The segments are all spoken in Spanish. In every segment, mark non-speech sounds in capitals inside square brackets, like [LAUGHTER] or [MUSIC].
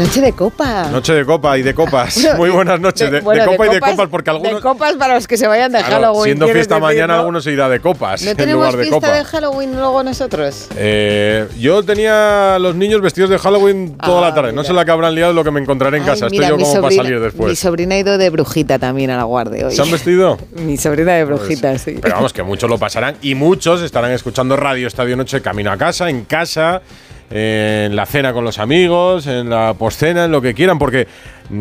Noche de copa. Noche de copa y de copas. Bueno, Muy buenas noches. De, de bueno, copa y de copas, porque algunos. De copas para los que se vayan de Claro, Halloween. siendo ¿quieres fiesta decir, mañana, no? algunos se irá de copas ¿No en tenemos lugar de fiesta copa. de Halloween luego nosotros? Eh, yo tenía a los niños vestidos de Halloween toda Ah, la tarde. No mira. sé la que habrán liado lo que me encontraré en Ay, casa. mira, Estoy mi yo como para sobrina- salir Mi después. sobrina ha ido de brujita también a la guardia hoy. ¿Se han vestido? [LAUGHS] Mi sobrina de Pues, brujita, sí. Pero vamos, que muchos lo pasarán y muchos estarán escuchando Radio Estadio Noche camino a casa, en casa, en la cena con los amigos, en la postcena, en lo que quieran, porque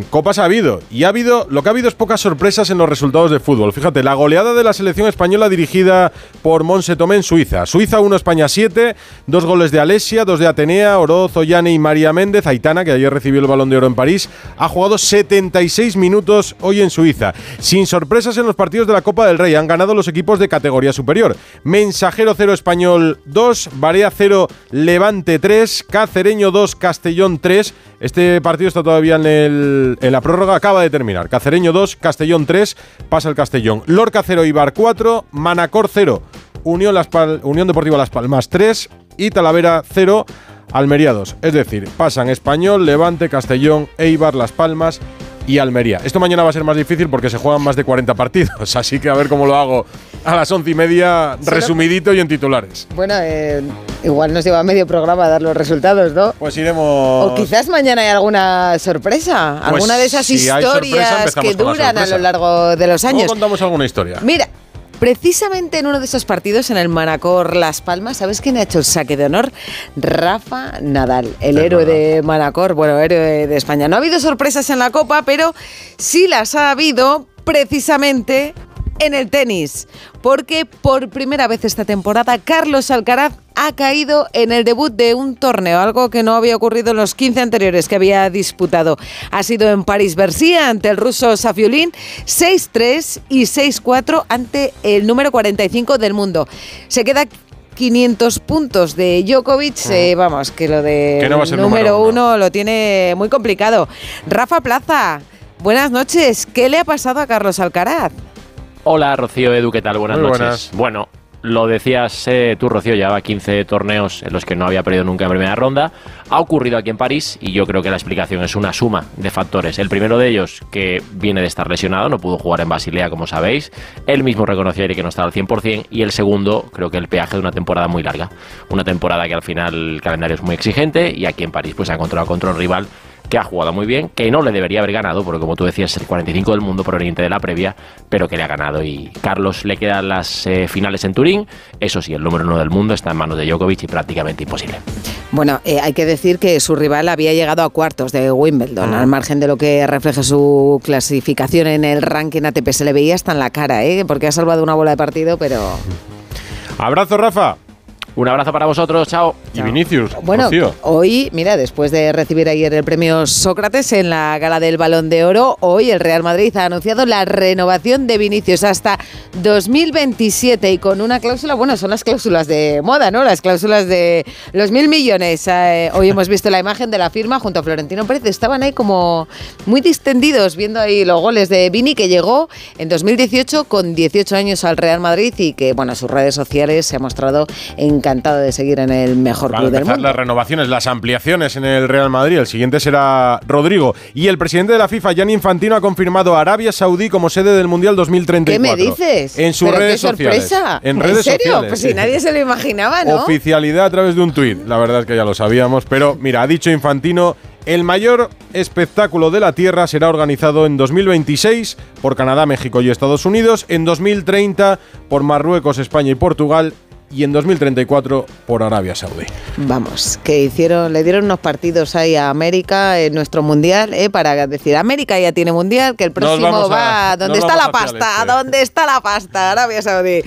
copas ha habido. Y ha habido, lo que ha habido es pocas sorpresas en los resultados de fútbol. Fíjate, la goleada de la selección española dirigida por Monse Tomé en Suiza. Suiza 1, España 7, dos goles de Alesia, dos de Atenea, Oroz, Ollane y María Méndez. Aitana, que ayer recibió el balón de oro en París, ha jugado 76 minutos hoy en Suiza. Sin sorpresas en los partidos de la Copa del Rey, han ganado los equipos de categoría superior. Mensajero 0, Español 2, Barea 0, Levante 3, Cacereño 2, Castellón 3. Este partido está todavía en, el- en la prórroga, acaba de terminar. Cacereño 2, Castellón 3, pasa el Castellón. Lorca 0, Ibar 4, Manacor 0, Unión, Las Pal- Unión Deportiva Las Palmas 3 y Talavera 0, Almería 2. Es decir, pasan Español, Levante, Castellón, Eibar, Las Palmas y Almería. Esto mañana va a ser más difícil porque se juegan más de 40 partidos, [LAUGHS] así que a ver cómo lo hago a las once y media, resumidito y en titulares. Bueno, eh, igual nos lleva medio programa a dar los resultados, ¿no? Pues iremos... O quizás mañana hay alguna sorpresa, Pues alguna de esas si hay sorpresa, historias que duran a lo largo de los años. contamos alguna historia. Mira, precisamente en uno de esos partidos, en el Manacor Las Palmas, ¿sabes quién ha hecho el saque de honor? Rafa Nadal, el Es héroe verdad. de Manacor, bueno, héroe de España. No ha habido sorpresas en la Copa, pero sí las ha habido precisamente en el tenis, porque por primera vez esta temporada Carlos Alcaraz ha caído en el debut de un torneo, algo que no había ocurrido en los 15 anteriores que había disputado. Ha sido en París-Bercy ante el ruso Safiulin, 6-3 y 6-4 ante el número 45 del mundo. Se queda 500 puntos de Djokovic, eh, vamos, que lo de Que no número número uno. uno lo tiene muy complicado. Rafa Plaza, buenas noches. ¿Qué le ha pasado a Carlos Alcaraz? Hola, Rocío Edu, ¿qué tal? Buenas Muy noches. buenas. Bueno, lo decías eh, tú, Rocío, llevaba 15 torneos en los que no había perdido nunca en primera ronda. Ha ocurrido aquí en París y yo creo que la explicación es una suma de factores. El primero de ellos, que viene de estar lesionado, no pudo jugar en Basilea, como sabéis. Él mismo reconoció ayer que no estaba al 100%. Y el segundo, creo que el peaje de una temporada muy larga. Una temporada que al final el calendario es muy exigente y aquí en París pues ha encontrado contra un rival que ha jugado muy bien, que no le debería haber ganado, porque como tú decías, el 45 del mundo por oriente de la previa, pero que le ha ganado. Y Carlos le quedan las eh, finales en Turín. Eso sí, el número uno del mundo está en manos de Djokovic y prácticamente imposible. Bueno, eh, hay que decir que su rival había llegado a cuartos de Wimbledon, al margen de lo que refleja su clasificación en el ranking ATP. Se le veía hasta en la cara, ¿eh? porque ha salvado una bola de partido, pero... Abrazo, Rafa. Un abrazo para vosotros, chao. Y Vinicius. Bueno, Rocío. hoy, mira, después de recibir ayer el premio Sócrates en la gala del Balón de Oro, hoy el Real Madrid ha anunciado la renovación de Vinicius hasta 2027 y con una cláusula, bueno, son las cláusulas de moda, ¿no? Las cláusulas de los mil millones. Eh, hoy hemos visto la imagen de la firma junto a Florentino Pérez. Estaban ahí como muy distendidos viendo ahí los goles de Vini que llegó en 2018 con 18 años al Real Madrid y que, bueno, en sus redes sociales se ha mostrado encantado de seguir en el mejor Van club del mundo. las renovaciones, las ampliaciones en el Real Madrid. El siguiente será Rodrigo. Y el presidente de la FIFA, Gianni Infantino, ha confirmado a Arabia Saudí como sede del Mundial 2034. ¿Qué me dices? En sus Pero redes qué sorpresa. sociales. En redes serio? sociales. Pues si nadie se lo imaginaba, ¿no? Oficialidad a través de un tuit. La verdad es que ya lo sabíamos. Pero mira, ha dicho Infantino, el mayor espectáculo de la Tierra será organizado en 2026 por Canadá, México y Estados Unidos, en 2030 por Marruecos, España y Portugal y en 2034 por Arabia Saudí. Vamos, que hicieron, le dieron unos partidos ahí a América en nuestro mundial, ¿eh? para decir, América ya tiene mundial, que el próximo va, ¿dónde está la pasta? ¿Dónde está la pasta? Arabia Saudí.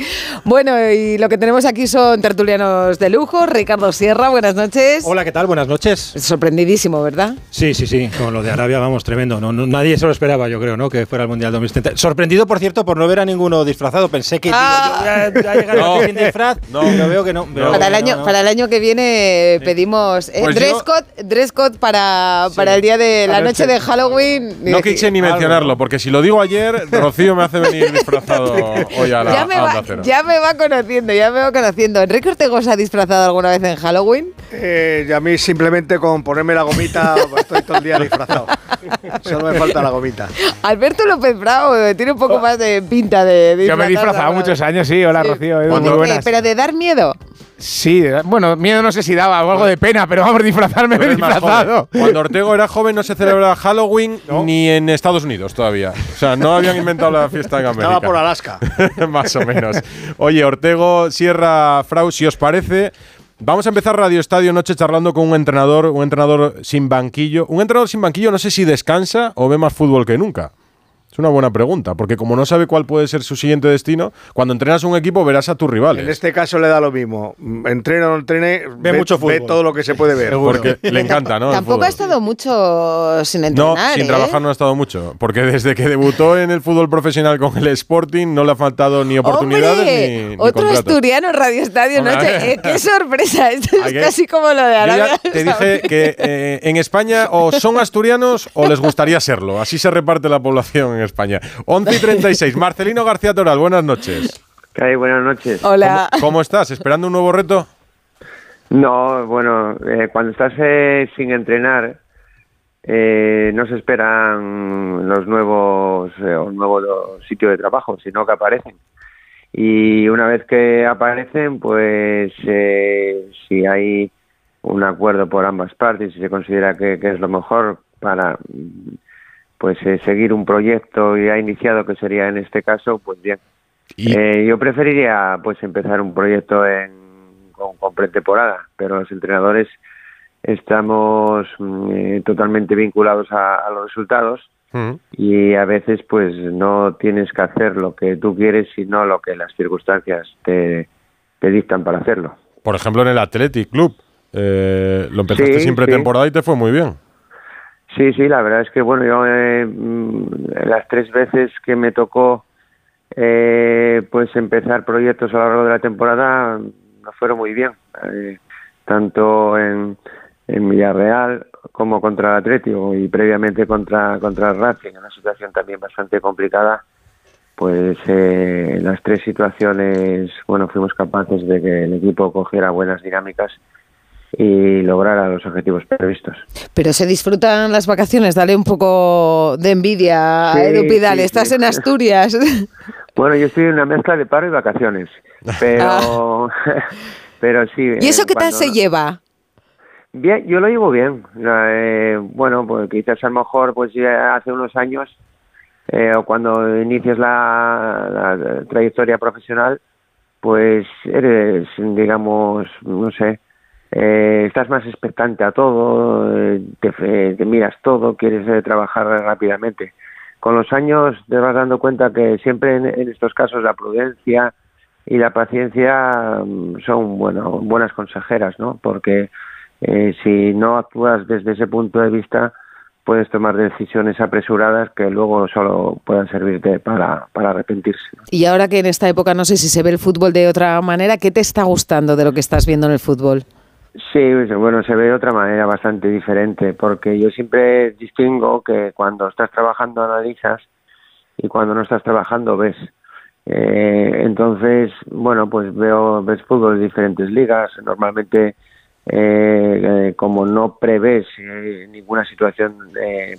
Bueno, y lo que tenemos aquí son tertulianos de lujo. Ricardo Sierra, buenas noches. Hola, ¿qué tal? Buenas noches. Sorprendidísimo, ¿verdad? Sí, sí, sí, con lo de Arabia, vamos, tremendo. No, nadie se lo esperaba, yo creo, ¿no? Que fuera el Mundial 2030. Sorprendido, por cierto, por no ver a ninguno disfrazado. Pensé que ah. digo, yo a, no. sin disfraz. No, no veo que no. para, el año, para el año que viene pedimos eh, pues dress, code, para, para el día de la noche de Halloween. No quise ni mencionarlo, porque si lo digo ayer, Rocío me hace venir disfrazado hoy a la ya me, va, ya me va conociendo, ya me va conociendo. ¿Enrique Ortega se ha disfrazado alguna vez en Halloween? Eh, y a mí simplemente con ponerme la gomita estoy todo el día disfrazado. Solo me falta la gomita. Alberto López Bravo eh, tiene un poco más de pinta de Yo me he disfrazado muchos años, sí. Hola, Rocío. pero de dar miedo. Sí, bueno, miedo no sé si daba o algo de pena, pero vamos, disfrazarme me he disfrazado. Cuando Ortego era joven no se celebraba [LAUGHS] Halloween ni en Estados Unidos todavía. O sea, no habían inventado la fiesta en América. Estaba por Alaska. [LAUGHS] Más o menos. Oye, Ortego, Sierra, Frau, si os parece, Vamos a empezar Radio Estadio Noche charlando con un entrenador, un entrenador sin banquillo. Un entrenador sin banquillo no sé si descansa o ve más fútbol que nunca. Es una buena pregunta, porque como no sabe cuál puede ser su siguiente destino, cuando entrenas un equipo verás a tus rivales. En este caso le da lo mismo. Entrena o no entrene, ve, mucho fútbol. Ve todo lo que se puede ver. Porque le encanta, ¿no? [LAUGHS] Tampoco ha estado mucho sin entrenar. No, sin ¿eh? trabajar no ha estado mucho. Porque desde que debutó en el fútbol profesional con el Sporting no le ha faltado ni oportunidades ni, Otro asturiano en Radio Estadio Noche. Eh, ¡Qué sorpresa! Esto es casi como lo de Arabia. te dije que eh, en España o son asturianos o les gustaría serlo. Así se reparte la población España. 11 y 36. Marcelino García Toral, buenas noches. ¿Qué Buenas noches. Hola. ¿Cómo, estás? ¿Esperando un nuevo reto? No, bueno, eh, cuando estás eh, sin entrenar, eh, no se esperan los nuevos o nuevos sitios de trabajo, sino que aparecen. Y una vez que aparecen, pues si hay un acuerdo por ambas partes, si se considera que es lo mejor para pues eh, seguir un proyecto ya iniciado que sería en este caso pues bien. Eh, yo preferiría pues empezar un proyecto en, con, pretemporada pero los entrenadores estamos mm, eh, totalmente vinculados a, los resultados mm. y a veces pues no tienes que hacer lo que tú quieres sino lo que las circunstancias te, te dictan para hacerlo. Por ejemplo en el Athletic Club lo empezaste sin pretemporada y te fue muy bien Sí, sí, la verdad es que bueno, yo eh, mm, las tres veces que me tocó eh, pues empezar proyectos a lo largo de la temporada no fueron muy bien, eh, tanto en, en Villarreal como contra el Atlético y previamente contra contra el Racing, una situación también bastante complicada. Pues eh, las tres situaciones, bueno, fuimos capaces de que el equipo cogiera buenas dinámicas y lograr los objetivos previstos. Pero se disfrutan las vacaciones, dale un poco de envidia a Edu Pidal, estás en Asturias. [LAUGHS] Bueno, yo estoy en una mezcla de paro y vacaciones, pero, [LAUGHS] ah. [LAUGHS] pero sí. ¿Y eso qué tal se lleva? Bien, yo lo llevo bien. Eh, bueno, pues quizás a lo mejor pues ya hace unos años eh, o cuando inicias la, la trayectoria profesional, pues eres, digamos, no sé, eh, estás más expectante a todo, eh, te, miras todo, quieres eh, trabajar rápidamente. Con los años te vas dando cuenta que siempre en, estos casos la prudencia y la paciencia mm, son bueno, buenas consejeras, ¿no? Porque si no actúas desde ese punto de vista, puedes tomar decisiones apresuradas que luego solo puedan servirte para, para arrepentirse. Y ahora que en esta época no sé si se ve el fútbol de otra manera, ¿qué te está gustando de lo que estás viendo en el fútbol? Sí, bueno, se ve de otra manera bastante diferente, porque yo siempre distingo que cuando estás trabajando analizas y cuando no estás trabajando ves. Eh, entonces, bueno, pues veo ves fútbol de diferentes ligas. Normalmente, eh, eh, como no prevés ninguna situación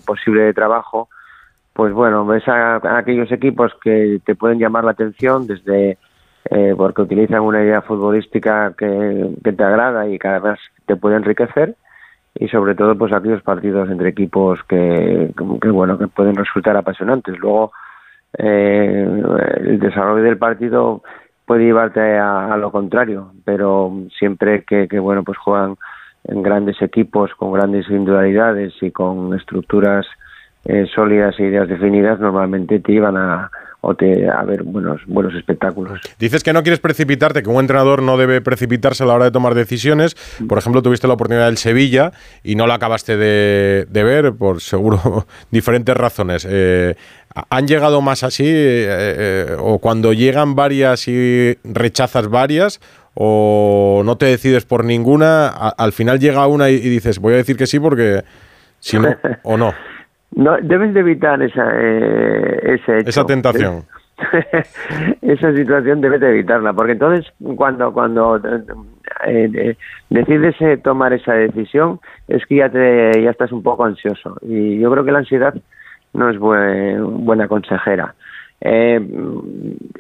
posible de trabajo, pues bueno, ves a aquellos equipos que te pueden llamar la atención desde eh, porque utilizan una idea futbolística que, te agrada y cada vez te puede enriquecer y sobre todo pues aquellos partidos entre equipos que, bueno que pueden resultar apasionantes. Luego eh, el desarrollo del partido puede llevarte a, lo contrario, pero siempre que, que, bueno, pues juegan en grandes equipos con grandes individualidades y con estructuras eh, sólidas e ideas definidas, normalmente te llevan a, o te, a ver buenos, buenos espectáculos. Dices que no quieres precipitarte, que un entrenador no debe precipitarse a la hora de tomar decisiones. Por ejemplo, tuviste la oportunidad del Sevilla y no la acabaste de, de ver por seguro [LAUGHS] diferentes razones. Eh, ¿Han llegado más así eh, eh, o cuando llegan varias y rechazas varias o no te decides por ninguna, a, al final llega una y, y dices voy a decir que sí porque si no o no? [LAUGHS] No, debes de evitar esa, eh, ese hecho. Esa tentación. [LAUGHS] esa situación debes de evitarla, porque entonces cuando cuando eh, eh, decides eh, tomar esa decisión es que ya te ya estás un poco ansioso y yo creo que la ansiedad no es buen, buena consejera. Eh,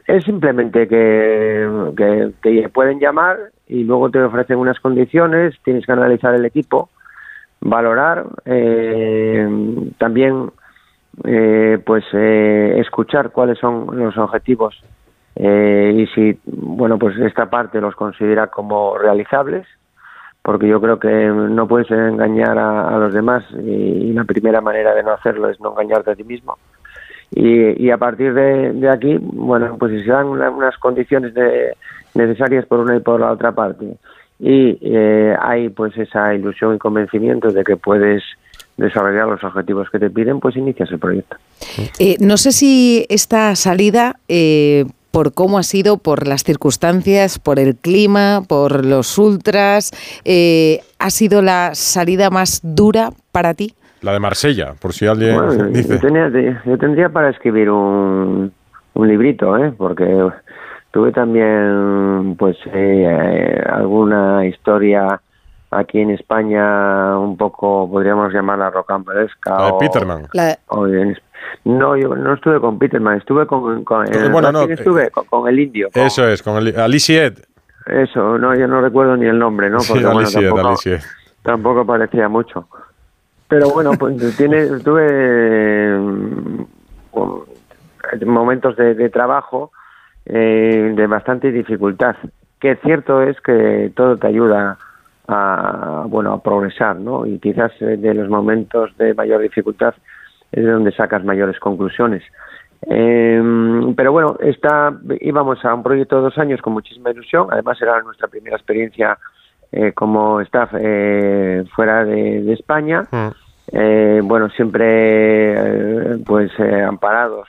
es simplemente que, que te pueden llamar y luego te ofrecen unas condiciones, tienes que analizar el equipo valorar eh, también eh, pues eh, escuchar cuáles son los objetivos eh, y si bueno pues esta parte los considera como realizables porque yo creo que no puedes engañar a, los demás y, y, la primera manera de no hacerlo es no engañarte a ti mismo. Y, y a partir de, de, aquí bueno pues si se dan una, unas condiciones de, necesarias por una y por la otra parte y eh, hay pues esa ilusión y convencimiento de que puedes desarrollar los objetivos que te piden, pues inicias el proyecto. Eh, no sé si esta salida, eh, por cómo ha sido, por las circunstancias, por el clima, por los ultras, eh, ha sido la salida más dura para ti. La de Marsella, por si alguien bueno, [LAUGHS] dice. Yo, tenía, yo tendría para escribir un, un librito, ¿eh? porque tuve también pues eh, alguna historia aquí en España un poco podríamos llamarla rocambolesca la de Peterman. La... o en, no yo no estuve con Peterman estuve con, con Entonces, bueno, no, estuve con, con, el indio con, eso es con el Alicia Ed eso no yo no recuerdo ni el nombre no porque sí, bueno, Alicia, tampoco, tampoco parecía mucho. Pero bueno pues [LAUGHS] tiene tuve momentos de, de trabajo eh, de bastante dificultad. Que cierto es que todo te ayuda a, bueno, a progresar, ¿no? Y quizás eh, de los momentos de mayor dificultad es de donde sacas mayores conclusiones. Eh, pero bueno, está, íbamos a un proyecto de dos años con muchísima ilusión. Además, era nuestra primera experiencia eh, como staff eh, fuera de, de España. Mm. Eh, bueno, siempre pues amparados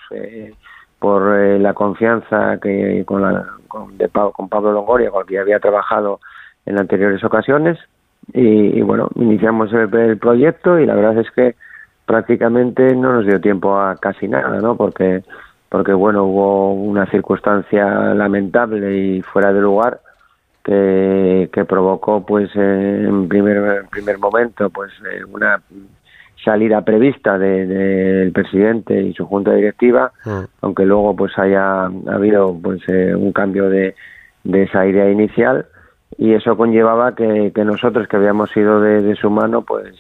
por eh, la confianza que con, la, con, de, con Pablo Longoria, con el que había trabajado en anteriores ocasiones. Y, y bueno, iniciamos el, el, proyecto y la verdad es que prácticamente no nos dio tiempo a casi nada, ¿no? Porque, porque bueno, hubo una circunstancia lamentable y fuera de lugar que, que provocó, pues, eh, en primer, primer momento, pues, eh, una salida prevista del de, de presidente y su junta directiva, mm. aunque luego pues haya habido pues eh, un cambio de, de, esa idea inicial y eso conllevaba que, que nosotros que habíamos sido de, de su mano pues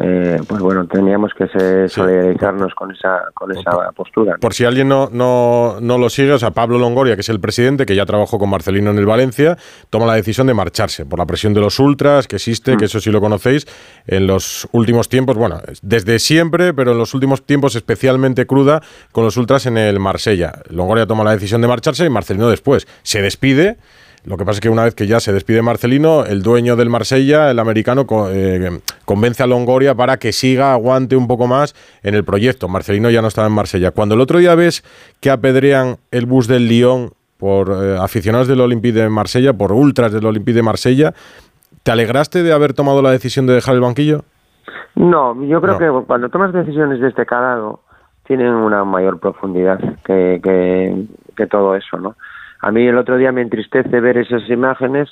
eh, pues bueno, teníamos que se, solidarizarnos con esa con esa por, postura. Por si alguien no, no, no lo sigue, o sea, Pablo Longoria, que es el presidente, que ya trabajó con Marcelino en el Valencia, toma la decisión de marcharse por la presión de los ultras, que existe, mm. que eso sí lo conocéis, en los últimos tiempos, bueno, desde siempre, pero en los últimos tiempos especialmente cruda con los ultras en el Marsella. Longoria toma la decisión de marcharse y Marcelino después se despide lo que pasa es que una vez que ya se despide Marcelino, el dueño del Marsella, el americano, eh, convence a Longoria para que siga, aguante un poco más en el proyecto. Marcelino ya no estaba en Marsella. Cuando el otro día ves que apedrean el bus del Lyon por eh, aficionados del Olympique de Marsella, por ultras del Olympique de Marsella, ¿te alegraste de haber tomado la decisión de dejar el banquillo? No, yo creo no. que cuando tomas decisiones de este calado tienen una mayor profundidad que, que, que todo eso, ¿no? A mí el otro día me entristece ver esas imágenes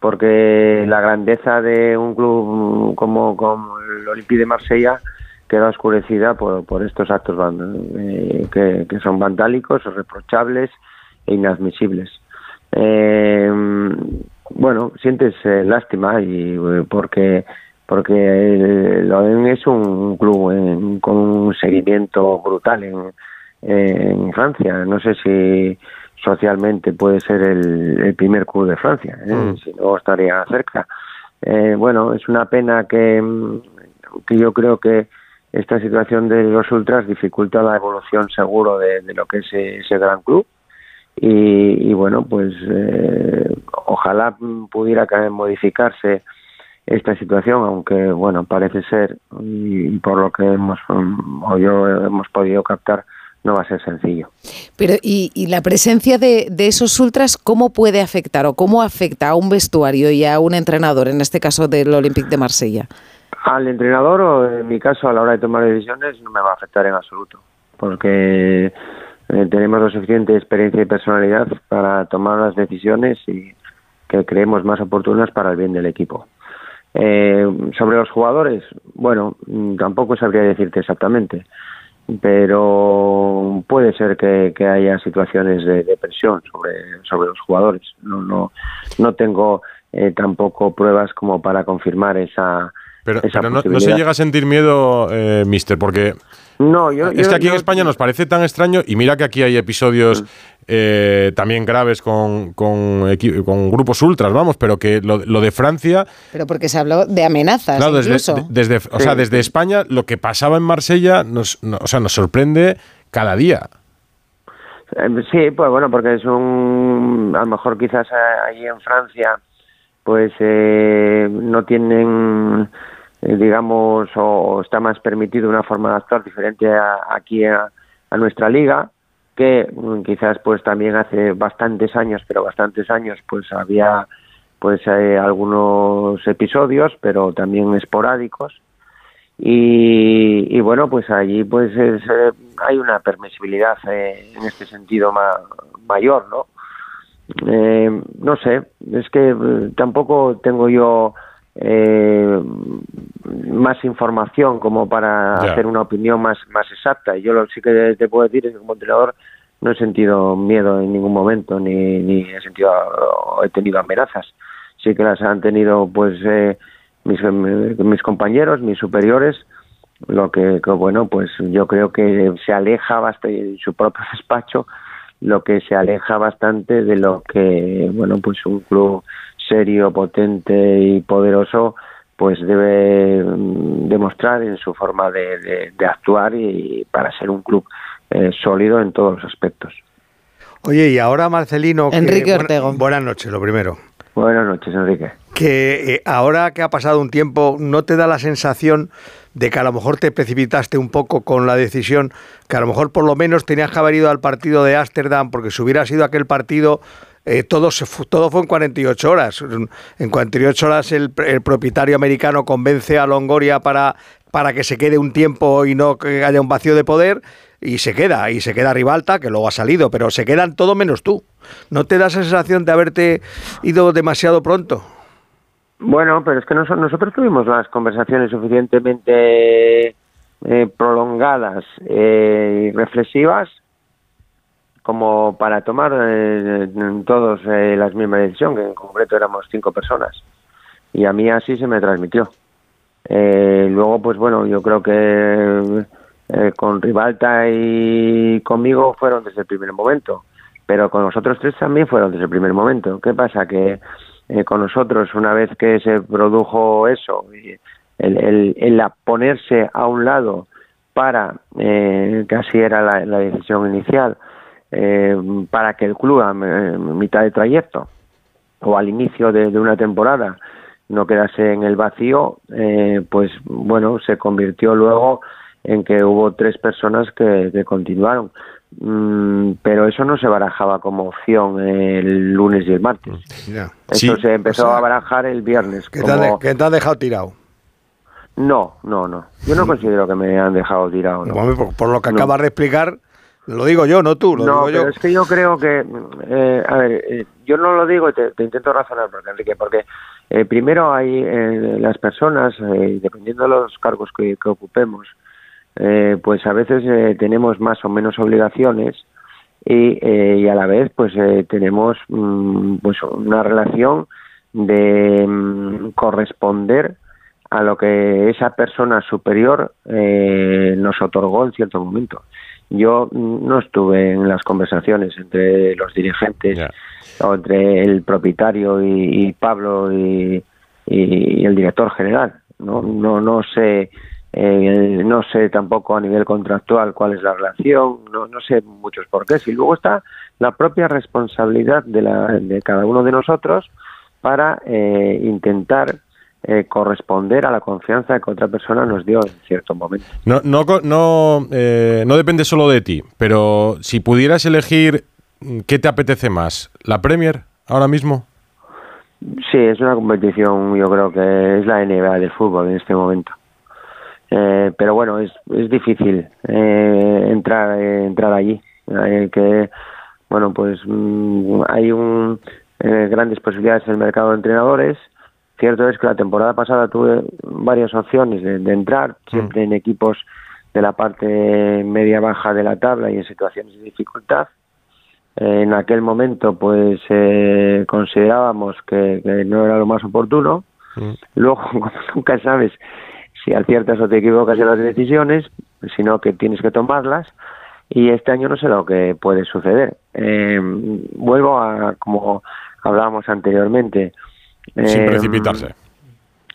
porque la grandeza de un club como, el Olympique de Marsella queda oscurecida por, por estos actos eh, que, son vandálicos, reprochables e inadmisibles. Eh, bueno, sientes eh, lástima y porque porque el OEM es un club en, con un seguimiento brutal en Francia. No sé si socialmente puede ser el, el primer club de Francia, ¿eh? Mm. si no estaría cerca. Eh, bueno, es una pena que, mm, que yo creo que esta situación de los ultras dificulta la evolución seguro de, de lo que es ese gran club y, y bueno, pues eh, ojalá mm, pudiera ca- modificarse esta situación, aunque bueno, parece ser, y, y por lo que hemos, o yo hemos podido captar, no va a ser sencillo. Pero, ¿y, y la presencia de, de esos ultras cómo puede afectar o cómo afecta a un vestuario y a un entrenador, en este caso del Olympique de Marsella? Al entrenador, o en mi caso, a la hora de tomar decisiones, no me va a afectar en absoluto, porque eh, tenemos la suficiente experiencia y personalidad para tomar las decisiones y que creemos más oportunas para el bien del equipo. Eh, sobre los jugadores, bueno, mm, tampoco sabría decirte exactamente, pero puede ser que, que haya situaciones de, de presión sobre, sobre los jugadores. No, no, no tengo eh, tampoco pruebas como para confirmar esa, Pero, esa pero no, no se llega a sentir miedo, eh, mister, porque No, yo, es yo- que aquí en España nos parece tan extraño, y mira que aquí hay episodios Mm. Eh, también graves con, con, grupos ultras, vamos, pero que lo, lo de Francia, Pero porque se habló de amenazas claro, desde, incluso. de- desde, o sea, desde. España, lo que pasaba en Marsella nos, no- o sea, nos sorprende cada día. Eh, Sí, pues bueno, porque es un. A lo mejor quizás eh, allí en Francia, pues eh, no tienen, eh, digamos, o está más permitido una forma de actuar diferente a, aquí a, a nuestra liga, que mm, quizás pues también hace bastantes años, pero bastantes años, pues había pues eh, algunos episodios, pero también esporádicos. Y, y bueno, pues allí pues es, eh, hay una permisibilidad eh, en este sentido ma- mayor, ¿no? Eh, no sé, es que eh, tampoco tengo yo eh, más información como para hacer una opinión más, más exacta. Y yo lo sí que te puedo decir es que como entrenador no he sentido miedo en ningún momento, ni, ni he sentido he tenido amenazas. Sí que las han tenido pues eh, mis, mis compañeros, mis superiores, lo que, que, bueno pues yo creo que se aleja bastante en su propio [LAUGHS] despacho lo que se aleja bastante de lo que bueno pues un club serio potente y poderoso pues debe mm, demostrar en su forma de, de- de actuar y para ser un club eh, sólido en todos los aspectos Oye, y ahora Marcelino... que- Enrique buena- Ortego. buenas noches, lo primero. buenas noches Enrique que eh, ahora que ha pasado un tiempo, ¿no te da la sensación de que a lo mejor te precipitaste un poco con la decisión, que a lo mejor por lo menos tenías que haber ido al partido de Ámsterdam, porque si hubiera sido aquel partido, eh, todo, se fu- todo fue en 48 horas. En 48 horas el, el propietario americano convence a Longoria para, para que se quede un tiempo y no que haya un vacío de poder. Y se queda, y se queda Rivalta, que luego ha salido, pero se quedan todo menos tú. ¿No te da esa sensación de haberte ido demasiado pronto? Bueno, pero es que nos- nosotros tuvimos las conversaciones suficientemente eh, prolongadas eh, y reflexivas como para tomar eh, todos eh, las mismas decisión, que en concreto éramos cinco personas. Y a mí así se me transmitió. Eh, luego, pues bueno, yo creo que eh, con Rivalta y conmigo fueron desde el primer momento, pero con nosotros tres también fueron desde el primer momento. ¿Qué pasa? Que eh, con nosotros, una vez que se produjo eso, el, el, el ponerse a un lado para, eh, que así era la decisión inicial, eh, para que el club a eh, mitad de trayecto o al inicio de, de una temporada no quedase en el vacío, eh, pues bueno, se convirtió luego en que hubo tres personas que, que continuaron. Mm, pero eso no se barajaba como opción el lunes y el martes. Ya. Eso Sí. se empezó O sea, a barajar el viernes. ¿Qué te, qué han dejado tirado? No, no, no. Yo no considero que me han dejado tirado. ¿no? Hombre, por, por lo que No. acabas de explicar, lo digo yo, no tú, lo no, digo pero yo. es que yo creo que, eh, a ver, eh, yo no lo digo y te, te intento razonar, porque Enrique, porque eh, primero hay eh, las personas, eh, dependiendo de los cargos que, que ocupemos, eh, pues a veces tenemos más o menos obligaciones y, eh, y a la vez pues eh, tenemos mm, pues una relación de mm, corresponder a lo que esa persona superior eh, nos otorgó en cierto momento. Yo no estuve en las conversaciones entre los dirigentes o entre el propietario y, y Pablo y, y el director general. No, no, no sé, eh, no sé tampoco a nivel contractual cuál es la relación, no, no sé muchos porqués. Y luego está la propia responsabilidad de, la, de cada uno de nosotros para eh, intentar eh, corresponder a la confianza que otra persona nos dio en cierto momento. No, no, no, eh, no depende solo de ti, pero si pudieras elegir mm, qué te apetece más, ¿la Premier ahora mismo? Sí, es una competición, yo creo que es la NBA del fútbol en este momento. Eh, pero bueno, es, es difícil eh, entrar eh, entrar allí. Hay que, bueno, pues mm, hay un, grandes posibilidades en el mercado de entrenadores. Cierto es que la temporada pasada tuve varias opciones de, de entrar, siempre en equipos de la parte media-baja de la tabla y en situaciones de dificultad. En aquel momento, pues eh, considerábamos que, que no era lo más oportuno. Luego, [LAUGHS] como nunca sabes si aciertas o te equivocas en las decisiones, sino que tienes que tomarlas. Y este año no sé lo que puede suceder. Eh, vuelvo a, como hablábamos anteriormente. Sin eh, precipitarse.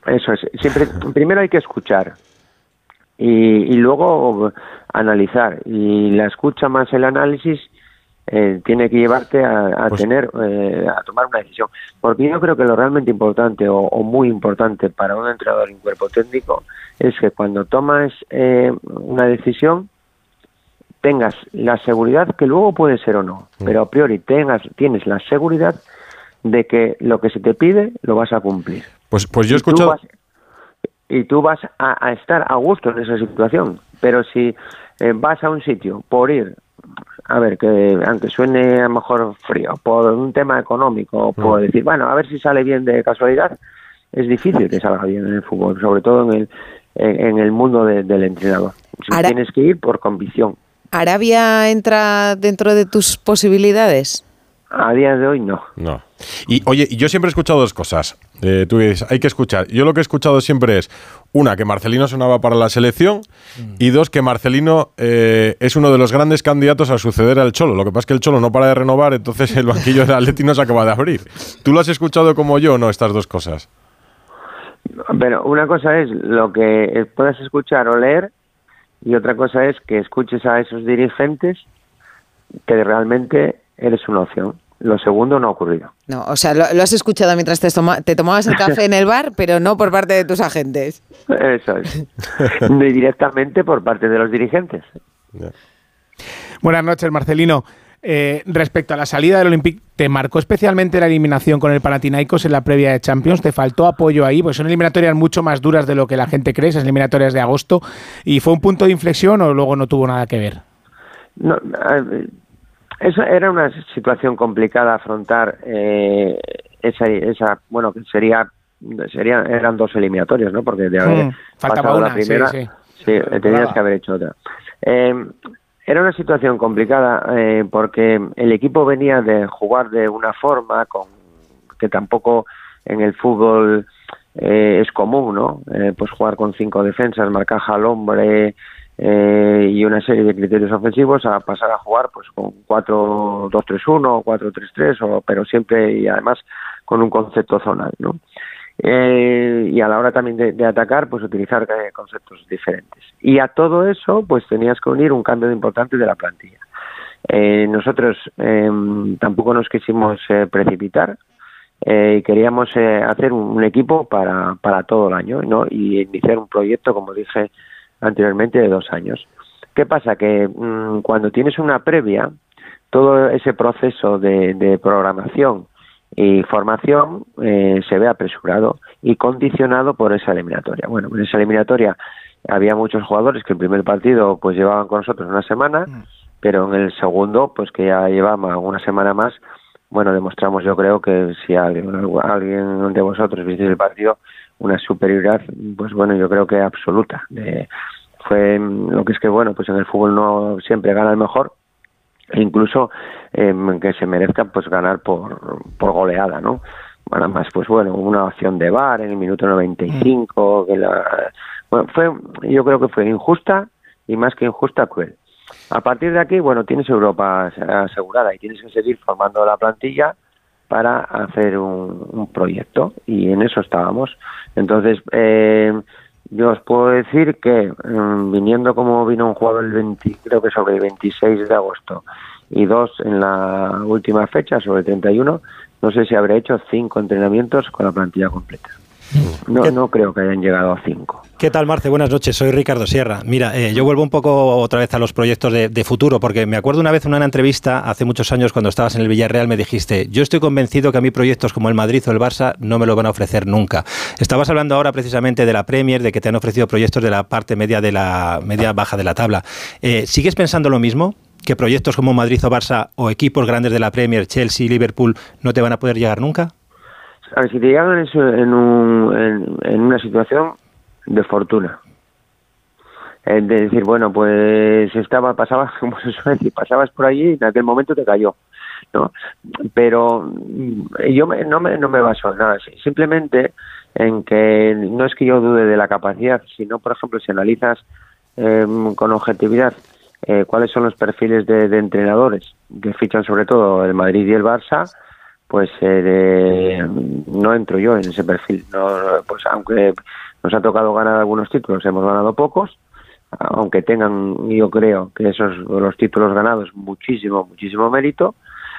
Eso es. Siempre, primero hay que escuchar y, y luego analizar. Y la escucha más el análisis eh, tiene que llevarte a, a Pues- tener, eh, a tomar una decisión. Porque yo creo que lo realmente importante o, o muy importante para un entrenador un cuerpo técnico es que cuando tomas eh, una decisión tengas la seguridad que luego puede ser o no, pero a priori tengas, tienes la seguridad de que lo que se te pide lo vas a cumplir Pues, pues yo he y tú escuchado... vas- y tú vas a, a estar a gusto en esa situación. Pero si eh, vas a un sitio por ir, a ver, que aunque suene a lo mejor frío, por un tema económico, por Mm. decir, bueno, a ver si sale bien de casualidad, es difícil que salga bien en el fútbol, sobre todo en el, en, en el mundo de- del entrenador. Si tienes que ir por convicción. ¿Arabia entra dentro de tus posibilidades? A día de hoy no. No. Y oye, yo siempre he escuchado dos cosas. Eh, tú dices, hay que escuchar. Yo lo que he escuchado siempre es, una, que Marcelino sonaba para la selección y dos, que Marcelino eh, es uno de los grandes candidatos a suceder al Cholo. Lo que pasa es que el Cholo no para de renovar, entonces el banquillo del Atleti no se acaba de abrir. ¿Tú lo has escuchado como yo o no, estas dos cosas? Pero una cosa es lo que puedas escuchar o leer y otra cosa es que escuches a esos dirigentes que realmente eres una opción. Lo segundo no ha ocurrido. No, o sea, lo, lo has escuchado mientras te, toma- te tomabas el [LAUGHS] café en el bar, pero no por parte de tus agentes. Eso es. [LAUGHS] Ni directamente por parte de los dirigentes. Buenas noches, Marcelino. Eh, respecto a la salida del Olympique, ¿te marcó especialmente la eliminación con el Panathinaikos en la previa de Champions? ¿Te faltó apoyo ahí? Pues son eliminatorias mucho más duras de lo que la gente cree, esas eliminatorias de agosto. ¿Y fue un punto de inflexión o luego no tuvo nada que ver? No, eso era una situación complicada afrontar eh, esa, esa, bueno, que sería, sería, eran dos eliminatorias, ¿no? Porque de haber Mm, faltaba pasado una, la primera, sí, sí. sí, eh, tenías que haber hecho otra. Eh, era una situación complicada eh, porque el equipo venía de jugar de una forma con que tampoco en el fútbol eh, es común, ¿no? Eh, pues jugar con cinco defensas, marcaja al hombre eh, y una serie de criterios ofensivos a pasar a jugar pues con 4-2-3-1 o 4-3-3, o- pero siempre y además con un concepto zonal, ¿no? Eh, y a la hora también de, atacar, pues utilizar eh, conceptos diferentes. Y a todo eso, pues tenías que unir un cambio importante de la plantilla. Eh, nosotros eh, tampoco nos quisimos eh, precipitar eh, queríamos eh, hacer un, un equipo para, para todo el año ¿no? y iniciar un proyecto, como dije anteriormente, de dos años. ¿Qué pasa? Que mm, cuando tienes una previa, todo ese proceso de, de programación y formación eh, se ve apresurado y condicionado por esa eliminatoria. Bueno, en esa eliminatoria había muchos jugadores que el primer partido pues llevaban con nosotros una semana, pero en el segundo, pues que ya llevamos una semana más, bueno, demostramos yo creo que si alguien, alguien de vosotros visteis el partido, una superioridad, pues bueno, yo creo que absoluta. Eh, fue mm, lo que es que, bueno, pues en el fútbol no siempre gana el mejor, e incluso eh, que se merezca pues ganar por, por goleada, ¿no? Bueno, más pues bueno, una acción de VAR en el minuto 95, que la, bueno, fue, yo creo que fue injusta y más que injusta, cruel. A partir de aquí, bueno, tienes Europa asegurada y tienes que seguir formando la plantilla para hacer un, un proyecto y en eso estábamos. Entonces, eh, yo os puedo decir que mm, viniendo como vino un jugador el 20, creo que sobre el 26 de agosto y dos en la última fecha, sobre el 31, no sé si habré hecho cinco entrenamientos con la plantilla completa. No, ¿Qué- no creo que hayan llegado a cinco. ¿Qué tal, Marce? Buenas noches, soy Ricardo Sierra. Mira, eh, yo vuelvo un poco otra vez a los proyectos de, de futuro, porque me acuerdo una vez en una entrevista hace muchos años cuando estabas en el Villarreal, me dijiste, yo estoy convencido que a mí proyectos como el Madrid o el Barça no me lo van a ofrecer nunca. Estabas hablando ahora precisamente de la Premier, de que te han ofrecido proyectos de la parte media de la media baja de la tabla. Eh, ¿Sigues pensando lo mismo? ¿Que proyectos como Madrid o Barça o equipos grandes de la Premier, Chelsea, Liverpool, no te van a poder llegar nunca? A ver, si te llegan en, en, un- en- una situación de fortuna, Eh, de decir, bueno, pues estaba, pasabas, como se suele decir, pasabas por allí y en aquel momento te cayó, ¿no? Pero mm, yo me- no, me, no me baso en nada, simplemente en que no es que yo dude de la capacidad, sino, por ejemplo, si analizas eh, con objetividad eh, cuáles son los perfiles de, de entrenadores que fichan sobre todo el Madrid y el Barça, pues eh, no entro yo en ese perfil. No, pues aunque nos ha tocado ganar algunos títulos, hemos ganado pocos, aunque tengan, yo creo que esos los títulos ganados muchísimo, muchísimo mérito,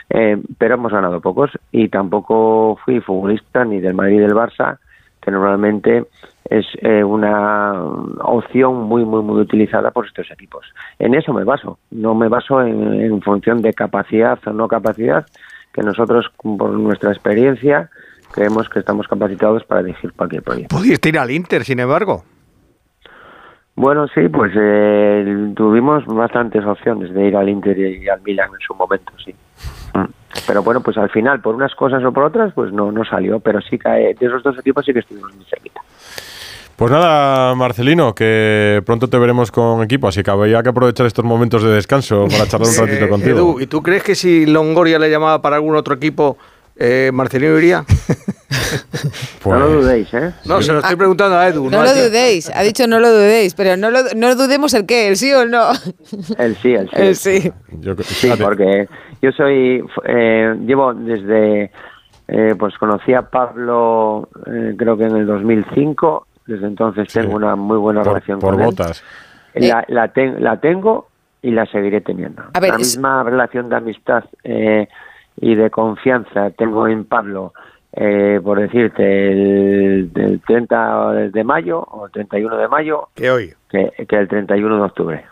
eh, pero hemos ganado pocos y tampoco fui futbolista ni del Madrid ni del Barça, que normalmente es eh, una opción muy, muy, muy utilizada por estos equipos. En eso me baso, no me baso en función de capacidad o no capacidad, que nosotros, por nuestra experiencia, creemos que estamos capacitados para dirigir cualquier proyecto. Pudiste ir al Inter, sin embargo. Bueno, sí, pues eh, tuvimos bastantes opciones de ir al Inter y al Milan en su momento, sí. Mm. Pero bueno, pues al final, por unas cosas o por otras, pues no, no salió. Pero sí que de esos dos equipos sí que estuvimos muy cerquita. Pues nada, Marcelino, que pronto te veremos con equipo, así que habría que aprovechar estos momentos de descanso para charlar un ratito Eh, contigo. Edu, ¿y tú crees que si Longoria le llamaba para algún otro equipo, eh, Marcelino iría? [LAUGHS] Pues- No lo dudéis, ¿eh? No, se lo estoy preguntando a Edu. No a lo dudéis, ha dicho no lo dudéis, pero no, lo, no dudemos el qué, el sí o el no. El sí, el sí. El sí. Yo, Sí, porque yo soy, eh, llevo desde, eh, pues conocí a Pablo, eh, creo que en el 2005, desde entonces Sí. tengo una muy buena por, relación por con él. botas. La, la, ten- la tengo y la seguiré teniendo. A ver, la es- misma relación de amistad eh, y de confianza tengo en Pablo, eh, por decirte, el, el 30 de mayo o el 31 de mayo Que hoy. que, que el 31 de octubre.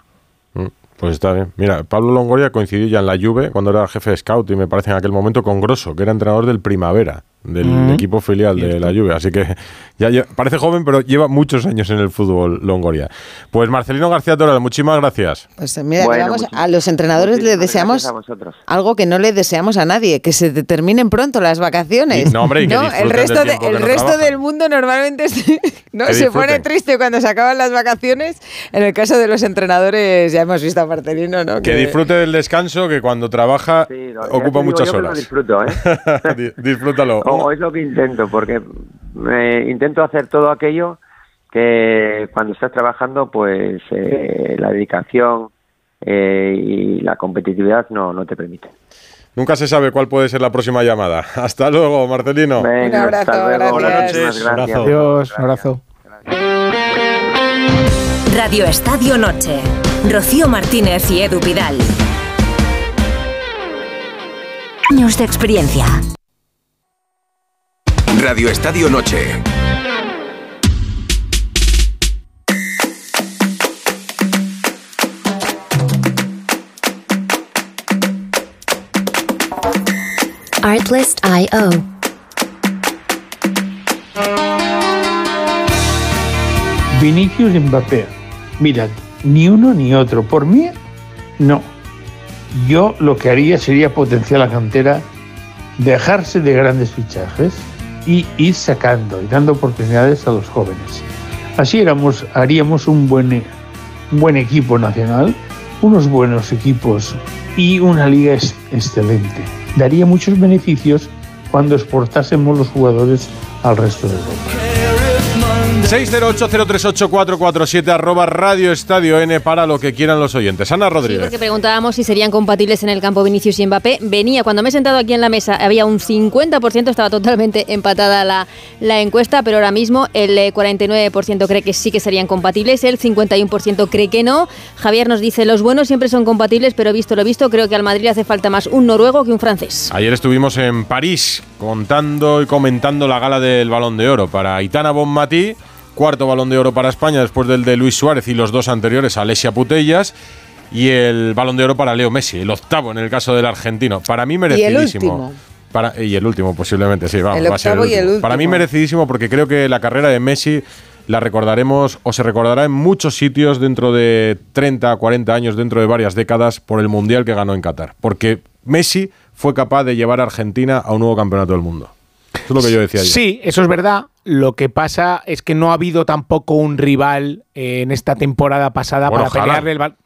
Mm, Pues está bien. Mira, Pablo Longoria coincidió ya en la Juve cuando era jefe de scout y me parece en aquel momento con Grosso, que era entrenador del Primavera, del Mm. equipo filial de la Juve. Así que ya lle- parece joven, pero lleva muchos años en el fútbol Longoria. Pues Marcelino García Toral, muchísimas gracias. Pues mira, Bueno, vamos, a los entrenadores le muchísimas deseamos a algo que no le deseamos a nadie, que se terminen pronto las vacaciones. Y- no, hombre, y que disfruten el del resto, de- tiempo que el no resto del mundo normalmente se, [LAUGHS] no, Que se pone triste cuando se acaban las vacaciones. En el caso de los entrenadores, ya hemos visto a Marcelino, ¿no? Que disfrute del descanso, que cuando trabaja Sí, te ocupa muchas que horas. disfruto, ¿eh? [LAUGHS] Di- Disfrútalo. [LAUGHS] O, o es lo que intento, porque eh, intento hacer todo aquello que cuando estás trabajando, pues eh, la dedicación eh, y la competitividad no, no te permite. Nunca se sabe cuál puede ser la próxima llamada. [LAUGHS] Hasta luego, Marcelino. Venga, abrazo, hasta luego. gracias. Buenas noches. Gracias. Adiós, un abrazo. Radio Estadio Noche. Rocío Martínez y Edu Vidal. Años de experiencia. Radio Estadio Noche. Artlist.io. Vinicius y Mbappé. Mirad, ni uno ni otro. Por mí, no. Yo lo que haría sería potenciar la cantera, dejarse de grandes fichajes y ir sacando y dando oportunidades a los jóvenes. Así éramos, haríamos un buen, un buen equipo nacional, unos buenos equipos y una liga es- excelente. Daría muchos beneficios cuando exportásemos los jugadores al resto de Europa. 608038447 arroba Radio Estadio N para lo que quieran los oyentes. Ana Sí, Rodríguez. porque preguntábamos si serían compatibles en el campo Vinicius y Mbappé. Venía, cuando me he sentado aquí en la mesa, había un 50%, estaba totalmente empatada la, la encuesta, pero ahora mismo el eh, 49% cree que sí que serían compatibles, el 51% cree que no. Javier nos dice, los buenos siempre son compatibles, pero visto lo visto, creo que al Madrid le hace falta más un noruego que un francés. Ayer estuvimos en París contando y comentando la gala del Balón de Oro para Aitana Bonmatí, cuarto Balón de Oro para España después del de Luis Suárez y los dos anteriores Alessia Putellas y el Balón de Oro para Leo Messi, el octavo en el caso del argentino. Para mí merecidísimo. último. Para, y el último posiblemente, sí, vamos, El va a ser octavo y el último. Para mí merecidísimo porque creo que la carrera de Messi la recordaremos o se recordará en muchos sitios dentro de 30, 40 años, dentro de varias décadas por el Mundial que ganó en Qatar. Porque Messi fue capaz de llevar a Argentina a un nuevo campeonato del mundo. Es lo que yo decía. Sí, eso es verdad. Lo que pasa es que no ha habido tampoco un rival eh, en esta temporada pasada Bueno, para Haaland. pelearle el bal-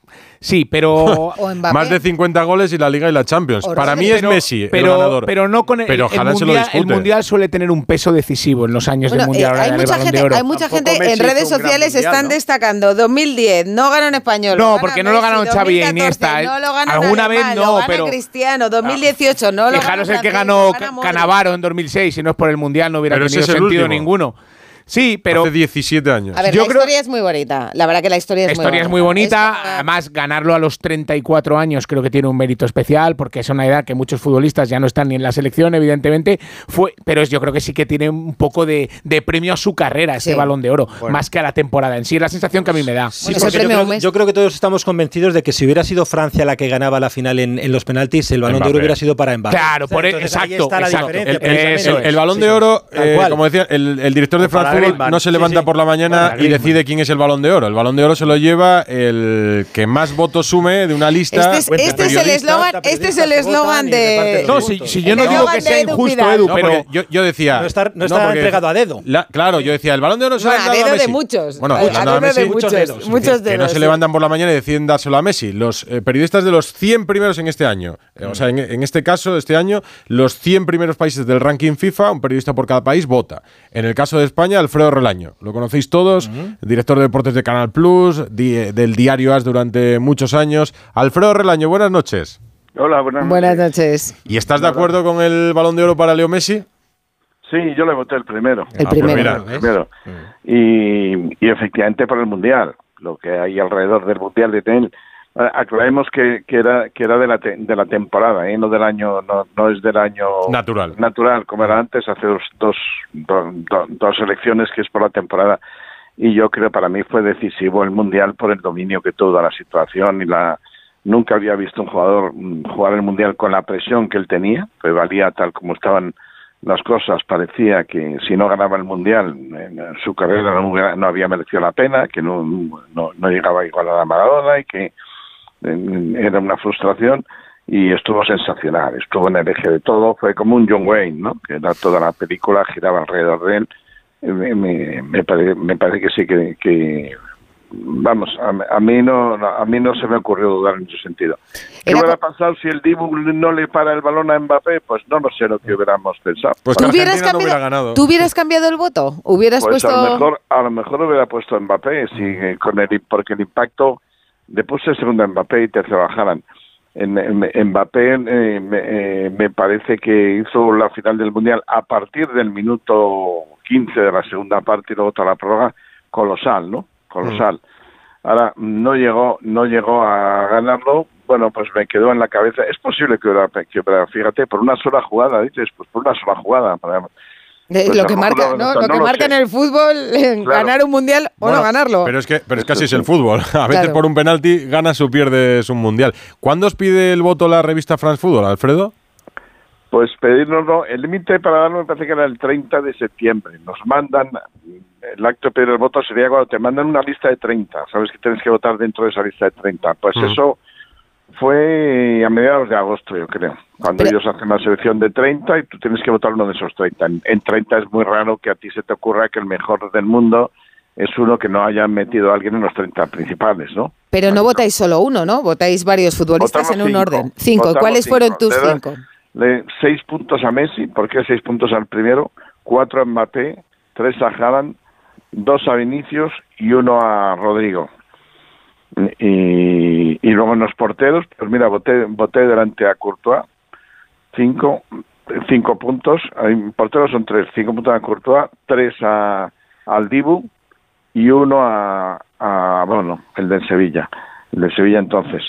Sí, pero. [LAUGHS] Más de 50 goles y la Liga y la Champions. O Para Rodri. mí es pero, Messi el pero, ganador. pero no con el, Pero el Haaland se lo mundial, el mundial suele tener un peso decisivo en los años Bueno, del mundial. eh, hay, mucha de gente, Oro. hay mucha Tampoco gente Messi en redes sociales mundial, están ¿no? destacando 2010, no ganó en español. No, porque no lo ganaron Xavi e 2014, Iniesta, ¿eh? No lo gana Alguna vez no, lo gana pero- Cristiano, 2018 no lo Fijaros el que ganó. Canavaro en 2006, si no es por el mundial no hubiera tenido sentido ninguno. Sí, pero Hace 17 años. A ver, Yo la creo- historia es muy bonita. La verdad que la historia es La historia es muy bonita, además ganarlo a los 34 años creo que tiene un mérito especial porque es una edad que muchos futbolistas ya no están ni en la selección, evidentemente, fue, pero es- yo creo que sí que tiene un poco de, de premio a su carrera Sí. balón de oro, más que a la temporada en sí, es la sensación que a mí me da. Sí, Bueno, ese yo, creo, Messi. yo creo que todos estamos convencidos de que si hubiera sido Francia la que ganaba la final en, en los penaltis, el balón de oro hubiera sido para Mbappé. Claro, por- Entonces, ahí exacto, está la exacto. El, balón Sí, de oro, eh, como decía, el, el director de O no se levanta sí. por la mañana y decide quién es el balón de oro. El balón de oro se lo lleva el que más votos sume de una lista. Este es, este es el eslogan, este es el eslogan de. No, si, yo no digo que sea injusto. Edu, No, pero porque yo, yo decía. No está- no está entregado a dedo. La- claro, yo decía, el balón de oro se lo Bueno, a dado a dedo de muchos. Bueno, A dedo de muchos. dedos. Muchos que no se levantan por la mañana y deciden dárselo a Messi. Los eh, periodistas de los 100 primeros en este año, eh, o sea, en, en este caso, este año, los 100 primeros países del ranking FIFA, un periodista por cada país vota. En el caso de España, Alfredo Relaño. Lo conocéis todos, director de deportes de Canal Plus, di- del diario AS durante muchos años. Alfredo Relaño, buenas noches. Hola, buenas Buenas noches. noches. ¿Y estás de acuerdo con el balón de oro para Leo Messi? Sí, yo le voté el primero. El Ah, pues primero. primero. Y, y efectivamente por el Mundial, lo que hay alrededor del Mundial de tenis. Ah, Aclaremos que, que era que era de la te- de la temporada, ¿eh? no del año, no, no es del año Natural. natural como era antes, hace dos, dos, do- do- dos elecciones que es por la temporada. Y yo creo para mí fue decisivo el Mundial por el dominio que tuvo la situación y la nunca había visto un jugador mm, jugar el Mundial con la presión que él tenía, pues valía tal como estaban las cosas, parecía que si no ganaba el Mundial, en su carrera no, no había merecido la pena, que no, no, no llegaba igual a la Maradona y que era una frustración y estuvo sensacional, estuvo en el eje de todo, fue como un John Wayne, ¿no? Que era toda la película giraba alrededor de él. Me, me, me pare- me parece que sí que, que vamos, a, a mí no, no- a mí no se me ocurrió dudar en ese sentido. ¿Qué Era hubiera pasado si el Dibu no le para el balón a Mbappé? Pues no lo sé lo que hubiéramos pensado. Pues ¿Tú que hubieras, no hubiera cambiado, ganado. ¿Tú hubieras cambiado el voto? ¿Hubieras Pues puesto.? a lo mejor a lo mejor hubiera puesto a Mbappé si, eh, con el porque el impacto le puse segundo a Mbappé y tercero a Haaland. En, en- Mbappé eh, me, eh, me parece que hizo la final del mundial a partir del minuto 15 de la segunda parte y luego toda la prórroga colosal no colosal. Ahora no llegó no llegó a ganarlo. Bueno pues me quedó en la cabeza. Es posible que hubiera, que hubiera fíjate por una sola jugada dices pues por una sola jugada para- Pues lo que marca, ¿no? no- Lo que marca en el fútbol, eh, Claro. ganar un mundial o Bueno, no ganarlo. Pero es que, pero es que así es el fútbol. [LAUGHS] A veces Claro. por un penalti ganas o pierdes un mundial. ¿Cuándo os pide el voto la revista France Football, Alfredo? Pues pedirnoslo, el límite para darlo me parece que era el 30 de septiembre. Nos mandan, el acto de pedir el voto sería cuando te mandan una lista de 30, sabes que tienes que votar dentro de esa lista de 30. Pues Mm. eso fue a mediados de agosto, yo creo, cuando Pero- ellos hacen la selección de 30 y tú tienes que votar uno de esos 30. En, en 30 es muy raro que a ti se te ocurra que el mejor del mundo es uno que no haya metido a alguien en los 30 principales, ¿no? Pero no votáis solo uno, ¿no? Votáis varios futbolistas Votamos en un cinco. orden. Cinco. Votamos ¿Cuáles fueron tus cinco? Le, seis puntos a Messi, ¿por qué seis puntos al primero? Cuatro a Mbappé, tres a Haaland dos a Vinicius y uno a Rodrigo. Y, y luego en los porteros, pues mira, voté, voté delante a Courtois, cinco, cinco puntos, hay porteros son tres, cinco puntos a Courtois, tres a, al Dibu y uno a, a, bueno, el de Sevilla, el de Sevilla entonces.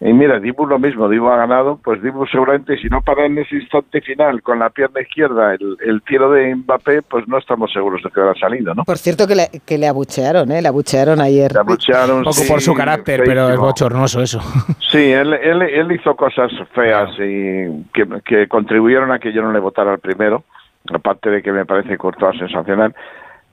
Y mira, Dibu lo mismo, Dibu ha ganado, pues Dibu seguramente si no para en ese instante final con la pierna izquierda el, el tiro de Mbappé, pues no estamos seguros de que habrá salido, ¿no? Por cierto que le, que le abuchearon, ¿eh? Le abuchearon ayer. Le abuchearon, Un poco sí, por su carácter, pero es bochornoso eso. [LAUGHS] Sí, él, él, él hizo cosas feas y que, que contribuyeron a que yo no le votara al primero, aparte de que me parece Courtois sensacional,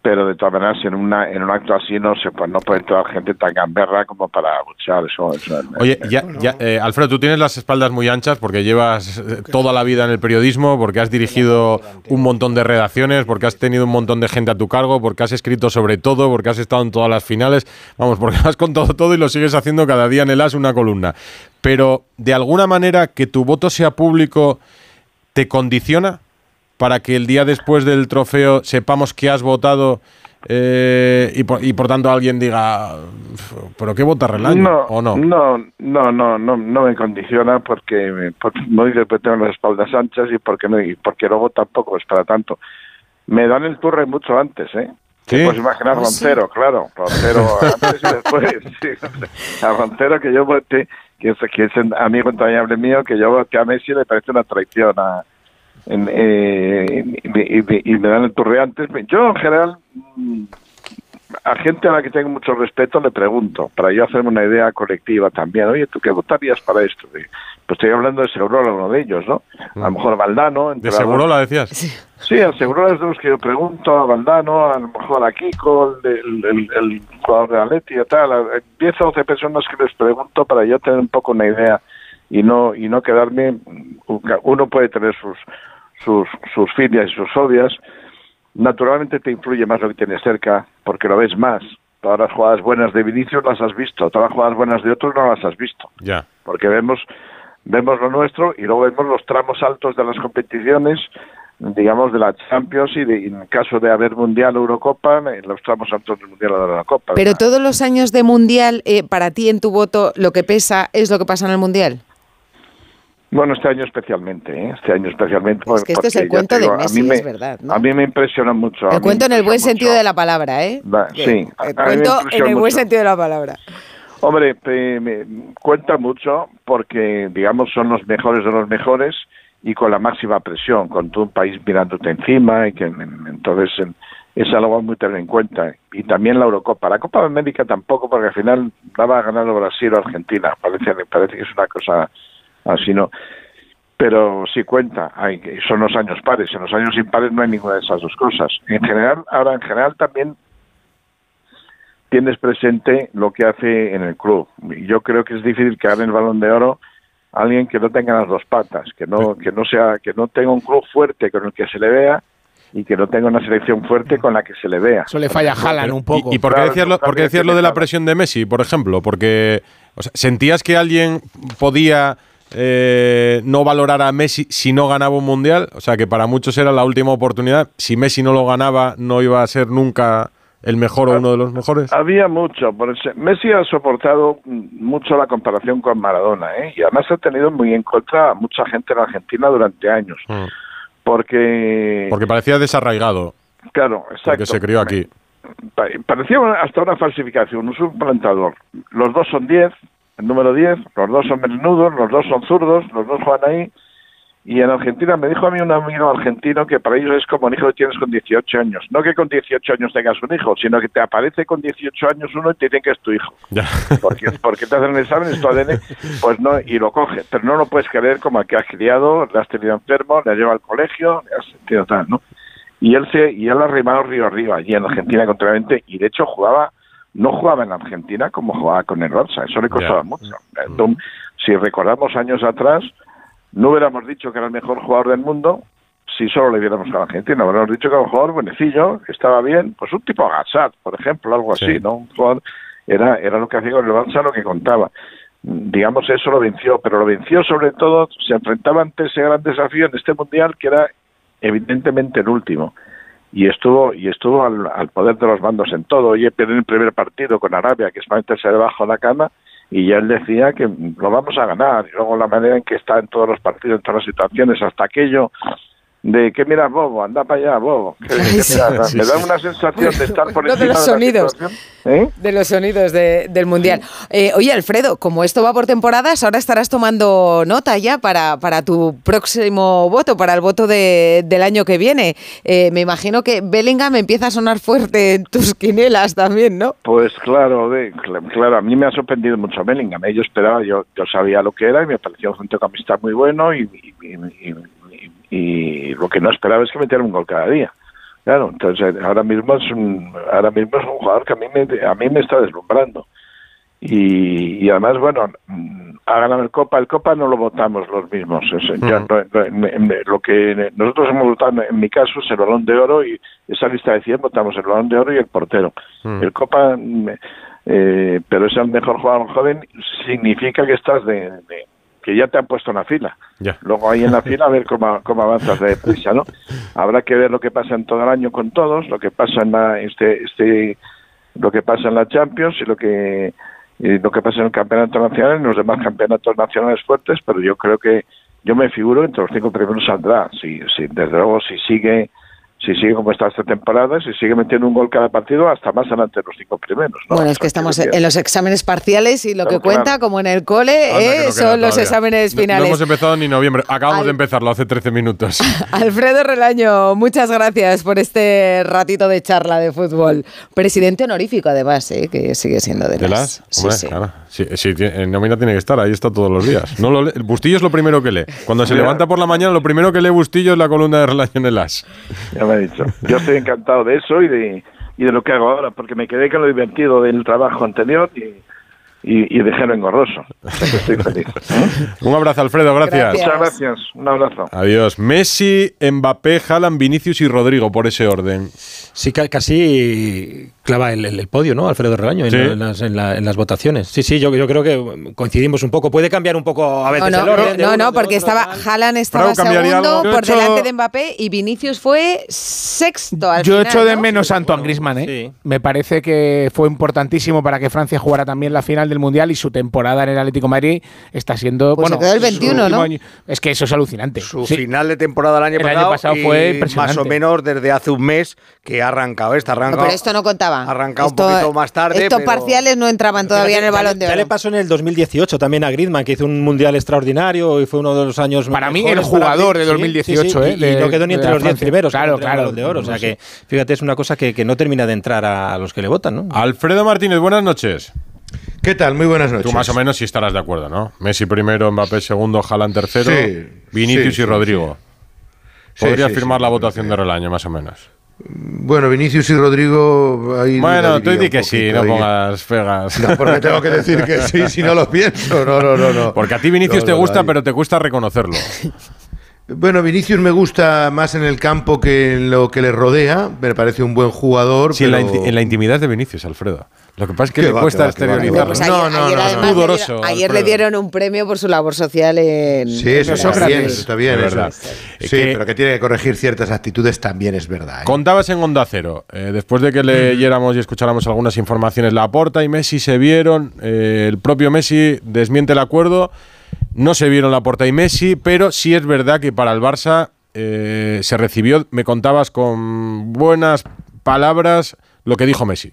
pero de todas maneras en una en un acto así no se pues, no puede entrar gente tan gamberra como para abuchear eso. eso Oye, ya, ya, eh, Alfredo, tú tienes las espaldas muy anchas porque llevas eh, toda la vida en el periodismo, porque has dirigido un montón de redacciones, porque has tenido un montón de gente a tu cargo, porque has escrito sobre todo, porque has estado en todas las finales, vamos, porque [LAUGHS] has contado todo y lo sigues haciendo cada día en el AS una columna. Pero, de alguna manera, que tu voto sea público te condiciona para que el día después del trofeo sepamos que has votado eh, y, por, y por tanto alguien diga, ¿pero qué vota Relaño? No, ¿O no? no, no, no, no, no me condiciona porque, me- porque no dice que tengo las espaldas anchas y porque no, y porque luego tampoco es para tanto. Me dan el turre mucho antes, ¿eh? ¿Sí? Te puedes imaginar ¿Ah, Roncero, claro, Roncero [LAUGHS] antes y después. [LAUGHS] sí. A Roncero que yo voté, que es, que es un amigo entrañable mío, que yo voté a Messi le parece una traición a, y, me- y me- y me dan el turre antes. Yo en general mm, a gente a la que tengo mucho respeto le pregunto, para yo hacerme una idea colectiva también, oye, ¿tú qué votarías para esto? Pues estoy hablando de Segurola, uno de ellos, ¿no? A lo mejor Valdano. ¿De Segurola decías? Sí, al Segurola es de los que yo pregunto, a Valdano, a lo mejor a Kiko, el, el, el- el jugador de Atleti y tal, a 10 o 12 personas que les pregunto para yo tener un poco una idea y no y no quedarme, uno puede tener sus sus, sus filias y sus odias, naturalmente te influye más lo que tienes cerca, porque lo ves más. Todas las jugadas buenas de Vinicius las has visto, todas las jugadas buenas de otros no las has visto, Ya. porque vemos vemos lo nuestro y luego vemos los tramos altos de las competiciones, digamos de la Champions y, de, y en caso de haber Mundial o Eurocopa, en los tramos altos del Mundial o de la Eurocopa. Pero todos los años de Mundial, eh, para ti en tu voto, lo que pesa es lo que pasa en el Mundial. Bueno, este año especialmente, ¿eh? este año especialmente. Es que esto es el cuento de Messi, me- es verdad, ¿no? A mí me impresiona mucho. El cuento en el buen sentido de la palabra, ¿eh? Que- sí, El cuento en el buen sentido de la palabra. Hombre, me cuenta mucho porque, digamos, son los mejores de los mejores y con la máxima presión, con todo un país mirándote encima y que en- en- entonces en- es algo muy tener en cuenta. Y también la Eurocopa. La Copa de América tampoco, porque al final daba a ganar Brasil o Argentina. Parece, parece que es una cosa así, ¿no? Pero sí cuenta, hay, son los años pares. En los años impares no hay ninguna de esas dos cosas. En general, ahora en general también tienes presente lo que hace en el club. Y yo creo que es difícil que gane el balón de oro alguien que no tenga las dos patas, que no, que no sea, que no tenga un club fuerte con el que se le vea y que no tenga una selección fuerte con la que se le vea. Eso le falla a Haaland un poco. ¿Y, y por qué Claro, decías lo, eso por qué también decías lo de la presión de Messi, por ejemplo? Porque o sea, sentías que alguien podía eh, no valorar a Messi si no ganaba un mundial, o sea que para muchos era la última oportunidad. Si Messi no lo ganaba, no iba a ser nunca el mejor o uno de los mejores. Había mucho. Messi ha soportado mucho la comparación con Maradona, ¿eh? y además ha tenido muy en contra a mucha gente en Argentina durante años, Mm. porque, Porque parecía desarraigado, claro, exacto. porque se crió aquí. Pa- parecía hasta una falsificación, un suplantador. Los dos son 10, el número 10, los dos son menudos, los dos son zurdos, los dos juegan ahí. Y en Argentina me dijo a mí un amigo argentino que para ellos es como un hijo que tienes con 18 años. No que con 18 años tengas un hijo, sino que te aparece con 18 años uno y te dicen que es tu hijo. Ya. [LAUGHS] Porque, porque te hacen el examen, es tu ADN, pues no, y lo coge. Pero no lo puedes creer como el que has criado, le has tenido enfermo, le has llevado al colegio, le has sentido tal, ¿no? Y él se, y él ha rimado río arriba, allí en Argentina contrariamente, y de hecho jugaba, no jugaba en Argentina como jugaba con el Barça, eso le costaba mucho. Entonces, si recordamos años atrás, no hubiéramos dicho que era el mejor jugador del mundo si solo le hubiéramos a Argentina. Hubiéramos dicho que era un jugador buenecillo, que estaba bien, pues un tipo Gassat, por ejemplo, algo Sí. así, ¿no? Un jugador, era, era lo que hacía con el Barça, lo que contaba. Digamos, eso lo venció, pero lo venció sobre todo, se enfrentaba ante ese gran desafío en este Mundial que era evidentemente el último. Y estuvo y estuvo al, poder de los bandos en todo. Oye, perdió el primer partido con Arabia, que es para meterse debajo de la cama, y ya él decía que lo vamos a ganar. Y luego la manera en que está en todos los partidos, en todas las situaciones, hasta aquello de que mira Bobo, anda para allá, Bobo. Que- que mira, sí, me da sí. una sensación de estar por [LAUGHS] No, encima de los la sonidos. situación. ¿Eh? De los sonidos de- del Mundial. Eh, oye, Alfredo, como esto va por temporadas, ahora estarás tomando nota ya para, para tu próximo voto, para el voto de- del año que viene. Eh, me imagino que Bellingham empieza a sonar fuerte en tus quinielas también, ¿no? Pues claro, claro, a mí me ha sorprendido mucho Bellingham. Yo esperaba, yo, yo sabía lo que era y me pareció un centrocampista muy bueno y, y, y- y- y lo que no esperaba es que metiera un gol cada día. Claro, entonces ahora mismo es un, ahora mismo es un jugador que a mí me, a mí me está deslumbrando. Y, y además, bueno, mm, ha ganado el Copa. El Copa no lo votamos los mismos. Es- no- lo que nosotros hemos votado, en mi caso, es el Balón de Oro y esa lista de 100 votamos el Balón de Oro y el portero. El Copa, mm, eh, pero es el mejor jugador joven, significa que estás de, de- que ya te han puesto en la fila. Ya. Luego ahí en la [LAUGHS] fila a ver cómo, cómo avanzas de prisa, ¿no? Habrá que ver lo que pasa en todo el año con todos, lo que pasa en la, este, este, lo que pasa en la Champions y lo que y lo que pasa en el campeonato nacional y en los demás campeonatos nacionales fuertes, pero yo creo que yo me figuro entre los cinco primeros saldrá. Si, si, desde luego, si sigue si sigue como está esta temporada, si sigue metiendo un gol cada partido, hasta más adelante de los cinco primeros. ¿no? Bueno, es que estamos en los exámenes parciales y lo Claro, que cuenta, claro. como en el cole, Anda, eh, no son los exámenes No- No, finales. hemos empezado ni noviembre. Acabamos Al- de empezarlo hace 13 minutos. [LAUGHS] Alfredo Relaño, muchas gracias por este ratito de charla de fútbol. Presidente honorífico, además, eh, que sigue siendo de, ¿De las. las? Sí, Hombre, sí. claro. Sí, en nómina tiene que estar, ahí está todos los días. No lo lee- el Bustillo es lo primero que lee. Cuando se levanta por la mañana, lo primero que lee Bustillo es la columna de Relaño en el As. Me he dicho. Yo estoy encantado de eso y de, y de lo que hago ahora, porque me quedé con lo divertido del trabajo anterior y, y, y dejé lo engorroso. O sea que estoy feliz. [LAUGHS] Un abrazo, Alfredo, gracias. Muchas gracias. Un abrazo. Adiós. Messi, Mbappé, Haaland, Vinicius y Rodrigo, por ese orden. Sí, ca- casi clava el, el- el podio, ¿no? Alfredo Relaño en, Sí. en las, en la- en las votaciones. Sí, sí, yo, yo creo que coincidimos un poco. Puede cambiar un poco a veces No, el no, orden. de no, uno, no, porque otro, estaba. Haaland estaba segundo por hecho- delante de Mbappé y Vinicius fue sexto al Yo final, echo de ¿no? menos a Antoine Griezmann, ¿eh? sí. Me parece que fue importantísimo para que Francia jugara también la final del Mundial y su temporada en el Atlético de Madrid está siendo. Pues bueno, se quedó el su 21, último ¿no? año- Es que eso es alucinante. Su Sí. final de temporada el año El año pasado, pasado y fue impresionante. más o menos desde hace un mes que ha arrancado esta. Arrancado, pero esto no contaba. Arrancado Esto- un poquito más tarde. Estos pero- parciales no entraban todavía en el Ya balón de Ya oro. le pasó en el 2018 también a Griezmann, que hizo un mundial extraordinario y fue uno de los años Para mí, el jugador de Sí, 2018, sí, sí, ¿eh? y- Y, de- no quedó ni entre los 10 Francia. primeros. Claro, entre el claro. Balón de oro. O sea Sí. que, fíjate, es una cosa que, que no termina de entrar a los que le votan, ¿no? Alfredo Martínez, buenas noches. ¿Qué tal? Muy buenas noches. Tú más o menos sí estarás de acuerdo, ¿no? Messi primero, Mbappé segundo, Haaland tercero, Sí, Vinicius sí, y sí, Rodrigo. Sí, Podría sí, firmar sí, la votación de Relaño, más o menos. Bueno, Vinicius y Rodrigo. Ahí Bueno, tú di que sí, no pongas pegas. No, porque tengo que decir que sí, si no lo pienso. No, no, no. no. Porque a ti Vinicius No, te no, gusta, pero te cuesta reconocerlo. [LAUGHS] Bueno, Vinicius me gusta más en el campo que en lo que le rodea. Me parece un buen jugador. Sí, en la, en intimidad de Vinicius, Alfredo. Lo que pasa es que le va, cuesta exteriorizarlo. va. Pues ayer, No, no, ayer no, no. le Pudoroso, dieron- ayer le Alfredo. dieron un premio por su labor social en, Sí, en eso los está bien, Sócrates. está bien. Es eso. verdad. Sí, Que- pero que tiene que corregir ciertas actitudes también es verdad. ¿eh? Contabas en Onda Cero, eh, después de que leyéramos y escucháramos algunas informaciones, la Porta y Messi se vieron, eh, el propio Messi desmiente el acuerdo, no se vieron la Porta y Messi, pero sí es verdad que para el Barça eh, se recibió, me contabas con buenas palabras lo que dijo Messi.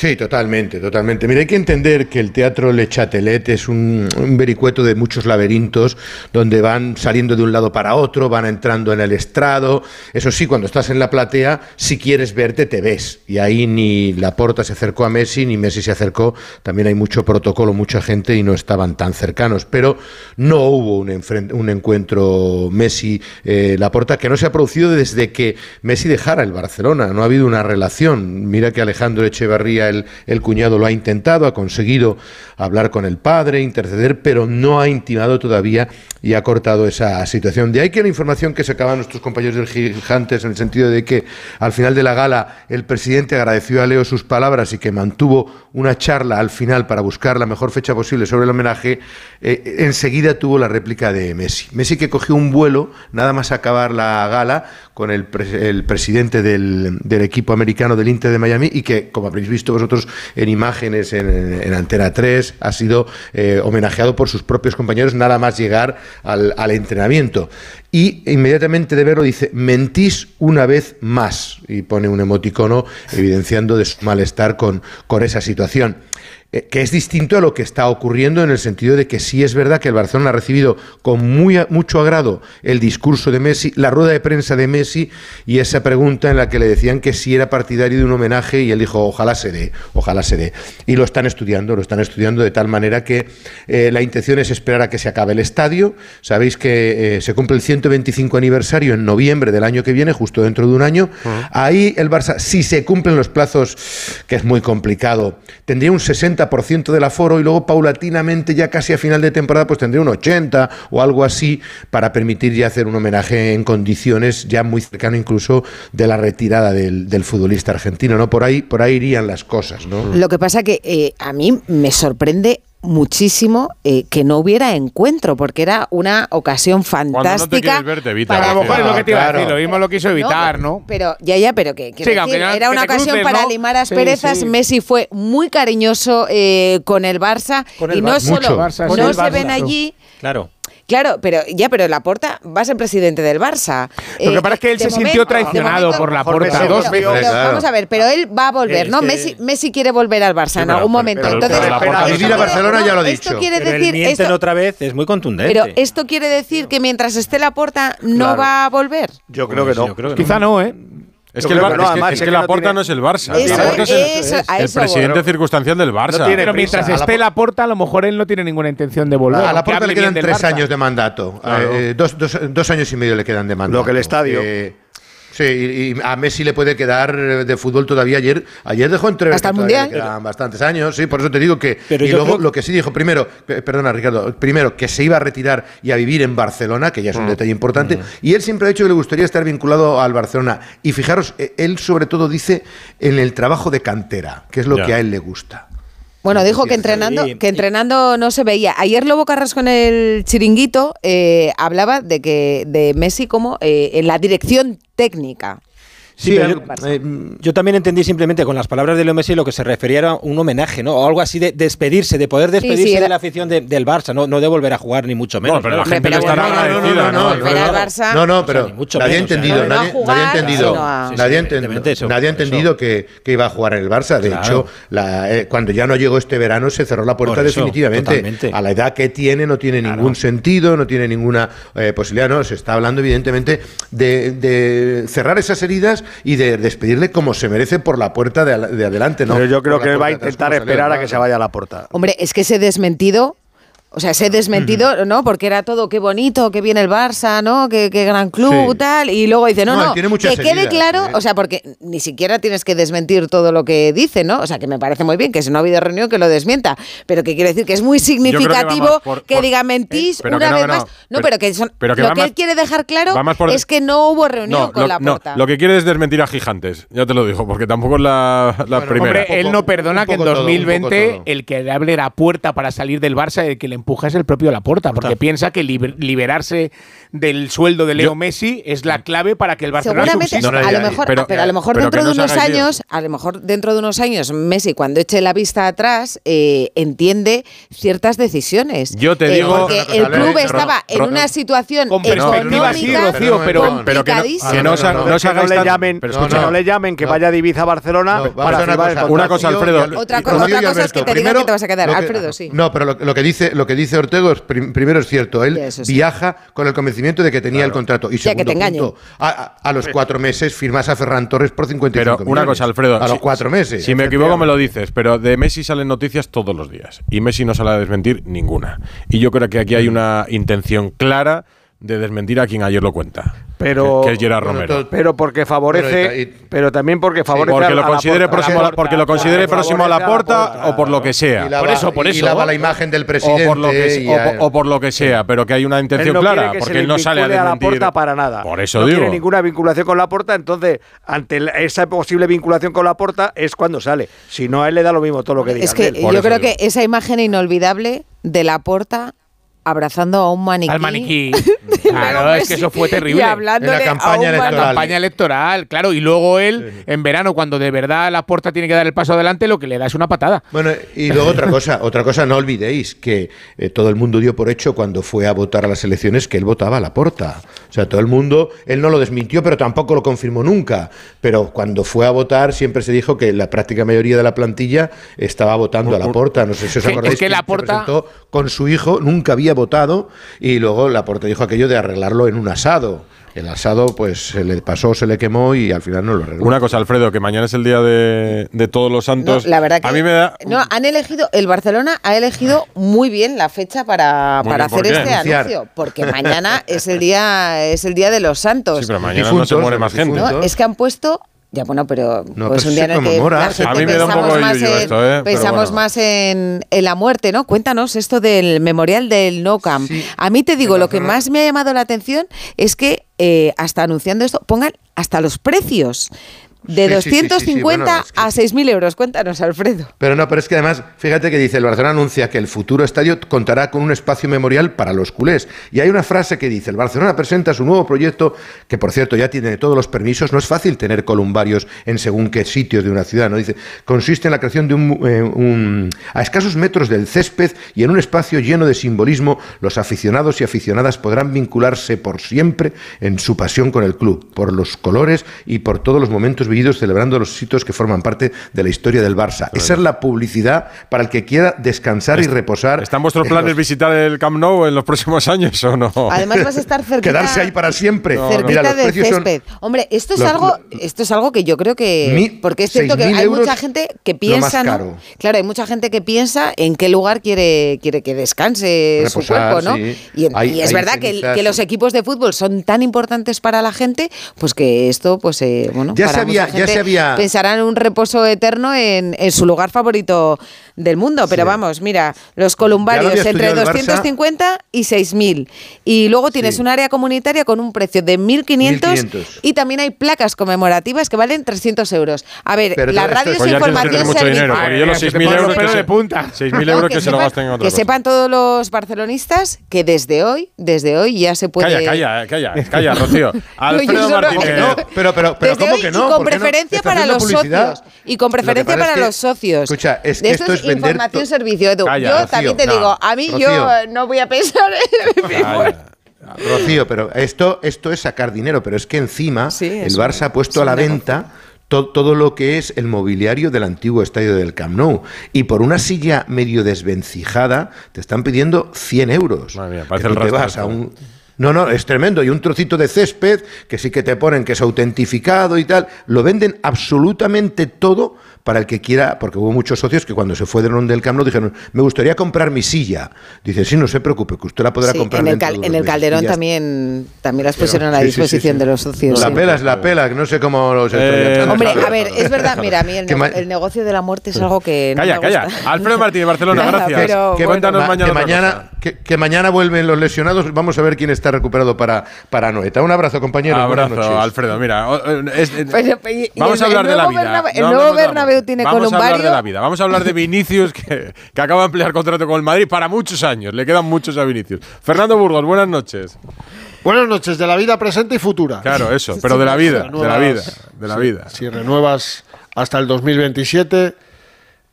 Sí, totalmente, totalmente. Mira, hay que entender que el teatro Le Chatelet es un, un vericueto de muchos laberintos donde van saliendo de un lado para otro, van entrando en el estrado. Eso sí, cuando estás en la platea, si quieres verte, te ves. Y ahí ni Laporta se acercó a Messi, ni Messi se acercó. También hay mucho protocolo, mucha gente y no estaban tan cercanos. Pero no hubo un, un encuentro Messi-Laporta que no se ha producido desde que Messi dejara el Barcelona. No ha habido una relación. Mira que Alejandro Echeverría, el, cuñado, lo ha intentado, ha conseguido hablar con el padre, interceder, pero no ha intimado todavía y ha cortado esa situación. De ahí que la información que sacaban nuestros compañeros del Gigantes, en el sentido de que al final de la gala el presidente agradeció a Leo sus palabras y que mantuvo una charla al final para buscar la mejor fecha posible sobre el homenaje, eh, enseguida tuvo la réplica de Messi. Messi que cogió un vuelo, nada más acabar la gala, con el, el presidente del, del, equipo americano del Inter de Miami y que, como habréis visto vosotros en imágenes en, en Antena 3, ha sido eh, homenajeado por sus propios compañeros nada más llegar al, al, entrenamiento. Y inmediatamente de verlo dice, mentís una vez más. Y pone un emoticono evidenciando de su malestar con, con esa situación eh, que es distinto a lo que está ocurriendo en el sentido de que sí es verdad que el Barcelona ha recibido con muy, mucho agrado el discurso de Messi, la rueda de prensa de Messi y esa pregunta en la que le decían que si era partidario de un homenaje y él dijo ojalá se dé, ojalá se dé. Y lo están estudiando, lo están estudiando de tal manera que eh, la intención es esperar a que se acabe el estadio. Sabéis que eh, se cumple el 125 aniversario en noviembre del año que viene, justo dentro de un año. Uh -huh. Ahí el Barça, si se cumplen los plazos, que es muy complicado, tendría un 60 del aforo y luego paulatinamente ya casi a final de temporada pues tendría un 80 o algo así para permitir ya hacer un homenaje en condiciones ya muy cercano incluso de la retirada del, del futbolista argentino, ¿no? Por ahí, por ahí irían las cosas, ¿no? Lo que pasa que eh, a mí me sorprende muchísimo eh, que no hubiera encuentro, porque era una ocasión fantástica. No ver, te evita, para, a lo mejor es lo que te iba a decir, lo mismo lo quiso evitar, ¿no? ¿no? Pero ya, ya, pero que, sí, decir, no, era una ocasión cruces, para ¿no? limar Sí, asperezas. sí. Messi fue muy cariñoso eh, con el Barça Con el y no solo. Barça, no sí, se Barça. ven allí. Claro. Claro, pero ya, pero Laporta va a ser presidente del Barça. Lo que Eh, pasa es que él se sintió traicionado momento- por la Jorge, porta pero- dos pero- veces. claro. Vamos a ver, pero él va a volver, Es ¿no? que- Messi, Messi quiere volver al Barça en pero- algún momento. pero- Entonces, pero vivir a Barcelona ya lo he Esto dicho. quiere Pero decir mienten esto, otra vez es muy contundente. pero esto quiere decir que mientras esté la porta no Claro. va a volver. Yo creo que no. creo que Quizá no, ¿eh? Es que, el, Bar- no, es que- además es es que que la porta tiene- no es el Barça. La Porta es el- eso, presidente voy. circunstancial del Barça. No tiene Pero mientras prisa. esté la porta, a lo mejor él no tiene ninguna intención de volver. A la hable le quedan tres años de mandato. Claro. Eh, dos, dos- dos años y medio le quedan de mandato. Lo que el estadio. Eh, sí, y, y a Messi le puede quedar eh, de fútbol todavía. Ayer, ayer dejó entrever Hasta que el todavía Mundial. le quedan bastantes años. Sí, por eso te digo que. Pero y luego creo- lo que sí dijo primero, pe- perdona Ricardo, primero que se iba a retirar y a vivir en Barcelona, que ya es un detalle importante. Y él siempre ha dicho que le gustaría estar vinculado al Barcelona. Y fijaros, eh, él sobre todo dice en el trabajo de cantera, que es lo Ya. que a él le gusta. Bueno, dijo que entrenando, que entrenando no se veía. Ayer Lobo Carrasco en el chiringuito eh, hablaba de que de Messi como eh, en la dirección técnica. Sí, pero yo, eh, yo también entendí simplemente con las palabras de Leo Messi lo que se refería era un homenaje, ¿no? O algo así de despedirse, de poder despedirse sí, era- de la afición de- del Barça, no, no de volver a jugar ni mucho menos. No, pero la claro. gente pero estará bueno, no, no, agradecida, no, ¿no? no, ver al Barça. No, no, O sea, pero nadie ha menos, o sea, entendido, no, no nadie, a ha entendido, a- Sí, sí, nadie, ha entendido, nadie ha que, que iba a jugar en el Barça. De Claro. hecho, la- eh, cuando ya no llegó este verano se cerró la puerta eso, definitivamente. totalmente. A la edad que tiene no tiene ningún sentido, no tiene ninguna eh, posibilidad. No, se está hablando evidentemente de, de cerrar esas heridas y de despedirle como se merece por la puerta de, de adelante. ¿no? Pero yo creo que él va a puerta intentar esperar a que se vaya a la porta. Hombre, es que ese desmentido, o sea, ese desmentido, ¿no? Porque era todo qué bonito, que viene el Barça, ¿no? Qué, qué gran club, Sí. tal. Y luego dice, no, No, no, tiene que quede heridas, claro, ¿eh? o sea, porque ni siquiera tienes que desmentir todo lo que dice, ¿no? O sea, que me parece muy bien que si no ha habido reunión que lo desmienta, pero que quiere decir que es muy que significativo por- que por- diga mentís eh, una que no, vez no. más. No, Pero- pero, que, son- pero que lo que más- él quiere dejar claro por- es que no hubo reunión No, con lo, la no, porta. lo que quiere es desmentir a Gigantes, ya te lo digo, porque tampoco es la, la Bueno, primera. Hombre, él no perdona que en poco todo, un poco 2020 todo. el que le abre la puerta para salir del Barça, el que le empuja es el propio Laporta, porque piensa que liber- liberarse del sueldo de Leo Yo- Messi es la clave para que el Barcelona Seguramente. No, no, a, lo mejor, pero- pero, a lo mejor dentro de unos años, a lo mejor dentro de unos años, Messi, cuando eche la vista atrás, eh, entiende ciertas decisiones. Yo te Eh, digo- porque Una cosa, el club estaba en una situación Con perspectiva, sí, Rocío, pero- pero que no, le llamen, pero que escucha, no le llamen, que no. vaya a Ibiza a Barcelona para. Una cosa, Alfredo. Otra cosa- es que te digan que te vas a quedar. Alfredo, sí. No, pero lo, lo que dice lo que dice Ortego es prim- primero es cierto. Él Sí, eso sí. viaja con el convencimiento de que tenía el contrato. Y que segundo te punto, a, los cuatro meses firmas a Ferran Torres por 55 Pero una millones. cosa, Alfredo. A los cuatro meses. Si me equivoco, me lo dices, pero de Messi salen noticias todos los días. Y Messi no sale a desmentir ninguna. Y yo creo que aquí hay una intención clara de desmentir a quien ayer lo cuenta. Pero, que, es Gerard Romero. pero porque favorece, y- pero también porque favorece porque a- lo a la considere Porta. próximo, a la- porque lo considere próximo a la favorece a la porta o por lo que sea. Y lava- Por eso, por y eso. lava la imagen del presidente O por lo que, se- y o a- por- o por lo que sea, pero que hay una intención Él no quiere clara, porque él no sale a la. Porta para nada. Por eso no digo. tiene ninguna vinculación con la porta, entonces ante la- esa posible vinculación con la porta es cuando sale. Si no, a él le da lo mismo todo lo que diga. Es que yo creo que esa imagen inolvidable de la porta abrazando a un maniquí. Al maniquí. [LAUGHS] claro, es que eso fue terrible. Y hablándole En la campaña a un electoral. campaña electoral, claro. Y luego él, en verano, cuando de verdad la puerta tiene que dar el paso adelante, lo que le da es una patada. Bueno, y luego otra cosa, [LAUGHS] otra cosa, no olvidéis que eh, todo el mundo dio por hecho cuando fue a votar a las elecciones que él votaba a la porta. O sea, todo el mundo, él no lo desmintió, pero tampoco lo confirmó nunca. Pero cuando fue a votar siempre se dijo que la práctica mayoría de la plantilla estaba votando a la porta. No sé si os acordáis es que se presentó con su hijo, nunca había votado y luego la porta dijo aquello de arreglarlo en un asado. El asado, pues se le pasó, se le quemó y al final no lo arregló. Una cosa, Alfredo, que mañana es el día de, de todos los No, santos. la verdad que a mí me da no han elegido el Barcelona ha elegido muy bien la fecha para, para bien, ¿por hacer este Anunciar. anuncio porque mañana es el día es el día de los santos. Sí, pero mañana no se muere más gente. No, es que han puesto ya bueno, pero No, pues un día se en el que conmemora. la gente A mí me da un pensamos poco de más yuyu en- esto, ¿eh? Pensamos bueno. más en, en la muerte, ¿no? Cuéntanos esto del memorial del No Camp. A mí te digo, lo que más me ha llamado la atención es que eh, hasta anunciando esto pongan hasta los precios de Sí, sí, sí, sí, 250 bueno, es a 6.000 euros. Cuéntanos, Alfredo. Pero no, pero es que además, fíjate que dice, el Barcelona anuncia que el futuro estadio contará con un espacio memorial para los culés. Y hay una frase que dice, el Barcelona presenta su nuevo proyecto, que por cierto ya tiene todos los permisos, no es fácil tener columbarios en según qué sitios de una ciudad, ¿no? Dice, consiste en la creación de un, eh, un- a escasos metros del césped y en un espacio lleno de simbolismo, los aficionados y aficionadas podrán vincularse por siempre en su pasión con el club, por los colores y por todos los momentos vividos celebrando los sitios que forman parte de la historia del Barça. Esa es la publicidad para el que quiera descansar y reposar. ¿Están vuestros planes los- visitar el Camp Nou en los próximos años o no? Además vas a estar cerquita, Quedarse ahí para siempre. cerquita Mira, los del precios son- césped. Hombre, esto es Los- algo, esto es algo que yo creo que Mi- porque es cierto que 6.000 hay mucha gente que lo piensa, ¿no? Claro, hay mucha gente que piensa en qué lugar quiere quiere que descanse su Reposar, cuerpo, ¿no? sí. Y, Hay- y es verdad que, que los equipos de fútbol son tan importantes para la gente, pues que esto, pues eh, bueno, Ya para se había- mucha ya se había- pensará en un reposo eterno en, en su lugar favorito del mundo. Pero vamos, mira, los columbarios había entre estudiado el Barça. 250 y 6.000. Y luego tienes un área comunitaria con un precio de 1.500 1.500. y también hay placas conmemorativas que valen 300 euros. A ver, Pero la radio es- información mucho dinero, porque yo los que te 6.000 ponen euros que se, punta. 6.000 No, euros que que, se lo sepan- gasten en otra que cosa. sepan todos los barcelonistas que desde hoy, desde hoy ya se puede. Calla, calla, calla, calla, Rocío. [LAUGHS] yo Alfredo Martínez. No, pero, pero, pero ¿cómo que no? Preferencia ¿Estás para los publicidad? socios. Y con Lo preferencia es para que- los socios. Escucha, es que De esto es vender información servicio, Edu. Calla, yo Rocío, también te no. digo, a mí yo Rocío. no voy a pensar en mi. Rocío, pero esto, esto es sacar dinero, pero es que encima Sí, el es Barça ha puesto es a la venta to- todo lo que es el mobiliario del antiguo estadio del Camp Nou. Y por una silla medio desvencijada te están pidiendo 100 euros. Madre mía, Que parece tú el te rastro vas a un... No, no, es tremendo. Y un trocito de césped que sí que te ponen que es autentificado y tal. Lo venden absolutamente todo para el que quiera, porque hubo muchos socios que cuando se fueron del Camp Nou dijeron, me gustaría comprar mi silla. Dice, sí, no se preocupe, que usted la podrá Sí, comprar en el, cal- de en el meses". Calderón también, también las pusieron a la Sí, sí, sí, disposición sí. de los socios. La sí. pela es la pela, que no sé cómo los Eh, Hombre, a ver, es verdad, mira, a mí [LAUGHS] el, negocio de la muerte es algo que no Calla, me calla. Alfredo Martínez, Barcelona, [LAUGHS] Nada, gracias. pero Que bueno. mañana. que, mañana que mañana vuelven los lesionados. Vamos a ver quién está recuperado para, para Noeta. Un abrazo, compañero. Buenas Abrazo. Alfredo. Mira, es- vamos el- a hablar de la nuevo vida. El No nuevo Bernabéu tiene Vamos a hablar de la vida. Vamos a hablar de Vinicius, que, que acaba de ampliar contrato con el Madrid para muchos años. Le quedan muchos a Vinicius. Fernando Burgos, buenas noches. Buenas noches, de la vida presente y futura. Claro, eso, pero de la vida, de la vida, de la vida. Si renuevas hasta el 2027,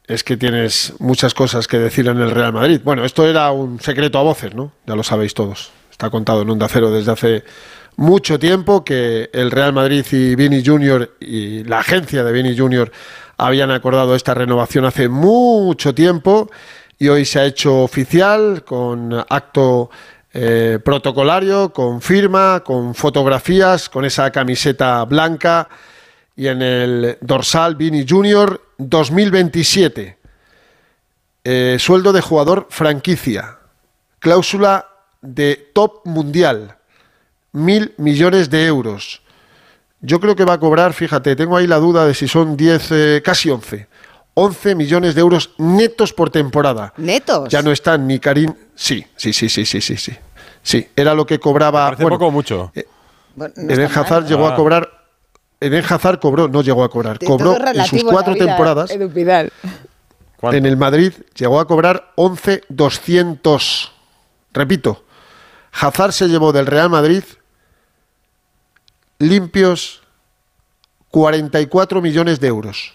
es que tienes muchas cosas que decir en el Real Madrid. Bueno, esto era un secreto a voces, ¿no? Ya lo sabéis todos. Está contado en Onda Cero desde hace mucho tiempo que el Real Madrid y Vini Junior y la agencia de Vini Junior habían acordado esta renovación hace mucho tiempo y hoy se ha hecho oficial con acto eh, protocolario, con firma, con fotografías, con esa camiseta blanca y en el dorsal Vini Junior 2027. Eh, sueldo de jugador franquicia, cláusula de top mundial. mil millones de euros. Yo creo que va a cobrar, fíjate, tengo ahí la duda de si son 10, eh, casi 11. 11 millones de euros netos por temporada. ¿Netos? Ya no están ni Karim. Sí, sí, sí, sí, sí, sí. Sí, sí era lo que cobraba. Parece poco o mucho. Bueno, no Eden Hazard mal. llegó Ah. a cobrar. Eden Hazard cobró, no llegó a cobrar. Cobró en sus cuatro vida, temporadas. Edu Pidal. En el Madrid llegó a cobrar 11.200. Repito, Hazard se llevó del Real Madrid limpios 44 millones de euros.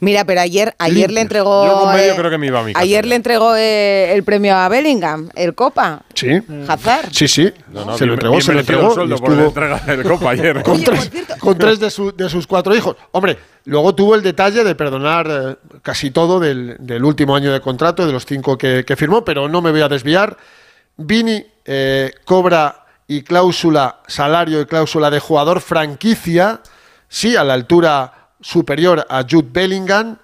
Mira, pero ayer, ayer le entregó. Yo con medio eh, creo que me iba a mi casa Ayer ya. le entregó eh, el premio a Bellingham, el Copa. Sí. Hazard. Sí, sí. No, no, se lo entregó, bien se lo entregó. el sueldo por la estuvo entrega del Copa ayer. con tres, con tres de, su- de sus cuatro hijos. Hombre, luego tuvo el detalle de perdonar eh, casi todo del, del último año de contrato, de los cinco que, que firmó, pero no me voy a desviar. Vini eh, cobra y cláusula, salario y cláusula de jugador franquicia, sí, a la altura superior a Jude Bellingham.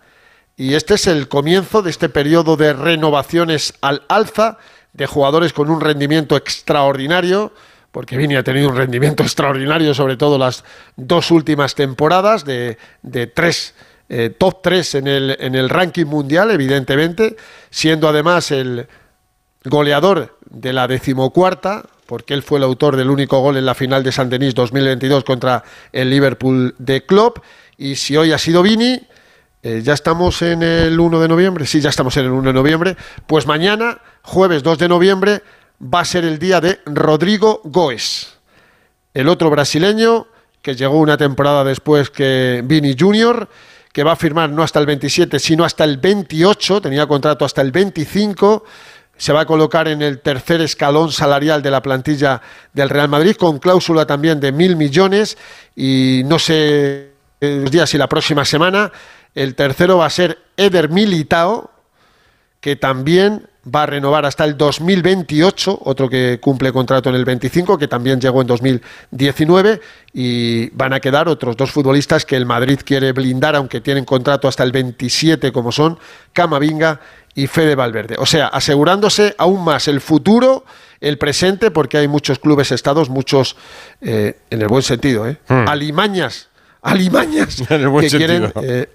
Y este es el comienzo de este periodo de renovaciones al alza de jugadores con un rendimiento extraordinario, porque Vini ha tenido un rendimiento [LAUGHS] extraordinario, sobre todo las dos últimas temporadas, de, de tres, eh, top 3 en el, en el ranking mundial, evidentemente, siendo además el goleador de la decimocuarta, porque él fue el autor del único gol en la final de San Denis 2022 contra el Liverpool de Klopp. Y si hoy ha sido Vini, eh, ya estamos en el 1 de noviembre. Sí, ya estamos en el 1 de noviembre. Pues mañana, jueves 2 de noviembre, va a ser el día de Rodrigo Goes, el otro brasileño que llegó una temporada después que Vini Jr., que va a firmar no hasta el 27, sino hasta el 28, tenía contrato hasta el 25, se va a colocar en el tercer escalón salarial de la plantilla del Real Madrid, con cláusula también de mil millones, y no sé eh, los días y la próxima semana, el tercero va a ser Eder Militao, que también va a renovar hasta el 2028, otro que cumple contrato en el 25, que también llegó en 2019, y van a quedar otros dos futbolistas que el Madrid quiere blindar, aunque tienen contrato hasta el 27, como son Camavinga y Fede Valverde. O sea, asegurándose aún más el futuro, el presente, porque hay muchos clubes estados, muchos, eh, en el buen sentido, ¿eh? alimañas alimañas [LAUGHS] En el buen que quieren, sentido. eh,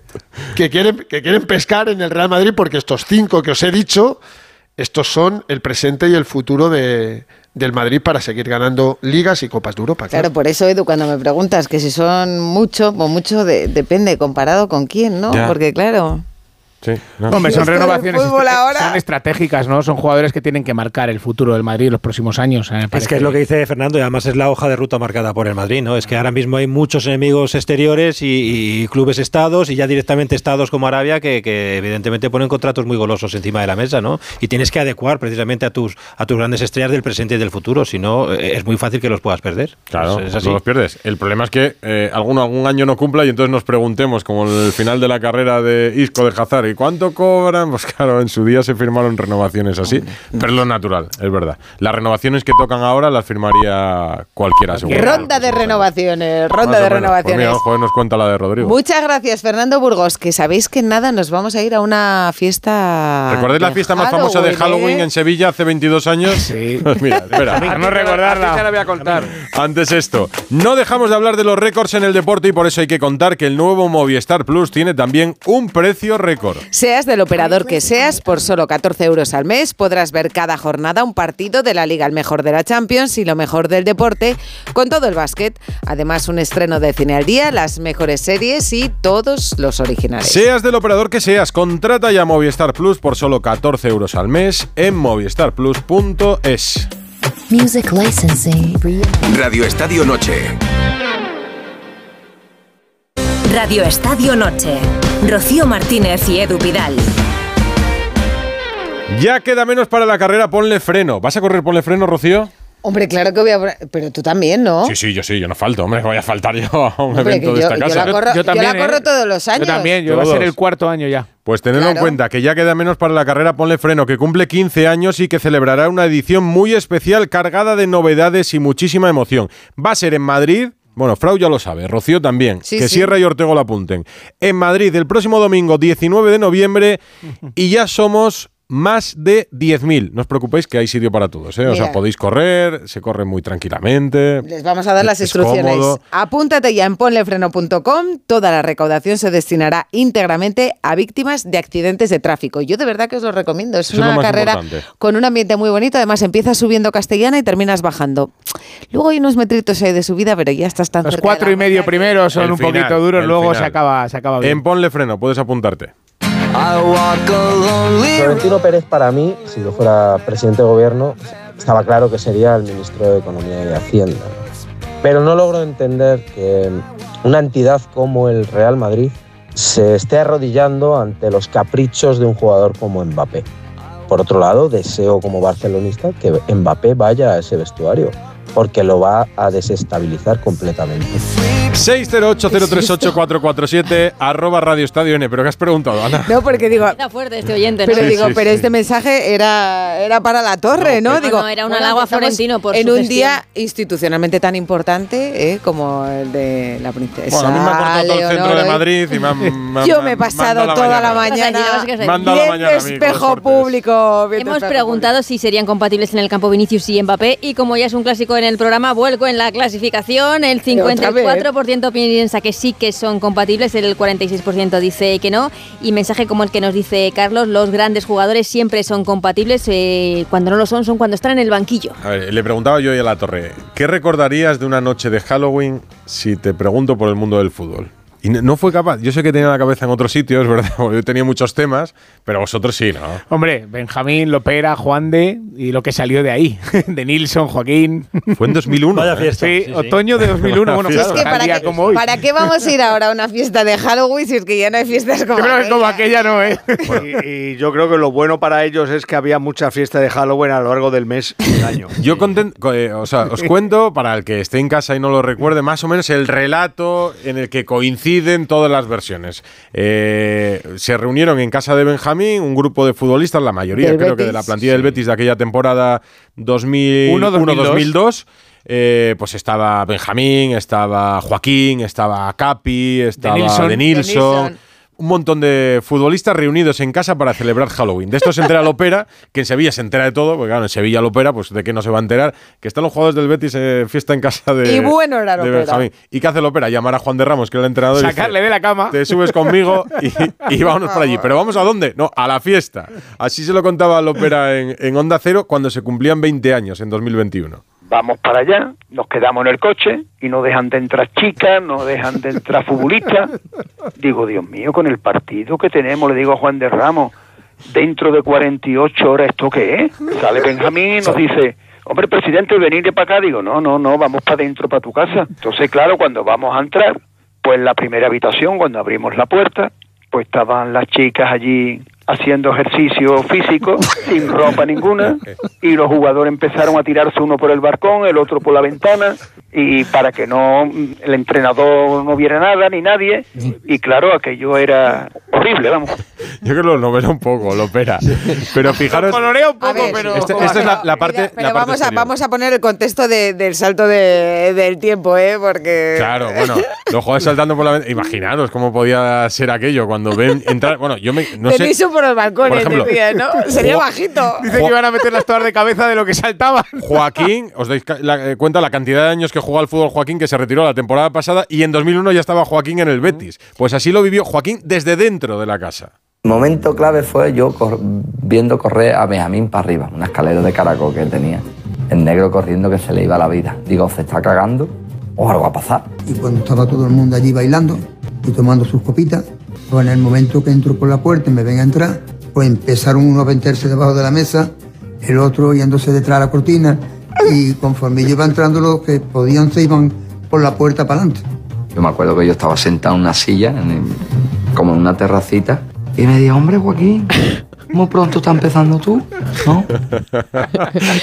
que, quieren, que quieren pescar en el Real Madrid porque estos cinco que os he dicho, estos son el presente y el futuro de, del Madrid para seguir ganando ligas y copas de Europa. Claro, por eso, Edu, cuando me preguntas que si son mucho, pues mucho de- depende, comparado con quién, ¿no? Ya. Porque claro. Sí, Hombre, son renovaciones son estratégicas, ¿no? Son jugadores que tienen que marcar el futuro del Madrid en los próximos años. eh, Es que es lo que dice Fernando y además es la hoja de ruta marcada por el Madrid, ¿no? Es que ahora mismo hay muchos enemigos exteriores y, y clubes estados y ya directamente estados como Arabia que, que evidentemente ponen contratos muy golosos encima de la mesa, ¿no? Y tienes que adecuar precisamente a tus a tus grandes estrellas del presente y del futuro, si no eh, es muy fácil que los puedas perder. Claro, es, es así. no los pierdes. El problema es que eh, alguno algún año no cumpla y entonces nos preguntemos, como en el final de la carrera de Isco de Hazard, ¿y cuánto cobran? Pues claro, en su día se firmaron renovaciones así, pero es lo natural, es verdad. Las renovaciones que tocan ahora las firmaría cualquiera, seguro. Ronda de renovaciones, ronda de menos. Pues renovaciones. mira, joder, nos cuenta la de Rodrigo. Muchas gracias, Fernando Burgos, que sabéis que nada, nos vamos a ir a una fiesta. ¿Recordáis la fiesta más famosa de Halloween eh? en Sevilla hace 22 años? Sí. [LAUGHS] [LAUGHS] Mira, espera. no recordarla. la voy a contar. Antes esto, no dejamos de hablar de los récords en el deporte y por eso hay que contar que el nuevo Movistar Plus tiene también un precio récord. Seas del operador que seas, por solo 14 euros al mes podrás ver cada jornada un partido de la Liga, el mejor de la Champions y lo mejor del deporte, con todo el básquet. Además, un estreno de cine al día, las mejores series y todos los originales. Seas del operador que seas, contrata ya Movistar Plus por solo 14 euros al mes en movistarplus.es. Music licensing. Radio Estadio Noche. Radio Estadio Noche. Rocío Martínez y Edu Pidal. Ya queda menos para la carrera, ponle freno. ¿Vas a correr ponle freno, Rocío? Hombre, claro que voy a... Pero tú también, ¿no? Sí, sí, yo sí, yo no falto, hombre, voy a faltar yo a un Hombre, evento de yo- esta yo casa. la corro- yo la corro todos los años. Yo también, yo va a ser el cuarto año ya. Pues tenedlo en cuenta que ya queda menos para la carrera Ponle Freno, que cumple 15 años y que celebrará una edición muy especial cargada de novedades y muchísima emoción. Va a ser en Madrid. Bueno, Frau ya lo sabe, Rocío también. Sí, que sí. Sierra y Ortego lo apunten. En Madrid, el próximo domingo 19 de noviembre, [LAUGHS] y ya somos más de 10.000. No os preocupéis que hay sitio para todos. ¿eh? O sea, podéis correr, se corre muy tranquilamente. Les vamos a dar las Es instrucciones. cómodo. Apúntate ya en ponlefreno.com. Toda la recaudación se destinará íntegramente a víctimas de accidentes de tráfico. Yo de verdad que os lo recomiendo. Es Eso una carrera importante. con un ambiente muy bonito. Además, empiezas subiendo castellana y terminas bajando. Luego hay unos metritos ahí de subida, pero ya estás tan Los cerca cuatro y medio primeros son El un final, poquito duros, luego se acaba, se acaba bien. En Ponle Freno, puedes apuntarte. Florentino Pérez para mí, si yo fuera presidente de gobierno, estaba claro que sería el ministro de Economía y Hacienda. Pero no logro entender que una entidad como el Real Madrid se esté arrodillando ante los caprichos de un jugador como Mbappé. Por otro lado, deseo como barcelonista que Mbappé vaya a ese vestuario, porque lo va a desestabilizar completamente. 608-038-447 arroba Radio Estadio N. ¿Pero qué has preguntado, Ana? No, porque digo, Está fuerte este oyente, pero digo, sí, pero sí. este mensaje era, era para la torre, ¿no? No, Digo, no, era un halago a Florentino por en su un día institucionalmente tan importante ¿eh? como el de la princesa. Bueno, a mí me ha cortado todo el centro de Leonor, Madrid y me han- me- [LAUGHS] Yo me- he pasado toda la mañana. mañana Me han dado la mañana espejo público. Hemos preguntado si serían compatibles en el campo Vinicius y Mbappé y como ya es un clásico en el programa, vuelco en la clasificación. El otra vez. 54% piensa que sí que son compatibles, el 46% dice que no. Y mensaje como el que nos dice Carlos, los grandes jugadores siempre son compatibles, eh, cuando no lo son son cuando están en el banquillo. A ver, le preguntaba yo a la torre, ¿qué recordarías de una noche de Halloween si te pregunto por el mundo del fútbol? Y no- fue capaz. Yo sé que tenía la cabeza en otros sitios, [LAUGHS] ¿verdad? Porque yo tenía muchos temas, pero vosotros sí, ¿no? Hombre, Benjamín, Lopera, Juan de y lo que salió de ahí. [LAUGHS] De Nilsson, Joaquín. Fue en 2001. Vaya ¿eh? fiesta. Sí, Sí, sí. otoño de 2001. [LAUGHS] Bueno, claro, es que para día qué, como hoy. ¿para qué vamos a ir ahora a una fiesta de Halloween si es que ya no hay fiestas como Yo creo que como aquella? aquella no, ¿eh? Y, y yo creo que lo bueno para ellos es que había mucha fiesta de Halloween a lo largo del mes y del año. Yo conten- co- eh, o sea, os cuento, para el que esté en casa y no lo recuerde, más o menos el relato en el que coinciden todas las versiones. Eh, se reunieron en casa de Benjamín un grupo de futbolistas, la mayoría creo que de la plantilla del Betis de aquella temporada 2001-2002. Eh, pues estaba Benjamín, estaba Joaquín, estaba Capi, estaba Nilsson. De Nilsson. De Nilsson. Un montón de futbolistas reunidos en casa para celebrar Halloween. De esto se entera la ópera, que en Sevilla se entera de todo, porque claro, en Sevilla la ópera, pues de qué no se va a enterar, que están los jugadores del Betis eh, fiesta en casa de, Y bueno era. Benjamín. ¿Y qué hace la ópera? Llamar a Juan de Ramos, que era el entrenador. y Sacarle dice, de la cama. Te subes conmigo y, y vámonos para allí. ¿Pero vamos a dónde? No, a la fiesta. Así se lo contaba la ópera en, en Onda Cero cuando se cumplían 20 años, en 2021. Vamos para allá, nos quedamos en el coche y no dejan de entrar chicas, no dejan de entrar futbolistas. [LAUGHS] Digo, Dios mío, con el partido que tenemos, le digo a Juan de Ramos, dentro de 48 horas, ¿esto qué es? Sale Benjamín y nos dice, hombre, presidente, venir para acá. Digo, no, no, no, vamos para adentro, para tu casa. Entonces, claro, cuando vamos a entrar, pues en la primera habitación, cuando abrimos la puerta, pues estaban las chicas allí haciendo ejercicio físico [LAUGHS] sin ropa ninguna y los jugadores empezaron a tirarse uno por el balcón, el otro por la ventana y para que no el entrenador no viera nada ni nadie y claro aquello era horrible vamos Yo creo que lo novela un poco, lo opera. Pero fijaros. Colorea un poco, A ver, pero. Este- esta es la, la parte. Mira, pero la parte vamos, a, vamos a poner el contexto de- del salto de- del tiempo, ¿eh? Porque. Claro, bueno, los jugadores saltando por la ventana. Imaginaros cómo podía ser aquello cuando ven entrar. Bueno, yo me. No sé. Por los balcones, Por ejemplo, decía, ¿no? Sería bajito. Dice que iban a meter las todas de cabeza de lo que saltaban. [LAUGHS] Joaquín, os dais la- eh, cuenta la cantidad de años que jugó al fútbol Joaquín, que se retiró la temporada pasada y en 2001 ya estaba Joaquín en el Betis. Pues así lo vivió Joaquín desde dentro de la casa. Momento clave fue yo cor- viendo correr a Benjamín para arriba, una escalera de caracol que tenía. El negro corriendo que se le iba la vida. Digo, ¿se está cagando? ¿O algo va a pasar? Y cuando estaba todo el mundo allí bailando y tomando sus copitas, pues en el momento que entro por la puerta y me ven a entrar, pues empezaron uno a meterse debajo de la mesa, el otro yéndose detrás de la cortina, y conforme yo iba entrando, los que podían se iban por la puerta para adelante. Yo me acuerdo que yo estaba sentado en una silla, como en una terracita, y me dijo, hombre, Joaquín, ¿cómo pronto está empezando tú? ¿No? [LAUGHS]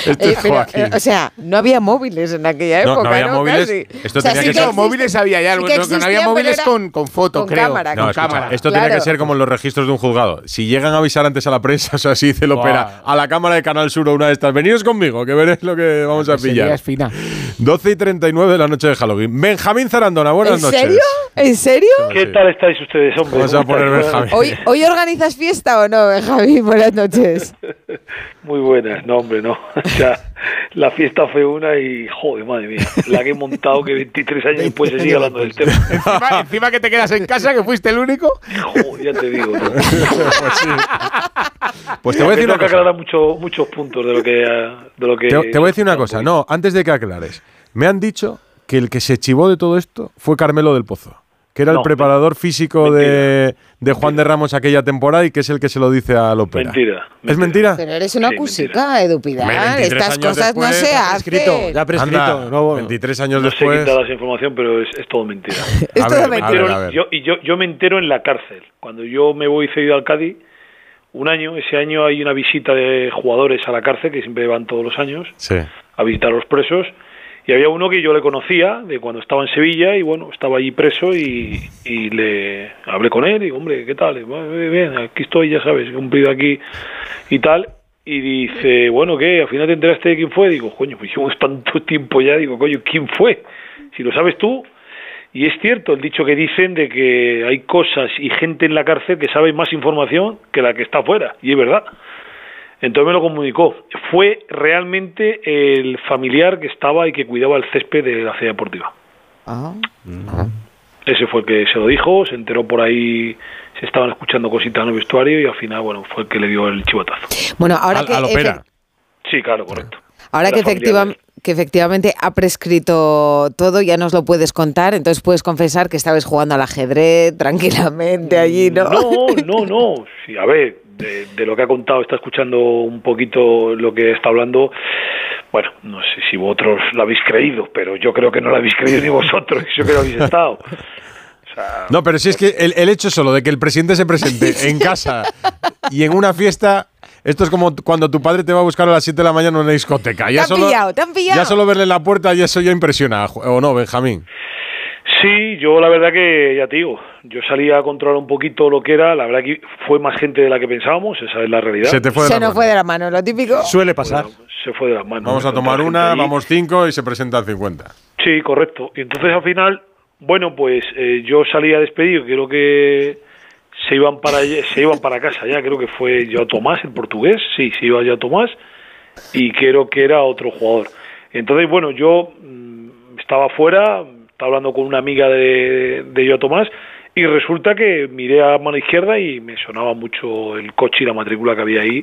Este Eh, pero, eh, o sea, no había móviles en aquella época. no había móviles. Casi. Esto O sea, tenía sí que ser- existe- móviles había ya, sí que no había móviles con- con foto, creo. cámara, No, con escucha, cámara. esto tenía que ser como en los registros de un juzgado. Si llegan a avisar antes a la prensa, [LAUGHS] o sea, así dice el ópera, a la cámara de Canal Sur o una de estas, veniros conmigo, que veréis lo que vamos a Sería pillar. es fina. 12 y 39 de la noche de Halloween. Benjamín Zarandona, buenas ¿En noches. serio? ¿En serio? ¿Qué tal estáis ustedes, hombre? Vamos a ¿Cómo poner? Benjamín. ¿Hoy, ¿Hoy organizas fiesta o no, Benjamín? [LAUGHS] Buenas noches. [LAUGHS] Muy buenas, no, hombre, no. [LAUGHS] O sea, la fiesta fue una y, joder, madre mía, la que he montado que 23 años después se sigue hablando del tema. encima, encima que te quedas en casa, que fuiste el único. Joder, ya te digo. ¿no? Pues te voy a decir Tengo que aclarar mucho- muchos puntos de lo que... De lo que Te, te voy a decir una cosa. No, antes de que aclares. Me han dicho que el que se chivó de todo esto fue Carmelo del Pozo, que era el No, preparador físico de, de Juan de Ramos aquella temporada y que es el que se lo dice a Lopera. Mentira. ¿Es mentira? Pero eres una cusica, Edu Pidal. Hombre, 23 Estas cosas no después, se ya hacen. Ya prescrito. Anda, no, 23 años No sé después. quitar esa información, pero es, es todo mentira. [LAUGHS] Es todo mentira. yo, y yo, yo me entero en la cárcel. Cuando yo me voy cedido al Cádiz, un año, ese año hay una visita de jugadores a la cárcel, que siempre van todos los años, Sí. a visitar a los presos. Y había uno que yo le conocía de cuando estaba en Sevilla y bueno, estaba allí preso y, y le hablé con él y digo, hombre, ¿qué tal? Y, "Bueno, bien, bien, aquí estoy, ya sabes, he cumplido aquí y tal. Y dice, bueno, ¿qué? ¿Al final te enteraste de quién fue? Digo, coño, pues llevo tanto tiempo ya, digo, coño, ¿quién fue? Si lo sabes tú. Y es cierto el dicho que dicen de que hay cosas y gente en la cárcel que sabe más información que la que está afuera. Y es verdad. Entonces me lo comunicó. Fue realmente el familiar que estaba y que cuidaba el césped de la ciudad deportiva. Ah. Ese fue el que se lo dijo, se enteró por ahí, se estaban escuchando cositas en el vestuario y al final, bueno, fue el que le dio el chivatazo. Bueno, ahora Al- que, a Lopera. efe- Sí, claro, correcto. ahora Era que, familiar efectiva- que efectivamente ha prescrito todo, ya nos lo puedes contar, entonces puedes confesar que estabas jugando al ajedrez tranquilamente allí, ¿no? No, no, no. Sí, a ver, de, de lo que ha contado, está escuchando un poquito lo que está hablando. Bueno, no sé si vosotros lo habéis creído, pero yo creo que no lo habéis creído ni vosotros, yo que no habéis estado. O sea, No, pero si es que el, el hecho solo de que el presidente se presente en [LAUGHS] casa y en una fiesta, esto es como cuando tu padre te va a buscar a las 7 de la mañana en una discoteca. Te Ya han solo, pillado, te han pillado. ya solo verle en la puerta y eso ya impresiona, ¿o no, Benjamín? Sí, yo la verdad que ya te digo, yo salí a controlar un poquito lo que era, la verdad que fue más gente de la que pensábamos, esa es la realidad. Se te fue de Se la nos mano. fue de la mano, lo típico. Suele pasar. Se fue de las manos. Vamos a tomar una, ahí. vamos cinco y se presentan 50. Sí, correcto. Y entonces al final, bueno, pues eh, yo salí a despedir, creo que se iban para se iban para casa ya, creo que fue yo Tomás, el portugués, sí, se iba ya Tomás y creo que era otro jugador. Entonces, bueno, yo mm, estaba fuera, estaba hablando con una amiga de, de yo Tomás y resulta que miré a mano izquierda y me sonaba mucho el coche y la matrícula que había ahí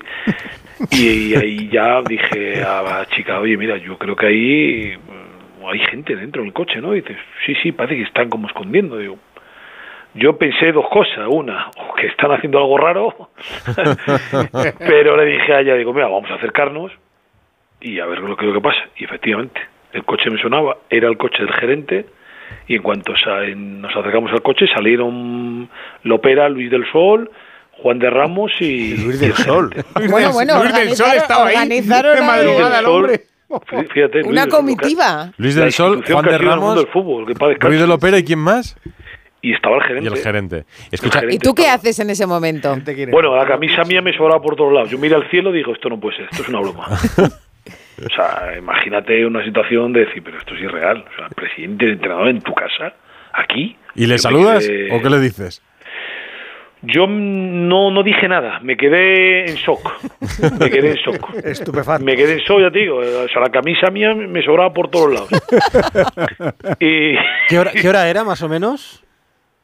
y, ahí ya dije a la chica, oye, mira, yo creo que ahí mm, hay gente dentro del coche, ¿no? Y dices, sí, sí, parece que están como escondiendo. Digo, yo pensé dos cosas. Una, o que están haciendo algo raro, [LAUGHS] pero le dije a ella, digo, mira, vamos a acercarnos y a ver lo que, lo que pasa. Y efectivamente, el coche me sonaba, era el coche del gerente, y en cuanto nos acercamos al coche salieron Lopera, Luis del Sol, Juan de Ramos y... Luis del Sol. Bueno, bueno, Luis del Sol estaba ahí. organizaron De madrugada el hombre. Fí- Fíjate, Luis una del Sol, comitiva. Luis del Sol, Juan de Ramos, del fútbol, que Ruiz de Lopera y quién más? Y estaba el Y gerente. el gerente. Escucha, ¿Y tú qué haces en ese momento? Bueno, la camisa mía me sobraba por todos lados. Yo miré al cielo y digo, esto no puede ser, esto es una broma. [LAUGHS] o sea, imagínate una situación de decir, pero esto es irreal. O sea, el presidente, el entrenador en tu casa, aquí. ¿y le saludas quedé- o qué le dices? Yo no, no dije nada, me quedé en shock. Me quedé en shock. [LAUGHS] Estupefacto. Me quedé en shock, ya te digo. O sea, la camisa mía me sobraba por todos lados. [LAUGHS] y ¿Qué hora, qué hora era más o menos?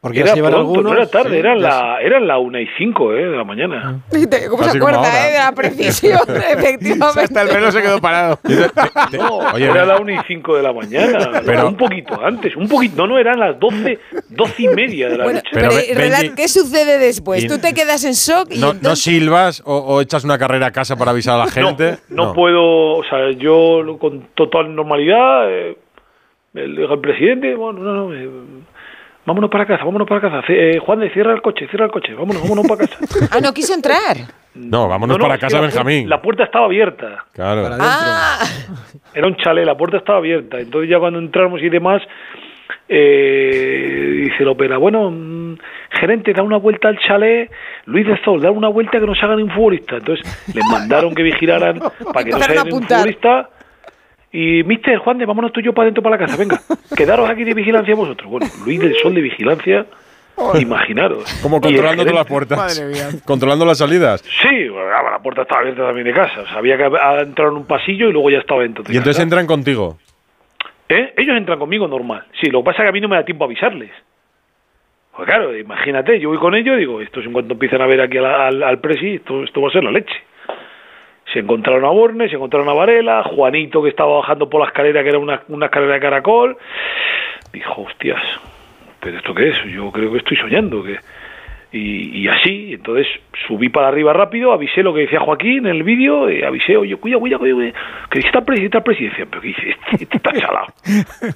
Porque ya era pronto, algunos. no era tarde, sí, era, ya la, era la una y cinco eh, de la mañana. Fíjate, ¿Cómo se Así acuerda eh, de la precisión? [LAUGHS] [LAUGHS] Efectivamente. Hasta el reloj se quedó parado. [LAUGHS] No, Oye, era la 1 y 5 de la mañana. Pero- un poquito antes, un poquito. No, no, eran las 12, 12 y media de la Bueno, noche. pero, Benji- ¿qué sucede después? Y- Tú te quedas en shock y ¿No, no entonces- silbas o, o echas una carrera a casa para avisar a la gente? no, no puedo, o sea, yo con total normalidad, eh, el, el presidente, bueno, no, no, eh, vámonos para casa, vámonos para casa. Eh, Juan, de, cierra el coche, cierra el coche, vámonos, vámonos para casa. [LAUGHS] Ah, no quiso entrar. No, vámonos No, no, para casa, la Benjamín. La puerta estaba abierta. Claro. Ah, Era un chalet, la puerta estaba abierta. Entonces ya cuando entramos y demás, eh, dice el ópera, bueno, mm, gerente, da una vuelta al chalet, Luis de Sol, da una vuelta que no se haga ni un futbolista. Entonces les [LAUGHS] mandaron que vigilaran para que no se Empezaron a haga ni un futbolista. Y, mister, Juan de, vámonos tú y yo para adentro para la casa, venga, [LAUGHS] quedaros aquí de vigilancia vosotros. Bueno, Luis del Sol de vigilancia, imaginaros. Como Y controlando todas las puertas. [LAUGHS] Controlando las salidas. Sí, bueno, la puerta estaba abierta también de casa. Sabía que había entrado en un pasillo y luego ya estaba dentro de Y entonces casa. entran contigo. ¿Eh? Ellos entran conmigo normal. Sí, lo que pasa es que a mí no me da tiempo a avisarles. Pues claro, imagínate, yo voy con ellos, digo, estos en cuanto empiezan a ver aquí al, al, al presi, esto, esto va a ser la leche. Se encontraron a Borne, se encontraron a Varela, Juanito que estaba bajando por la escalera, que era una, una escalera de caracol. Dijo, hostias, ¿pero esto qué es? Yo creo que estoy soñando. que y, y así, entonces subí para arriba rápido, avisé lo que decía Joaquín en el vídeo, eh, avisé, oye, cuida, cuida, cuida, que está está el presi. Y decían, pero ¿qué dice? Este, este está chalado. [LAUGHS]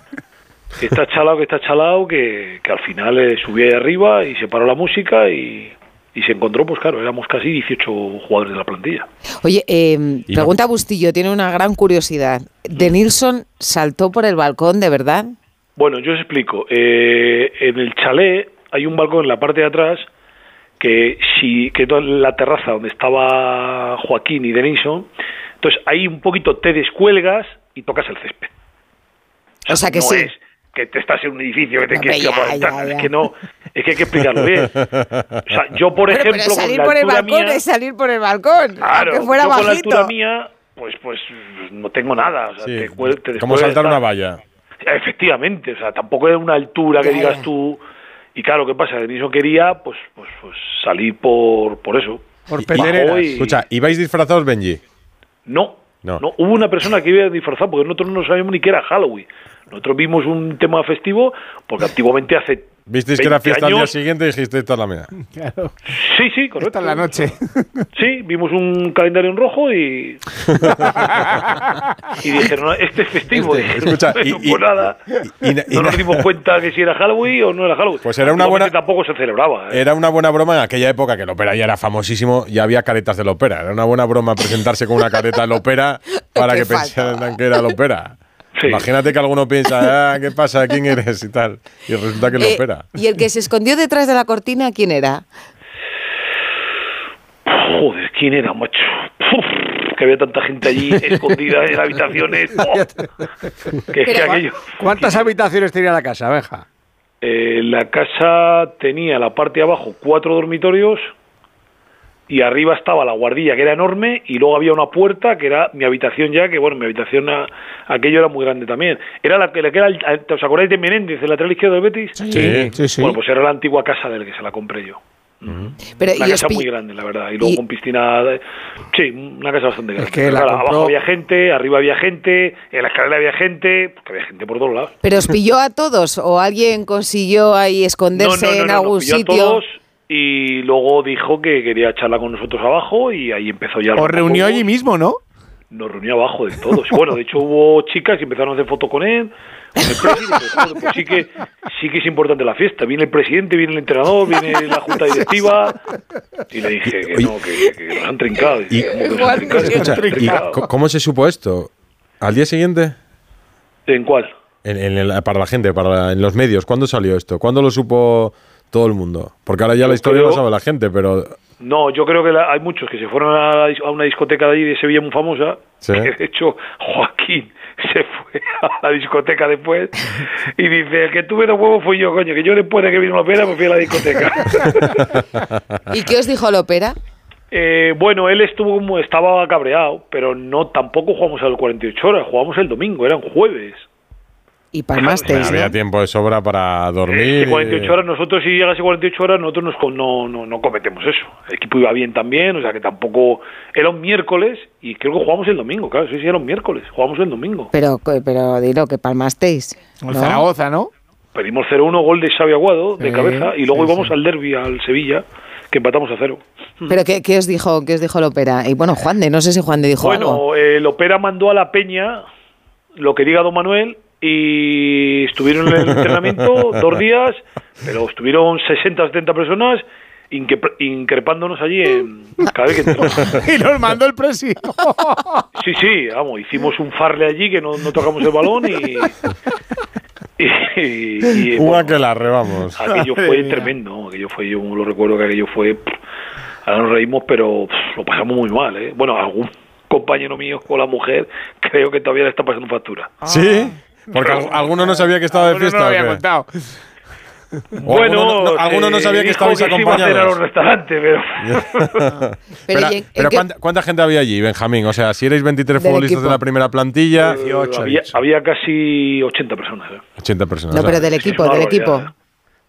Que está chalado, que está chalado, que, que al final eh, subí ahí arriba y se paró la música y, y se encontró, pues claro, éramos casi 18 jugadores de la plantilla. Oye, eh, pregunta Bustillo, tiene una gran curiosidad. ¿De Nilsson saltó por el balcón, de verdad? Bueno, yo os explico. Eh, en el chalet hay un balcón en la parte de atrás que si que es la terraza donde estaba Joaquín y Denison, entonces ahí un poquito te descuelgas y tocas el césped. O sea que no sí. es que te estás en un edificio que te Hombre, quieres ya, por ya, ventana, ya. es que no, es que hay que explicarlo bien. O sea, yo por Bueno, ejemplo pero con salir la por el altura balcón mía, es salir por el balcón, claro, aunque fuera yo con la bajito. altura mía, pues pues no tengo nada, o sea, te, cuel- te Como saltar una valla. Efectivamente, o sea, tampoco era una altura que Ya, digas ya. tú. Y claro, ¿qué pasa? Denison quería, pues, pues, pues salir por, por eso. Bajó y- y- Escucha, ¿ibais disfrazados, Benji? No, No. no, hubo una persona que iba disfrazada porque nosotros no sabíamos ni que era Halloween. Nosotros vimos un tema festivo porque [LAUGHS] antiguamente hace. Visteis que era 20 fiesta al día años- siguiente y dijiste, esta es la mía. [LAUGHS] Sí, sí, correcto. Esta es la noche. [LAUGHS] Sí, vimos un calendario en rojo y. y dijeron, "No, este es festivo. Este, Dijeron, escucha, y- "Bueno, y- pues nada. y- y- no nos dimos cuenta que si era Halloween o no era Halloween. Pues era una buena- tampoco se celebraba. ¿eh? Era una buena broma en aquella época que el ópera ya era famosísimo y había caretas del ópera. Era una buena broma presentarse con una careta del ópera para que falta. pensaran que era el ópera. Imagínate que alguno piensa, ah, ¿qué pasa? ¿Quién eres? y tal. Y resulta que el Eh, ópera. ¿Y el que se escondió detrás de la cortina, quién era? Joder, ¿quién era, macho? Uf, que había tanta gente allí [LAUGHS] escondida en habitaciones. [LAUGHS] Oh, [LAUGHS] que es que aquello. ¿Cuántas habitaciones tenía la casa, Benja? Eh, la casa tenía la parte de abajo cuatro dormitorios y arriba estaba la guardilla que era enorme y luego había una puerta que era mi habitación ya, que bueno, mi habitación a- aquello era muy grande también. Era la que, la que era, el- ¿os acordáis de Menéndez, el lateral izquierdo de Betis? Sí, sí, sí. Bueno, pues era la antigua casa del que se la compré yo. Pero, Una casa muy grande, la verdad. Y luego y- con piscina. de- Sí, una casa bastante grande. que Pero la claro, compró- Abajo había gente, arriba había gente, en la escalera había gente, porque había gente por todos lados. ¿Pero os pilló a todos o alguien consiguió ahí esconderse en algún nos pilló a sitio? todos y luego dijo que quería charlar con nosotros abajo y ahí empezó ya. Os reunió allí mismo, ¿no? Nos reunió abajo de todos. Bueno, de hecho hubo chicas que empezaron a hacer fotos con él, con el presidente. Pues sí que, sí que es importante la fiesta. Viene el presidente, viene el entrenador, viene la junta directiva. Y le dije que no, que, que nos han trincado. Y, ¿cómo que nos han trincado? Que nos Escucha, han ¿y trincado. co- ¿Cómo se supo esto? ¿Al día siguiente? ¿En cuál? En, en el- para la gente, para la- en los medios. ¿Cuándo salió esto? ¿Cuándo lo supo todo el mundo? Porque ahora ya la historia creo- la sabe la gente, pero No, yo creo que la- hay muchos que se fueron a, la dis- a una discoteca de allí de Sevilla muy famosa. Sí. que [LAUGHS] de hecho, Joaquín se fue a la discoteca después y dice: El que tuve dos huevos fui yo, coño, que yo después de que vino la pena me fui a la discoteca. [LAUGHS] ¿Y qué os dijo Lopera? Eh, bueno, él estuvo como estaba cabreado, pero no tampoco jugamos al 48 horas, jugamos el domingo, era un jueves. Y palmasteis, había ¿no? tiempo de sobra para dormir. que 48 horas, nosotros si llegase 48 horas, nosotros nos no, no, no cometemos eso. El equipo iba bien también, o sea que tampoco... Era un miércoles y creo que jugamos el domingo, claro, sí, sí, era un miércoles, jugamos el domingo. Pero, pero dilo, que palmasteis. El ¿no? Zaragoza, ¿no? Pedimos 0-1, gol de Xavi Aguado, de Sí, cabeza, y luego sí, íbamos al derby, al Sevilla, que empatamos a cero. ¿Pero qué, qué os dijo qué os dijo Lopera? Y bueno, Juan de, no sé si Juan de dijo algo. Bueno, el Opera mandó a la Peña lo que diga Don Manuel y estuvieron en el [LAUGHS] entrenamiento dos días, pero estuvieron 60 o 70 personas increpándonos allí en cada vez que entramos. [LAUGHS] y nos mandó el presi. [LAUGHS] Sí, sí, vamos, hicimos un farle allí que no, no tocamos el balón y... y, y- y, Un bueno, aquelarre, vamos. aquello fue tremendo, aquello fue, yo lo recuerdo que aquello fue... pff, Ahora nos reímos, pero pff, lo pasamos muy mal, ¿eh? Bueno, algún, compañero mío con la mujer, creo que todavía le está pasando factura. ¿Sí? Porque al- alguno no sabía que estaba de Alguno no fiesta. lo ¿o había contado. O Bueno, alguno no, alguno no eh, sabía que dijo estabais que se iba a cenar a acompañados. un restaurante, [LAUGHS] pero... Pero, ¿y en- en pero ¿cuánta, cuánta gente había allí, Benjamín? O sea, si erais 23 Del futbolistas de equipo. la primera plantilla, había, había casi 80 personas. ¿eh? 80 personas. No, pero del equipo, del equipo.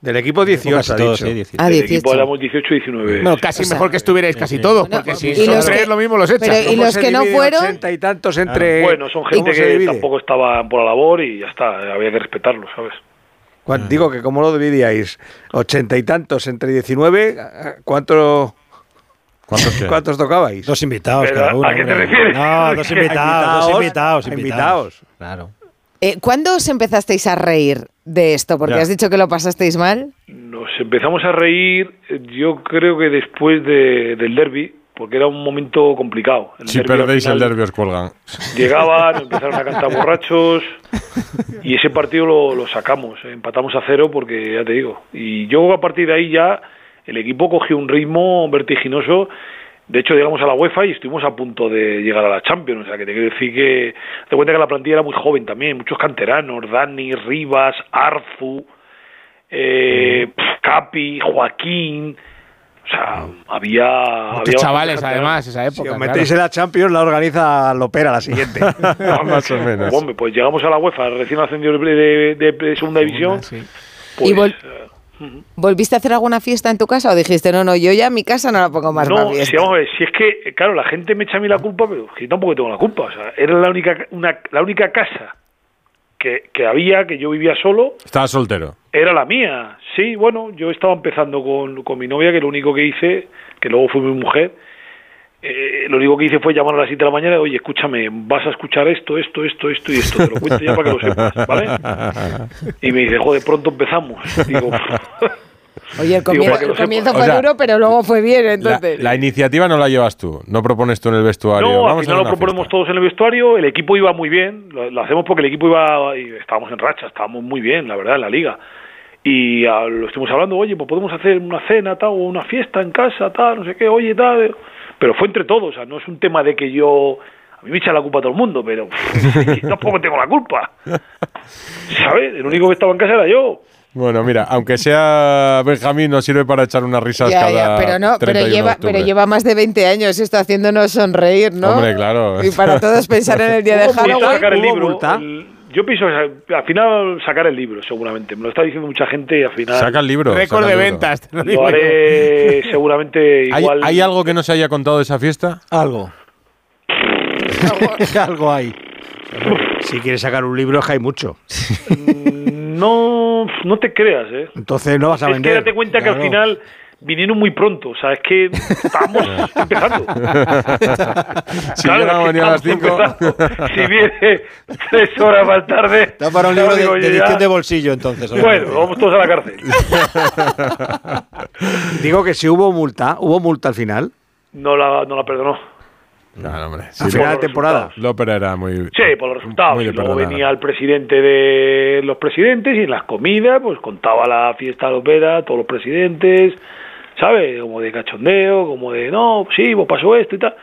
Del equipo 18, Casi ha todos, dicho. sí, 18. Ah, Del equipo 18. éramos 18 y 19. Bueno, casi O sea, mejor que estuvierais casi todos, porque si y son los tres que- lo mismo los echas. pero, ¿y ¿Cómo los que no fueron? 80 y tantos entre... Bueno, son ¿Cómo gente que tampoco estaban por la labor y ya está, había que respetarlo, ¿sabes? Cuan- Digo que cómo lo dividíais, 80 y tantos entre 19, ¿cuánto, ¿Cuántos? ¿cuántos tocabais? Dos invitados Pero, cada uno. ¿a qué te refieres? No, [LAUGHS] dos invitados, dos invitados, invitados. invitados. Claro. Eh, ¿Cuándo os empezasteis a reír de esto? Porque Ya. has dicho que lo pasasteis mal. Nos empezamos a reír, yo creo que después de- del derby, porque era un momento complicado. El Si perdéis el derbi os cuelgan. Llegaban, [LAUGHS] empezaron a cantar borrachos y ese partido lo, lo sacamos, eh, empatamos a cero porque ya te digo. Y yo a partir de ahí ya el equipo cogió un ritmo vertiginoso. De hecho, llegamos a la UEFA y estuvimos a punto de llegar a la Champions. O sea, que te quiero decir que... Te cuenta que la plantilla era muy joven también. Muchos canteranos. Dani, Rivas, Arzu, eh, pf, Capi, Joaquín... O sea, había... Muchos había chavales, además, esa Si época. os claro. metéis en la Champions, la organiza Lopera la siguiente. [LAUGHS] [LAUGHS] Más o menos. Hombre, pues llegamos a la UEFA, recién ascendido de, de- de- segunda división. Pues, ¿Y vol- ¿Volviste a hacer alguna fiesta en tu casa o dijiste, no, no, yo ya en mi casa no la pongo más no, si, fiesta? vamos a ver, si es que, claro, la gente me echa a mí la culpa, pero que yo tampoco tengo la culpa. O sea, era la única, una, la única casa que, que había, que yo vivía solo, Estaba soltero. era la mía. Sí, bueno, yo estaba empezando con, con mi novia, que lo único que hice, que luego fue mi mujer, eh, lo único que hice fue llamar a las 7 de la mañana, oye, escúchame, vas a escuchar esto, esto, esto, esto y esto, te lo cuento ya para que lo sepas, ¿vale? [LAUGHS] Y me dice, joder, pronto empezamos. [LAUGHS] Digo, Oye, el comienzo, el fue O sea, duro, pero luego fue bien, La, entonces. la iniciativa no la llevas tú, no propones tú en el vestuario. No, Vamos a final lo proponemos todos en el vestuario, el equipo iba muy bien, lo, lo hacemos porque el equipo iba, y estábamos en racha, estábamos muy bien, la verdad, en la liga. Y ah, lo estuvimos hablando, oye, pues podemos hacer una cena, tal, o una fiesta en casa, tal, no sé qué, oye, tal. Pero fue entre todos, o sea, no es un tema de que yo... A mí me echa la culpa a todo el mundo, pero [LAUGHS] tampoco tengo la culpa. ¿Sabes? El único que estaba en casa era yo. Bueno, mira, aunque sea Benjamín, nos sirve para echar unas risas Ya, cada ya, pero no, pero 31 de lleva, pero lleva más de 20 años esto haciéndonos sonreír, ¿no? Hombre, claro. Y para todos pensar en el día de Halloween. sacar el ¿Hubo libro. multa? el- yo pienso que al final sacar el libro, seguramente. Me lo está diciendo mucha gente y al final... Saca el libro. Récord de ventas, te lo Lo digo yo. haré [LAUGHS] seguramente ¿Hay, igual. hay algo que no se haya contado de esa fiesta? Algo. [LAUGHS] Algo hay. si quieres sacar un libro, es que hay mucho. No, no te creas, ¿eh? Entonces no vas a es que vender. date cuenta que al final vinieron muy pronto. O sea, es que estábamos [LAUGHS] empezando. Si Claro, es que a las estamos 5. empezando. Si viene tres horas más tarde. Da para un libro de, digo de yo ya, edición de bolsillo, entonces. hombre. Bueno, vamos todos a la cárcel. [LAUGHS] Digo que si hubo multa, hubo multa al final. No la, no la perdonó. Claro, hombre. a Sí, final de temporada. López era muy. Sí, por los resultados. Y de luego venía el presidente de los presidentes y en las comidas pues contaba la fiesta lopera, todos los presidentes, ¿sabes? Como de cachondeo, como de, no, sí, pues pasó esto y tal.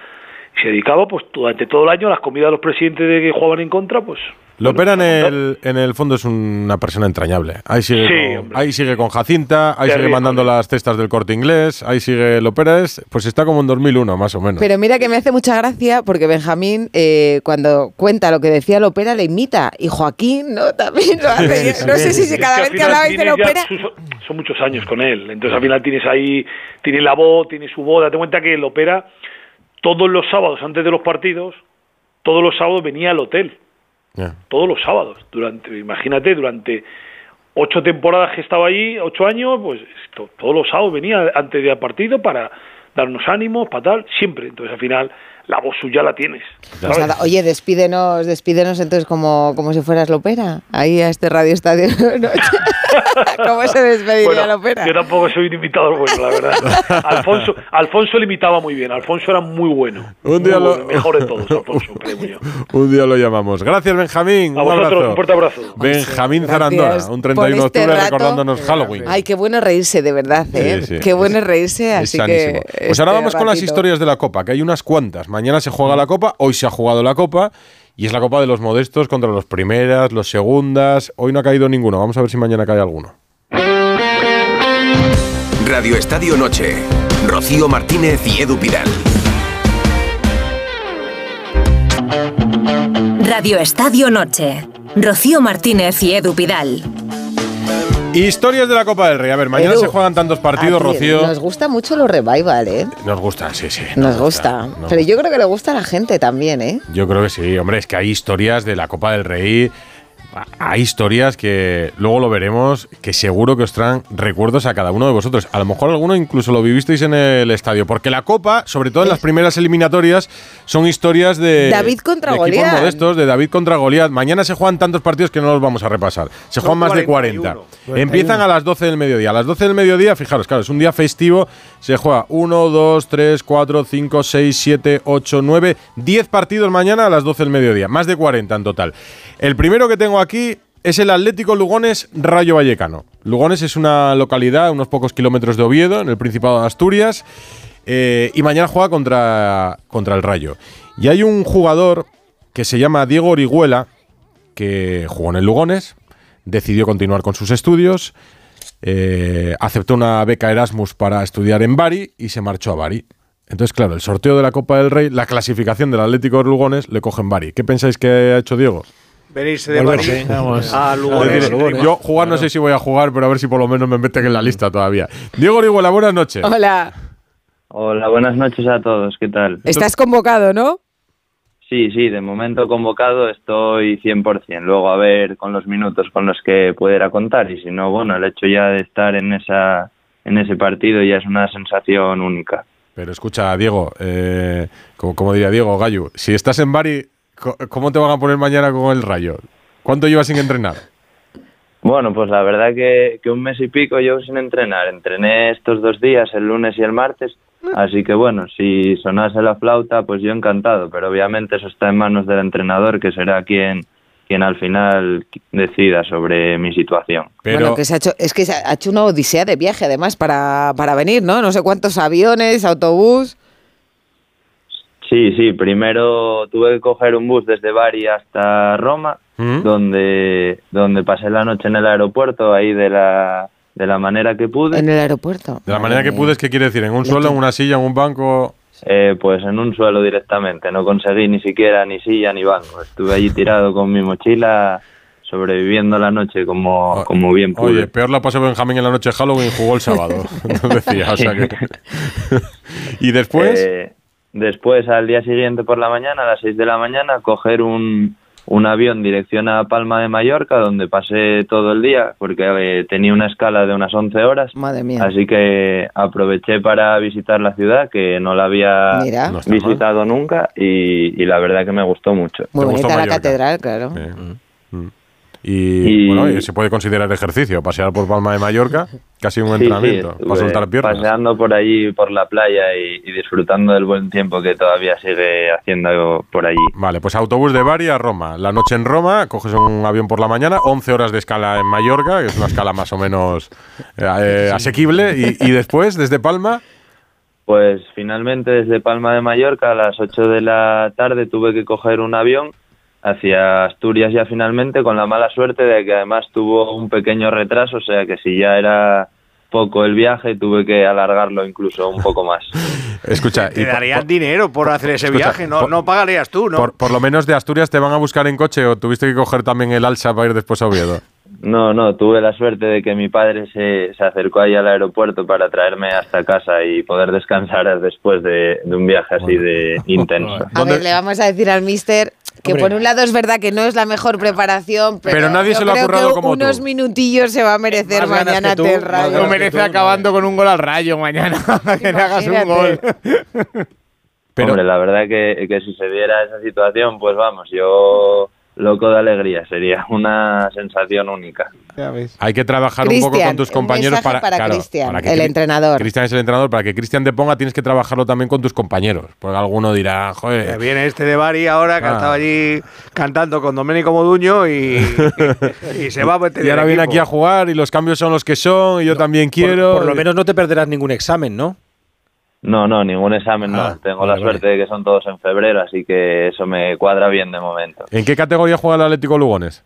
Y se dedicaba pues durante todo el año a las comidas de los presidentes de que jugaban en contra, pues... Lopera en el, en el fondo es una persona entrañable. Ahí sigue, Sí, con, ahí sigue con Jacinta, ahí sigue mandando las cestas del corte inglés, ahí sigue Lopera, es, pues está como en 2001 más o menos. Pero mira que me hace mucha gracia porque Benjamín, eh, cuando cuenta lo que decía la ópera, le imita. Y Joaquín, ¿no? También lo hace. Sí, no sé si cada vez que hablabais de sus- son muchos años con él. Entonces al final tienes ahí, tiene la voz, tiene su voz. Date cuenta que el ópera, todos los sábados antes de los partidos, todos los sábados venía al hotel. Todos los sábados. durante Imagínate, durante ocho temporadas que estaba allí, ocho años, pues todos los sábados venía antes del partido para darnos ánimos, para tal, siempre. Entonces al final la voz suya la tienes. Pues nada, oye, despídenos, despídenos entonces como, como si fueras la ópera. Ahí a este radio estadio. [LAUGHS] [LAUGHS] ¿Cómo se despediría Bueno, la ópera? Yo tampoco soy un imitador bueno, la verdad. [LAUGHS] Alfonso, Alfonso le imitaba muy bien. Alfonso era muy bueno. Un día Muy lo- bueno, mejor de todos, Alfonso. Un día lo llamamos. Gracias, Benjamín. A un vosotros, abrazo. un fuerte abrazo. Benjamín Gracias Zarandona, un 31 de este octubre rato. recordándonos Halloween. Ay, qué bueno reírse, de verdad, ¿eh? Sí, sí. Qué bueno reírse, Es así sanísimo. que... Pues ahora este vamos con las ratito- historias de la Copa, que hay unas cuantas. Mañana se juega la Copa, hoy se ha jugado la Copa y es la Copa de los modestos contra los primeras, los segundas. Hoy no ha caído ninguno, vamos a ver si mañana cae alguno. Radio Estadio Noche. Rocío Martínez y Edu Pidal. Radio Estadio Noche. Rocío Martínez y Edu Pidal. Historias de la Copa del Rey. A ver, mañana Edu, se juegan tantos partidos, ti Rocío. Nos gusta mucho los revival, ¿eh? Nos gusta, sí, sí. Nos gusta. nos Pero yo creo que le gusta a la gente también, ¿eh? Yo creo que sí, hombre, es que hay historias de la Copa del Rey. Hay historias que luego lo veremos, que seguro que os traen recuerdos a cada uno de vosotros. A lo mejor alguno incluso lo vivisteis en el estadio, porque la Copa, sobre todo en las primeras eliminatorias, son historias de David contra de equipos Goliat. modestos, de David contra Goliat. Mañana se juegan tantos partidos que no los vamos a repasar. Se Son juegan más de 40. 41. Empiezan a las 12 del mediodía. A las 12 del mediodía, fijaros, claro, es un día festivo. Se juega 1, 2, 3, 4, 5, 6, 7, 8, 9, 10 partidos mañana a las 12 del mediodía. Más de 40 en total. El primero que tengo aquí es el Atlético Lugones Rayo Vallecano. Lugones es una localidad a unos pocos kilómetros de Oviedo, en el Principado de Asturias. eh, y mañana juega contra, contra el Rayo. Y hay un jugador que se llama Diego Orihuela, que jugó en el Lugones, decidió continuar con sus estudios, eh, aceptó una beca Erasmus para estudiar en Bari y se marchó a Bari. Entonces, claro, el sorteo de la Copa del Rey, la clasificación del Atlético de Lugones le coge en Bari. ¿Qué pensáis que ha hecho Diego? Venirse de. Bari Vamos. a Es Lugones. decir, yo jugar no sé si voy a jugar, pero a ver si por lo menos me meten en la lista todavía. Diego Orihuela, buenas noches. Hola. Hola, buenas noches a todos, ¿qué tal? Estás convocado, ¿no? Sí, sí, de momento convocado estoy 100%, luego a ver con los minutos con los que pudiera contar y si no, bueno, el hecho ya de estar en esa en ese partido ya es una sensación única. Pero escucha, Diego, eh, como, como diría Diego Gallo, si estás en Bari, ¿cómo te van a poner mañana con el Rayo? ¿Cuánto llevas sin entrenar? Bueno, pues la verdad que, que un mes y pico llevo sin entrenar. Entrené estos dos días, el lunes y el martes. [LAUGHS] Así que bueno, si sonase la flauta, pues yo encantado. Pero obviamente eso está en manos del entrenador, que será quien, quien al final decida sobre mi situación. Bueno, que se ha hecho, es que se ha hecho una odisea de viaje además para, para venir, ¿no? No sé cuántos aviones, autobús. Sí, sí, primero tuve que coger un bus desde Bari hasta Roma, donde, donde pasé la noche en el aeropuerto, ahí de la, de la manera que pude. En el aeropuerto. De la manera que pudes, ¿qué quiere decir? ¿En un suelo, en una silla, en un banco? Eh, pues en un suelo directamente, no conseguí ni siquiera ni silla ni banco. Estuve allí tirado con mi mochila, sobreviviendo la noche como, como bien pude. Oye, peor la pasó Benjamín en la noche de Halloween, jugó el sábado. [LAUGHS] [LAUGHS] No decía, o sea que... [LAUGHS] y después... Eh, después, al día siguiente por la mañana, a las 6 de la mañana, coger un, un avión dirección a Palma de Mallorca, donde pasé todo el día, porque eh, tenía una escala de unas 11 horas. Madre mía. Así que aproveché para visitar la ciudad, que no la había Mira. Visitado nunca, y, y la verdad que me gustó mucho. Muy bonita la catedral, claro. Y, Y- bueno, se puede considerar ejercicio, pasear por Palma de Mallorca, casi un Sí, entrenamiento, para soltar piernas. Paseando por allí, por la playa y, y disfrutando del buen tiempo que todavía sigue haciendo por allí. Vale, pues autobús de Bari a Roma. La noche en Roma, coges un avión por la mañana, 11 horas de escala en Mallorca, que es una escala más o menos eh, asequible. Y, y después, desde Palma, Pues finalmente desde Palma de Mallorca a las 8 de la tarde tuve que coger un avión hacia Asturias ya finalmente con la mala suerte de que además tuvo un pequeño retraso, o sea que si ya era poco el viaje tuve que alargarlo incluso un poco más. [LAUGHS] escucha, Te por- darían dinero por hacer ese Escucha, viaje, no, por- no pagarías tú, ¿no? por, por lo menos de Asturias te van a buscar en coche o tuviste que coger también el alza para ir después a Oviedo. [LAUGHS] No, no, tuve la suerte de que mi padre se, se acercó ahí al aeropuerto para traerme hasta casa y poder descansar después de, de un viaje así de [LAUGHS] intenso. A ver, le vamos a decir al mister que Hombre. por un lado es verdad que no es la mejor preparación, pero, Pero nadie yo se lo ha currado que como unos tú. minutillos se va a merecer Más mañana tú, Rayo. Lo merece acabando con un gol al rayo mañana. [LAUGHS] que le hagas un gol. Hombre, la verdad que, que si se diera esa situación, pues vamos, yo loco de alegría, sería una sensación única. Hay que trabajar un poco con tus compañeros para, para claro, para que el entrenador. Cristian es el entrenador, para que Cristian te ponga tienes que trabajarlo también con tus compañeros, porque alguno dirá, Que joder, viene este de Bari ahora que Ah. estaba allí cantando con Domenico Moduño y, [LAUGHS] y se va a meter y ahora viene equipo. aquí a jugar y los cambios son los que son y yo también quiero. Por lo menos no te perderás ningún examen, ¿no? No, no, ningún examen Ah, no. Tengo vale, la suerte de que son todos en febrero, así que eso me cuadra bien de momento. ¿En qué categoría juega el Atlético Lugones?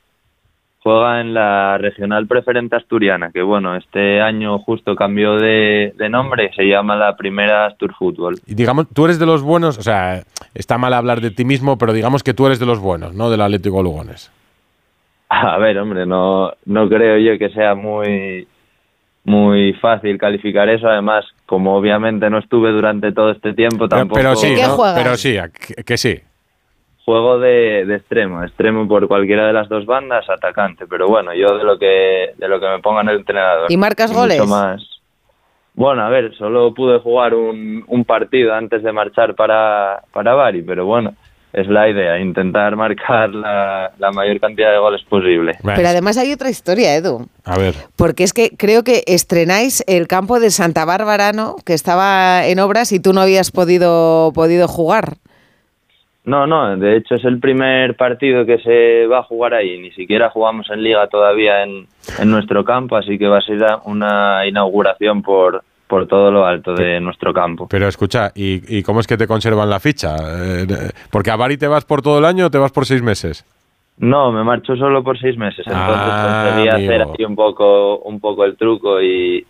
Juega en la regional preferente asturiana, que bueno, este año justo cambió de, de nombre, se llama la primera Astur Fútbol. Y digamos, tú eres de los buenos, o sea, está mal hablar de ti mismo, pero digamos que tú eres de los buenos, ¿no? Del Atlético Lugones. [LAUGHS] A ver, hombre, no, no creo yo que sea muy, muy fácil calificar eso. Además, como obviamente no estuve durante todo este tiempo, tampoco. pero sí, ¿no? Pero sí, que, que sí. Juego de, de extremo, extremo por cualquiera de las dos bandas, atacante. Pero bueno, yo de lo que de lo que me ponga en el entrenador. ¿Y marcas mucho goles? más. Bueno, a ver, solo pude jugar un, un partido antes de marchar para, para Bari, pero bueno, es la idea, intentar marcar la, la mayor cantidad de goles posible. Pero además hay otra historia, Edu. A ver. Porque es que creo que estrenáis el campo de Santa Bárbara, ¿no? Que estaba en obras y tú no habías podido, podido jugar. No, no, de hecho es el primer partido que se va a jugar ahí. Ni siquiera jugamos en liga todavía en, en nuestro campo, así que va a ser una inauguración por, por todo lo alto de nuestro campo. Pero escucha, ¿y, y cómo es que te conservan la ficha? Eh, eh, porque a Bari te vas por todo el año o te vas por seis meses. No, me marcho solo por seis meses, entonces Ah, conseguí hacer así un poco, un poco el truco y,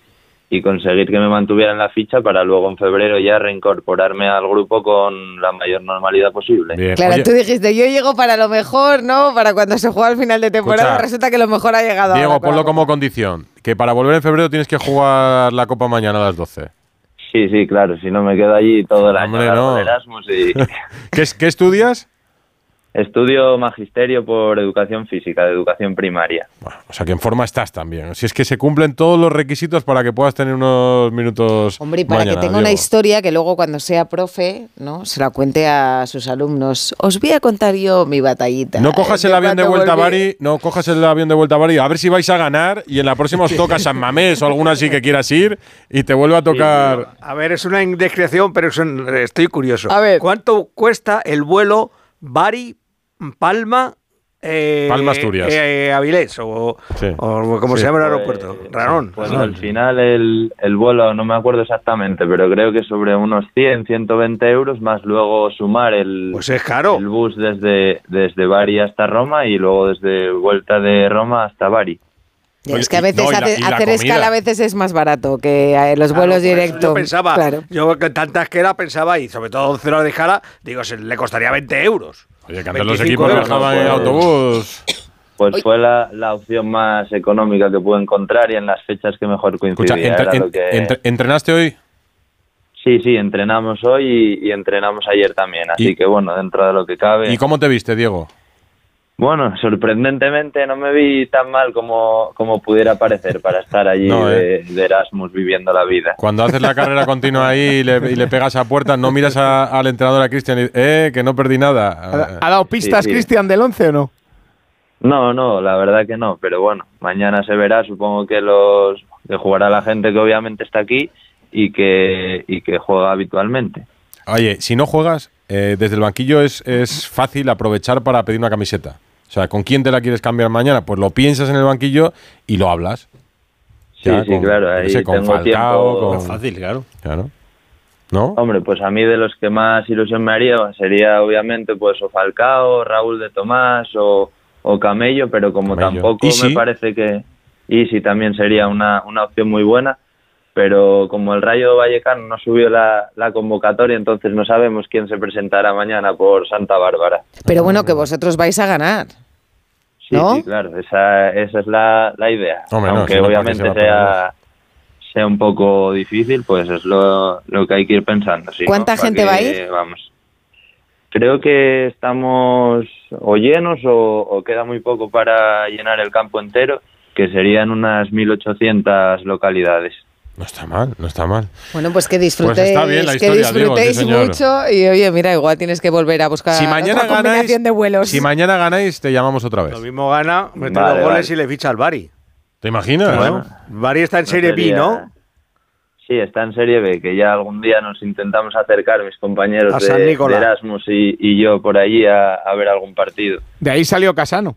y conseguir que me mantuvieran la ficha para luego en febrero ya reincorporarme al grupo con la mayor normalidad posible. Claro, tú dijiste, yo llego para lo mejor, ¿no? Para cuando se juega al final de temporada, Escucha, resulta que lo mejor ha llegado Diego, ahora. ponlo como condición. Que para volver en febrero tienes que jugar la Copa mañana a las 12. Sí, sí, claro, si no me quedo allí todo el año Hombre, largo no. Erasmus y [LAUGHS] ¿Qué, es- qué estudias? Estudio magisterio por educación física, de educación primaria. O sea, que en forma estás también. Si es que se cumplen todos los requisitos para que puedas tener unos minutos Hombre, y para mañana, que tenga una historia que luego cuando sea profe, ¿no? Se la cuente a sus alumnos. Os voy a contar yo mi batallita. No cojas el Yo avión de vuelta a volví- Bari, no cojas el avión de vuelta a Bari, a ver si vais a ganar y en la próxima os [LAUGHS] toca San Mamés o alguna así que quieras ir y te vuelve a tocar. A ver, es una indiscreción, pero es un- estoy curioso. A ver. ¿Cuánto cuesta el vuelo Bari, Palma, eh, Palma, Asturias. eh, Avilés o, Sí. o como Sí. se llama el Pues- aeropuerto? Ranón. Pues al final el, el vuelo, no me acuerdo exactamente, pero creo que sobre unos 100, 120 euros, más luego sumar el, Pues es caro. el bus desde, desde Bari hasta Roma y luego desde vuelta de Roma hasta Bari. Es que a veces No, la- hace- y la hacer escala a veces es más barato que eh, los Claro, vuelos directos. Yo pensaba, Claro. yo que tantas que era pensaba, y sobre todo 11 horas de escala, digo, se le costaría 20 euros. Oye, que antes los 25 equipos viajaban en pues- autobús. Pues fue la, la opción más económica que pude encontrar y en las fechas que mejor coincidía. Escucha, entre- Era lo en- que- entre- ¿entrenaste hoy? Sí, sí, entrenamos hoy y, y entrenamos ayer también, así Y- que bueno, dentro de lo que cabe. ¿Y cómo te viste, Diego? Bueno, sorprendentemente no me vi tan mal como, como pudiera parecer para estar allí No, de, de Erasmus viviendo la vida. Cuando haces la carrera continua ahí y le, y le pegas a puerta, no miras a- al entrenador, a Cristian, y dices, eh, que no perdí nada. ¿Ha dado pistas Sí, sí. Cristian del 11 o no? No, no, la verdad que no, pero bueno, mañana se verá, supongo que los que jugará la gente que obviamente está aquí y que, y que juega habitualmente. Oye, si no juegas, eh, desde el banquillo es, es fácil aprovechar para pedir una camiseta. O sea, ¿con quién te la quieres cambiar mañana? Pues lo piensas en el banquillo y lo hablas. Sí, sí, claro, ahí sé, con tengo Falcao, tiempo. con- Fácil, claro. Claro. ¿No? Hombre, pues a mí de los que más ilusión me haría sería obviamente pues o Falcao, Raúl de Tomás o, o Camello, pero como Camello. tampoco me parece que Easy también sería una, una opción muy buena, pero como el Rayo Vallecano no subió la, la convocatoria, entonces no sabemos quién se presentará mañana por Santa Bárbara. Pero bueno, que vosotros vais a ganar. Sí, ¿No? sí, claro, esa, esa es la, la idea. Hombre, Aunque si no, ¿para qué obviamente sea, sea un poco difícil, pues es lo, lo que hay que ir pensando. ¿Cuánta gente va a ir? Vamos. Creo que estamos o llenos o, o queda muy poco para llenar el campo entero, que serían unas 1.800 localidades. No está mal, no está mal. Bueno, pues que disfrutéis, está bien la que historia, Diego, sí, disfrutéis mucho y oye, mira, igual tienes que volver a buscar Si mañana otra ganáis, combinación de vuelos. si mañana ganáis, te llamamos otra vez. Lo mismo gana, mete Vale, los goles vale. y le ficha al Bari. ¿Te imaginas? Bueno, Bari está en No Serie B, ¿no? Sí, está en Serie B, que ya algún día nos intentamos acercar mis compañeros de, de Erasmus y, y yo por allí a, a ver algún partido. De ahí salió Casano.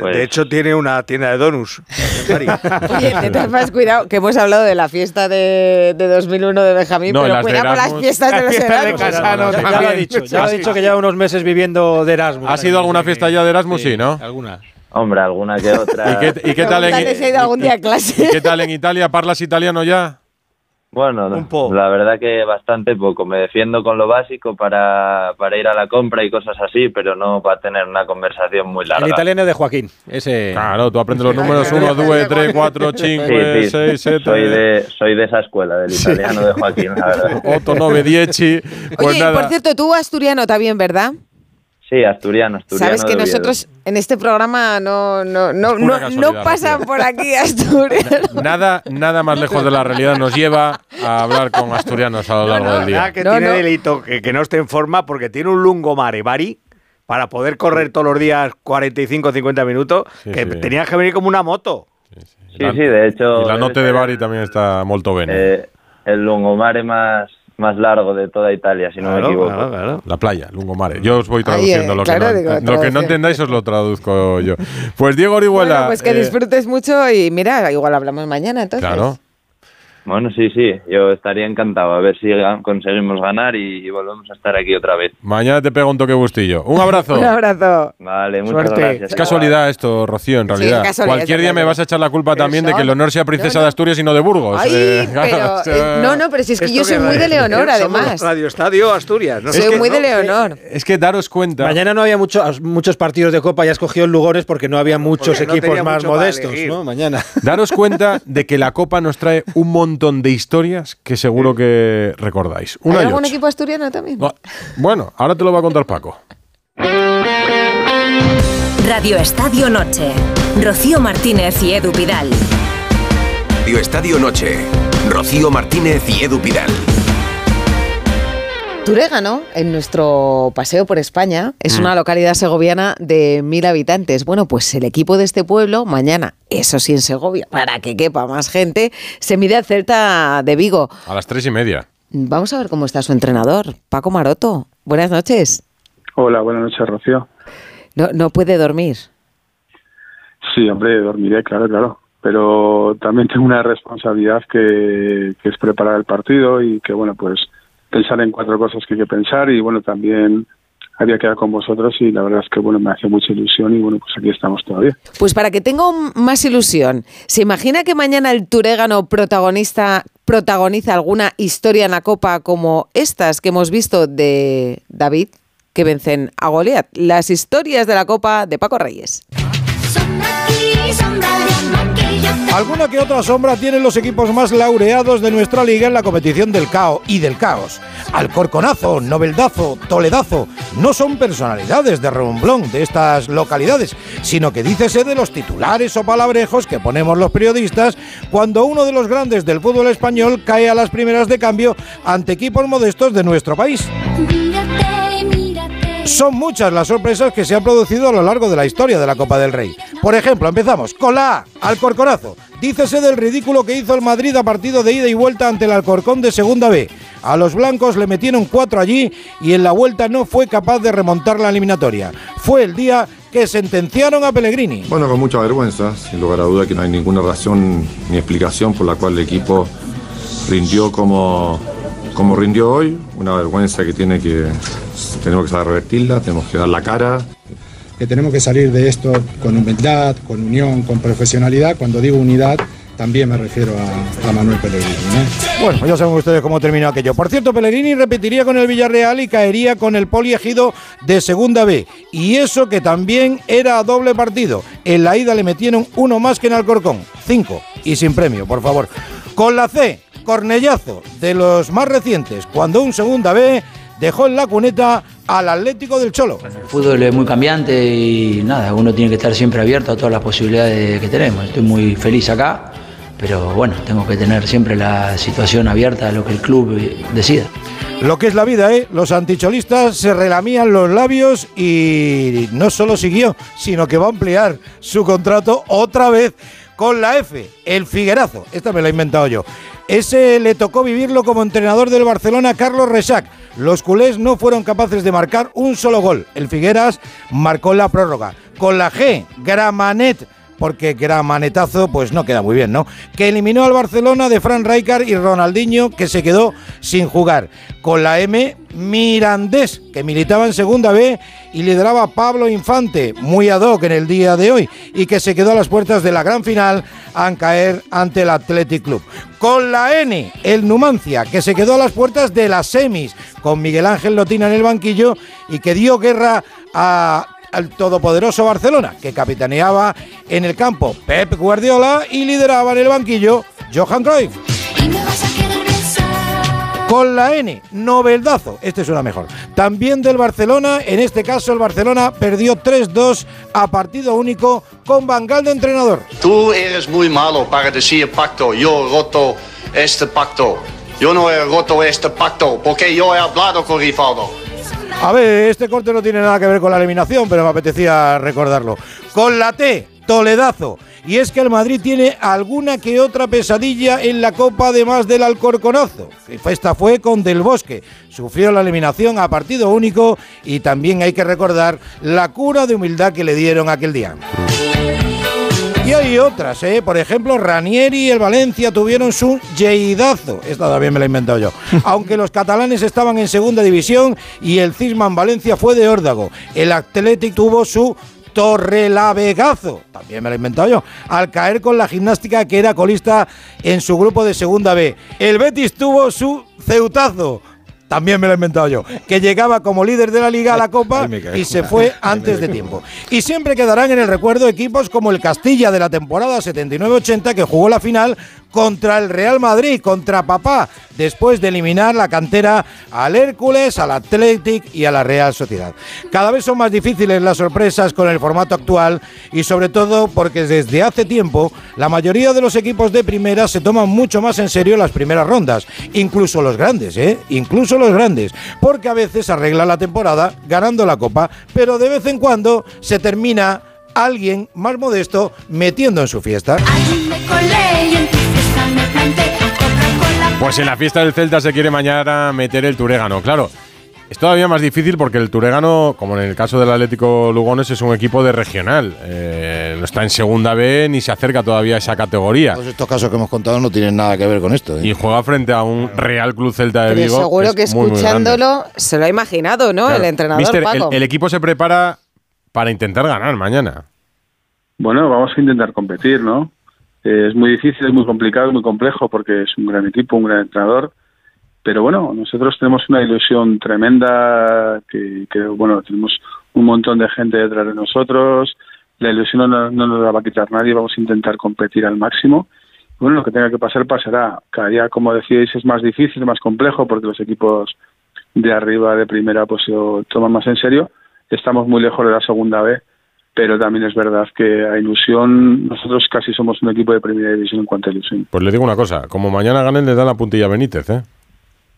Pues- De hecho, tiene una tienda de donuts. [LAUGHS] Oye, [LAUGHS] de formas, cuidado, que hemos hablado de la fiesta de, de 2001 de Benjamín, No, pero las de cuidado con las fiestas de [LAUGHS] los fiesta de Erasmus. Casano Ya lo ha dicho, ya lo ha dicho que lleva unos meses viviendo de Erasmus. ¿Ha sido alguna fiesta ya de Erasmus? Sí, ¿no? Alguna. Hombre, alguna que otra. ¿Y qué, y qué tal en, Pregúntale si ha ido algún día a clase. ¿Y qué tal en Italia? ¿Parlas italiano ya? Bueno, la verdad que bastante poco. Me defiendo con lo básico para, para ir a la compra y cosas así, pero no para tener una conversación muy larga. El italiano de Joaquín. Ese. Claro, tú aprendes los números 1, 2, 3, 4, 5, Sí, sí, 6, 7. Soy de, soy de esa escuela, del italiano de Joaquín, la verdad. 8, 9, 10. Pues Oye, y nada. por cierto, tú asturiano también, ¿verdad? Sí, asturiano, asturiano. Sabes que nosotros en este programa no, no, no, no, no pasan por aquí Asturias. Nada, nada más lejos de la realidad nos lleva a hablar con asturianos a lo largo del día. Nada que No, tiene no. delito que, que no esté en forma porque tiene un lungomare, Bari, para poder correr todos los días 45 o 50 minutos, Sí, que sí. tenías que venir como una moto. Sí, sí, de hecho. Y la note de Bari también está molto bene. eh, el lungomare más, más largo de toda Italia, si no me equivoco. La playa, Lungomare. Yo os voy Ay, traduciendo eh, lo, claro, que no, digo, lo que traducción. no entendáis os lo traduzco yo. Pues Diego Orihuela. Bueno, pues que eh, disfrutes mucho y mira, igual hablamos mañana entonces. Claro. Bueno, sí, sí, yo estaría encantado a ver si conseguimos ganar y, y volvemos a estar aquí otra vez. Mañana te pego un toque bustillo. Un abrazo. [LAUGHS] Un abrazo. Vale, muchas Suerte. gracias. Es casualidad esto, Rocío, en realidad. Cualquier día me vas a echar la culpa también de que el honor sea princesa No, no. de Asturias y no de Burgos. Ay, Eh, pero [LAUGHS] eh, no, no, pero si es que yo soy muy de Leonor, además. Radio Estadio Asturias. ¿no? Soy Es que- muy de no, Leonor. Es que daros cuenta. Mañana no había muchos muchos partidos de Copa, ya has cogido el Lugones porque no había muchos porque equipos más mucho modestos. Mañana. Daros cuenta de que la Copa nos trae un montón de historias que seguro que recordáis. Una ¿Hay y algún ocho. equipo asturiano también? No, Bueno, ahora te lo va a contar Paco. Radio Estadio Noche. Rocío Martínez y Edu Pidal. Radio Estadio Noche. Rocío Martínez y Edu Pidal. Turégano, en nuestro paseo por España, es una localidad segoviana de mil habitantes. Bueno, pues el equipo de este pueblo, mañana, eso sí en Segovia, para que quepa más gente, se mide al Celta de Vigo. A las tres y media. Vamos a ver cómo está su entrenador, Paco Maroto. Buenas noches. Hola, buenas noches, Rocío. No, no puede dormir. Sí, hombre, dormiré, claro, claro. Pero también tengo una responsabilidad que, que es preparar el partido y que, bueno, pues pensar en cuatro cosas que hay que pensar y, bueno, también había quedado con vosotros y la verdad es que, bueno, me hace mucha ilusión y, bueno, pues aquí estamos todavía. Pues para que tenga más ilusión, ¿se imagina que mañana el Turégano protagonista protagoniza alguna historia en la Copa como estas que hemos visto de David, que vencen a Goliat? Las historias de la Copa de Paco Reyes. Alguna que otra sombra tienen los equipos más laureados de nuestra liga en la competición del caos y del caos. Alcorconazo, Nobeldazo, Toledazo no son personalidades de remblón de estas localidades, sino que dícese de los titulares o palabrejos que ponemos los periodistas cuando uno de los grandes del fútbol español cae a las primeras de cambio ante equipos modestos de nuestro país. Son muchas las sorpresas que se han producido a lo largo de la historia de la Copa del Rey. Por ejemplo, empezamos con la A, Alcorconazo. Dícese del ridículo que hizo el Madrid a partido de ida y vuelta ante el Alcorcón de Segunda B. A los blancos le metieron cuatro allí y en la vuelta no fue capaz de remontar la eliminatoria. Fue el día que sentenciaron a Pellegrini. Bueno, con mucha vergüenza, sin lugar a duda que no hay ninguna razón ni explicación por la cual el equipo rindió como, como rindió hoy. Una vergüenza que tiene que tenemos que saber revertirla, tenemos que dar la cara. que tenemos que salir de esto con humildad, con unión, con profesionalidad. Cuando digo unidad, también me refiero a, a Manuel Pellegrini. ¿eh? Bueno, ya saben ustedes cómo terminó aquello. Por cierto, Pellegrini repetiría con el Villarreal y caería con el Poliegido de Segunda B. Y eso que también era a doble partido. En la ida le metieron uno más que en Alcorcón. Cinco. Y sin premio, por favor. Con la C, Cornellazo, de los más recientes, cuando un Segunda B dejó en la cuneta al Atlético del Cholo. El fútbol es muy cambiante y nada, uno tiene que estar siempre abierto a todas las posibilidades que tenemos. Estoy muy feliz acá, pero bueno, tengo que tener siempre la situación abierta a lo que el club decida. Lo que es la vida, ¿eh? Los anticholistas se relamían los labios y no solo siguió, sino que va a ampliar su contrato otra vez con la F, el Figuerazo. Esta me la he inventado yo. Ese le tocó vivirlo como entrenador del Barcelona Carlos Resac. Los culés no fueron capaces de marcar un solo gol. El Figueras marcó la prórroga. Con la G, Gramanet porque Gramanetazo pues no queda muy bien, ¿no? Que eliminó al Barcelona de Fran Rijkaard y Ronaldinho que se quedó sin jugar. Con la M, Mirandés, que militaba en Segunda B y lideraba Pablo Infante, muy ad hoc en el día de hoy, y que se quedó a las puertas de la gran final a caer ante el Athletic Club. Con la N, el Numancia, que se quedó a las puertas de las semis, con Miguel Ángel Lotina en el banquillo y que dio guerra a al todopoderoso Barcelona, que capitaneaba en el campo Pep Guardiola y lideraba en el banquillo Johan Cruyff. Con la N, noveldazo, este suena mejor. También del Barcelona, en este caso el Barcelona perdió 3-2 a partido único con Bangal de entrenador. Tú eres muy malo para decir pacto. Yo he roto este pacto. Yo no he roto este pacto porque yo he hablado con Rivaldo. A ver, este corte no tiene nada que ver con la eliminación, pero me apetecía recordarlo. Con la T, Toledazo. Y es que el Madrid tiene alguna que otra pesadilla en la Copa, además del Alcorconazo. Esta fue con Del Bosque. Sufrió la eliminación a partido único y también hay que recordar la cura de humildad que le dieron aquel día. Y hay otras, ¿eh? Por ejemplo, Ranieri y el Valencia tuvieron su Lleidazo. Esta también me la he inventado yo. [LAUGHS] Aunque los catalanes estaban en segunda división y el Cisman Valencia fue de órdago. El Athletic tuvo su Torrelavegazo, también me lo he inventado yo, al caer con la gimnástica que era colista en su grupo de segunda B. El Betis tuvo su Ceutazo, también me lo he inventado yo, que llegaba como líder de la liga a la Copa y se fue antes de tiempo. Y siempre quedarán en el recuerdo equipos como el Castilla de la temporada 79-80 que jugó la final contra el Real Madrid, contra Papá, después de eliminar la cantera al Hércules, al Athletic y a la Real Sociedad. Cada vez son más difíciles las sorpresas con el formato actual y sobre todo porque desde hace tiempo la mayoría de los equipos de primera se toman mucho más en serio las primeras rondas, incluso los grandes, ¿eh? Incluso los grandes, porque a veces arregla la temporada ganando la copa, pero de vez en cuando se termina alguien más modesto metiendo en su fiesta. Pues en la fiesta del Celta se quiere mañana meter el Turégano, claro. Es todavía más difícil porque el Turégano, como en el caso del Atlético Lugones, es un equipo de regional. Eh, no está en segunda B ni se acerca todavía a esa categoría. Todos estos casos que hemos contado no tienen nada que ver con esto. ¿eh? Y juega frente a un Real Club Celta de Pero Vigo. seguro es que muy, muy grande. escuchándolo se lo ha imaginado, ¿no? Claro. El entrenador Mister, el- Paco. el equipo se prepara para intentar ganar mañana. Bueno, vamos a intentar competir, ¿no? Eh, es muy difícil, es muy complicado, es muy complejo porque es un gran equipo, un gran entrenador. Pero bueno, nosotros tenemos una ilusión tremenda que, que, bueno, tenemos un montón de gente detrás de nosotros. La ilusión no, no nos la va a quitar nadie, vamos a intentar competir al máximo. Bueno, lo que tenga que pasar, pasará. Cada día, como decíais, es más difícil, más complejo porque los equipos de arriba, de primera, pues se toman más en serio. Estamos muy lejos de la segunda B, pero también es verdad que hay ilusión. Nosotros casi somos un equipo de primera división en cuanto a ilusión. Pues le digo una cosa, como mañana ganen le dan la puntilla a Benítez, ¿eh?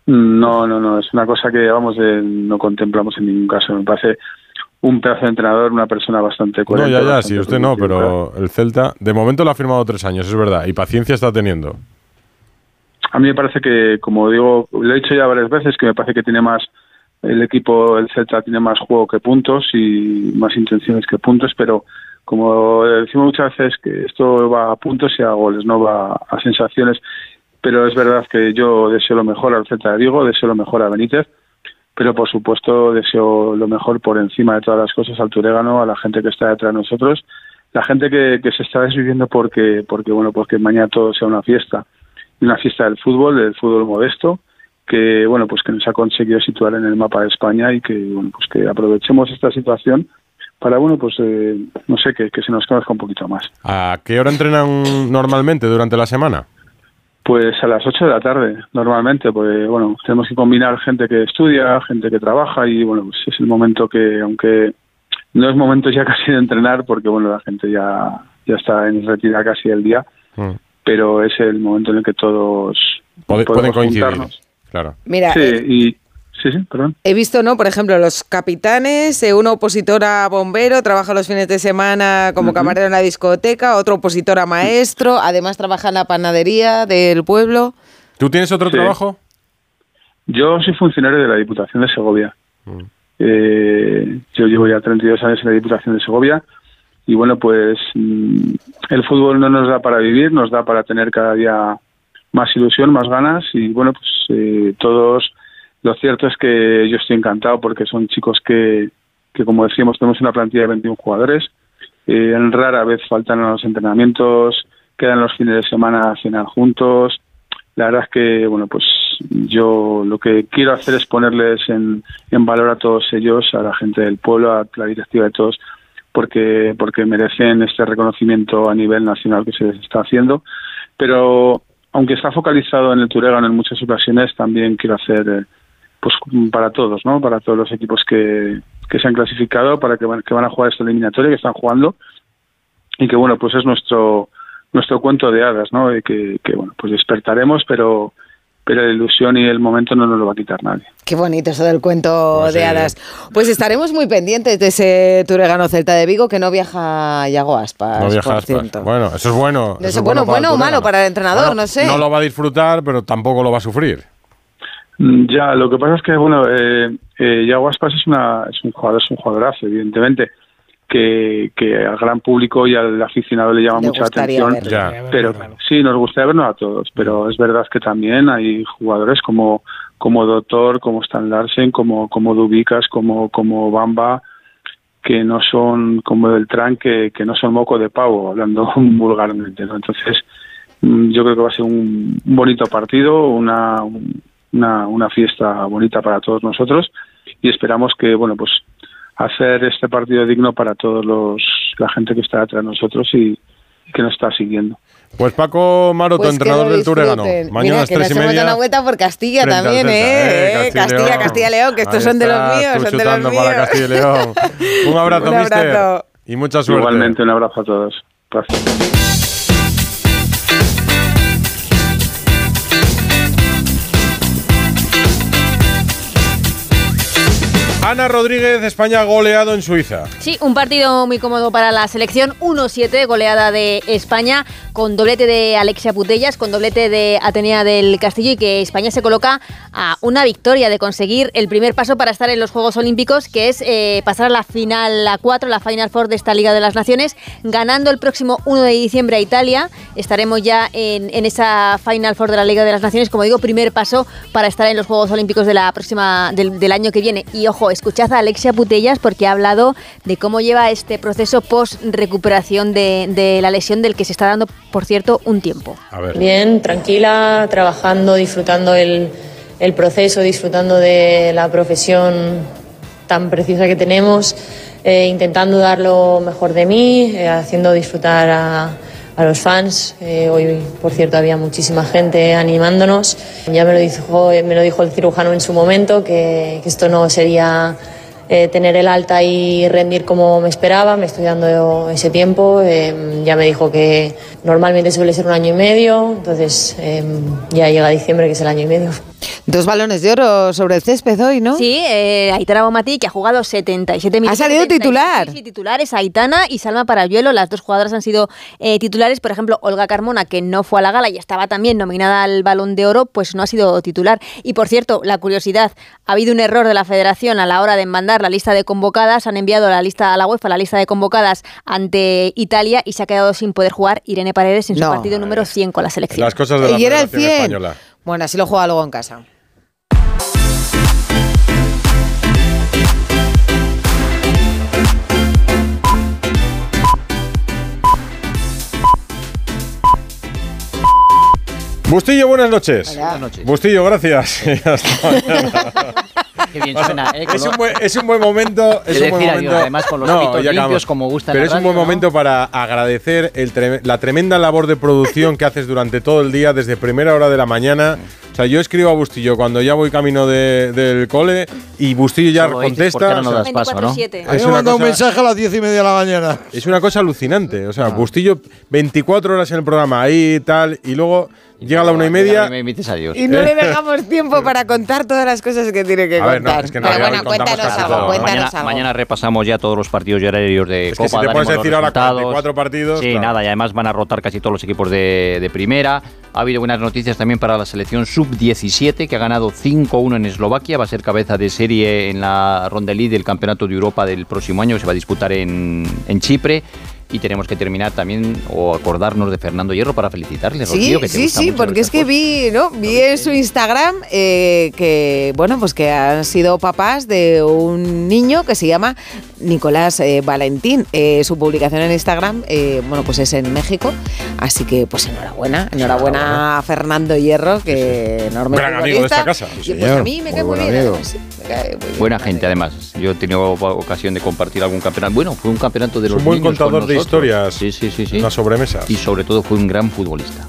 No, no, no, es una cosa que vamos no contemplamos en ningún caso. Me parece un pedazo de entrenador, una persona bastante No, coherente. ya, ya, bastante sí, usted no, pero el Celta, de momento lo ha firmado tres años, es verdad, y paciencia está teniendo. A mí me parece que, como digo, lo he dicho ya varias veces, que me parece que tiene más, el equipo, el Celta tiene más juego que puntos y más intenciones que puntos, pero como decimos muchas veces que esto va a puntos y a goles, no va a sensaciones, pero es verdad que yo deseo lo mejor al Celta de Vigo, deseo lo mejor a Benítez, pero por supuesto deseo lo mejor por encima de todas las cosas al Turégano, a la gente que está detrás de nosotros, la gente que, que se está desviviendo porque, porque bueno, porque mañana todo sea una fiesta, una fiesta del fútbol, del fútbol modesto, que bueno, pues que nos ha conseguido situar en el mapa de España y que bueno, pues que aprovechemos esta situación para bueno, pues eh, no sé, que, que se nos conozca un poquito más. ¿A qué hora entrenan normalmente durante la semana? Pues a las 8 de la tarde, normalmente, porque bueno, tenemos que combinar gente que estudia, gente que trabaja y bueno, pues es el momento que, aunque no es momento ya [LAUGHS] casi de entrenar, porque bueno, la gente ya, ya está en retirada casi el día, Mm. pero es el momento en el que todos pueden coincidir, juntarnos. Claro. Mira, sí, eh, y sí, sí, perdón. He visto, ¿no? Por ejemplo, los capitanes, eh, uno opositor a bombero, trabaja los fines de semana como Ujú. camarero en la discoteca, otro opositor a maestro, además trabaja en la panadería del pueblo. ¿Tú tienes otro Sí. trabajo? Yo soy funcionario de la Diputación de Segovia. Mm. Eh, yo llevo ya 32 años en la Diputación de Segovia y bueno, pues mm, el fútbol no nos da para vivir, nos da para tener cada día más ilusión, más ganas y bueno, pues eh, todos, lo cierto es que yo estoy encantado porque son chicos que, que como decíamos, tenemos una plantilla de 21 jugadores, eh, rara vez faltan a los entrenamientos, quedan los fines de semana a cenar juntos. La verdad es que, bueno, pues yo lo que quiero hacer es ponerles en, en valor a todos ellos, a la gente del pueblo, a la directiva de todos, porque, porque merecen este reconocimiento a nivel nacional que se les está haciendo. Pero aunque está focalizado en el Turegano en muchas ocasiones, también quiero hacer eh, pues para todos, ¿no? Para todos los equipos que, que se han clasificado, para que van, que van a jugar esta eliminatoria, que están jugando y que bueno, pues es nuestro nuestro cuento de hadas, ¿no? Y que, que bueno, pues despertaremos, pero pero la ilusión y el momento no nos lo va a quitar nadie. Qué bonito eso del cuento Pues de sí. hadas. Pues estaremos muy pendientes de ese Turegano Celta de Vigo que no viaja Yago Aspas, No viaja por Aspas. cierto. Bueno, eso es bueno. No eso es bueno, bueno o malo para el entrenador, Bueno, no sé. No lo va a disfrutar, pero tampoco lo va a sufrir. Mm, Ya, lo que pasa es que, bueno, eh, eh, Yago Aspas es, una, es un jugador, es un jugadorazo, evidentemente, que, que al gran público y al aficionado le llama Le mucha atención. verlo. Pero sí, nos gustaría vernos a todos, pero es verdad que también hay jugadores como, como Doctor, como Stan Larsen, como, como Dubicas, como, como Bamba, que no son como Beltrán, que, que no son moco de pavo, hablando [LAUGHS] vulgarmente. ¿no? Entonces, mm, yo creo que va a ser un, un bonito partido, una, una, una fiesta bonita para todos nosotros y esperamos que, bueno, pues hacer este partido digno para todos los la gente que está detrás de nosotros y, y que nos está siguiendo. Pues Paco Maroto, Pues que entrenador del Turegano. Mañana Mira, a las que tres y media. una vuelta por Castilla también, ¿eh? eh, Castilla. Castilla, León, que estos Ahí son de los míos, son de los chutando míos. para Castilla y León. Un abrazo, [LAUGHS] Un mister. abrazo. Y mucha suerte. Igualmente, un abrazo a todos. Gracias. Ana Rodríguez, España goleado en Suiza. Sí, un partido muy cómodo para la selección. 1-7, goleada de España, con doblete de Alexia Putellas, con doblete de Atenea del Castillo y que España se coloca a una victoria de conseguir el primer paso para estar en los Juegos Olímpicos, que es eh, pasar a la final a 4, la Final Four de esta Liga de las Naciones, ganando el próximo 1 de diciembre a Italia. Estaremos ya en, en esa Final Four de la Liga de las Naciones, como digo, primer paso para estar en los Juegos Olímpicos de la próxima, del, del año que viene. Y ojo, escuchad a Alexia Putellas porque ha hablado de cómo lleva este proceso post-recuperación de, de la lesión del que se está dando, por cierto, un tiempo. Bien, tranquila, trabajando, disfrutando el, el proceso, disfrutando de la profesión tan preciosa que tenemos, eh, intentando dar lo mejor de mí, eh, haciendo disfrutar a, a los fans. Eh, hoy, por cierto, había muchísima gente animándonos. Ya me lo dijo, me lo dijo el cirujano en su momento, que, que esto no sería eh, tener el alta y rendir como me esperaba. Me estoy dando ese tiempo. eh, ya me dijo que normalmente suele ser un año y medio, entonces eh, ya llega diciembre, que es el año y medio. Dos balones de oro sobre el césped hoy, ¿no? Sí, eh, Aitana Bonmatí, que ha jugado 77 minutos. Ha salido 76, titular. Sí, titulares, Aitana y Salma Parayuelo, las dos jugadoras han sido eh, titulares. Por ejemplo, Olga Carmona, que no fue a la gala y estaba también nominada al Balón de Oro, pues no ha sido titular. Y por cierto, la curiosidad, ha habido un error de la federación a la hora de mandar la lista de convocadas, han enviado la lista a la UEFA, la lista de convocadas ante Italia y se ha quedado sin poder jugar Irene Paredes en su No. partido número 100 con la selección. Las cosas de la y era el Federación 100. Española. Bueno, así lo juega luego en casa. Bustillo, buenas noches. Buenas noches. Bustillo, gracias. [LAUGHS] Qué bien suena, ¿eh? Es un, buen, es un buen momento. Es un buen momento. además, con los No, limpios, como gusta Pero la es un buen ¿no? momento para agradecer el tre- la tremenda labor de producción que haces durante todo el día, desde primera hora de la mañana. O sea, yo escribo a Bustillo cuando ya voy camino de- del cole y Bustillo ya Solo contesta. no o sea, das paso, ¿no? 24/7. A mí Es una un cosa- mensaje a las diez y media de la mañana. Es una cosa alucinante. O sea, Ah. Bustillo 24 horas en el programa ahí y tal, y luego llega a la una y media. Me a Dios. Y no le dejamos tiempo para contar todas las cosas que tiene que A ver, no, contar. es que no, Pero bueno, cuéntanos algo, todo. cuéntanos Mañana, algo. mañana repasamos ya todos los partidos y horarios de Es que Copa. si te los decir ahora. 44 partidos, Sí, claro. nada, y además van a rotar casi todos los equipos de, de primera. Ha habido buenas noticias también para la selección sub-17, que ha ganado 5-1 en Eslovaquia. Va a ser cabeza de serie en la ronda elite del Campeonato de Europa del próximo año, que se va a disputar en, en Chipre. Y tenemos que terminar también o acordarnos de Fernando Hierro para felicitarle, Sí, Rocío, que te sí, gusta sí, mucho porque es que vi, ¿no? Vi en su Instagram eh, que, bueno, pues que han sido papás de un niño que se llama Nicolás eh, Valentín. Eh, su publicación en Instagram, eh, bueno, pues es en México, así que pues enhorabuena, enhorabuena a Fernando Hierro, que enorme Gran amigo de esta casa. Y, Sí, pues a mí me Muy cae muy bien. amigo. además, me cae muy bien. Buena gente, además. Yo he tenido ocasión de compartir algún campeonato. Bueno, fue un campeonato de los un buen niños con contador de. Historias. Sí, sí, sí, sí. Una sobremesa. Y sobre todo fue un gran futbolista.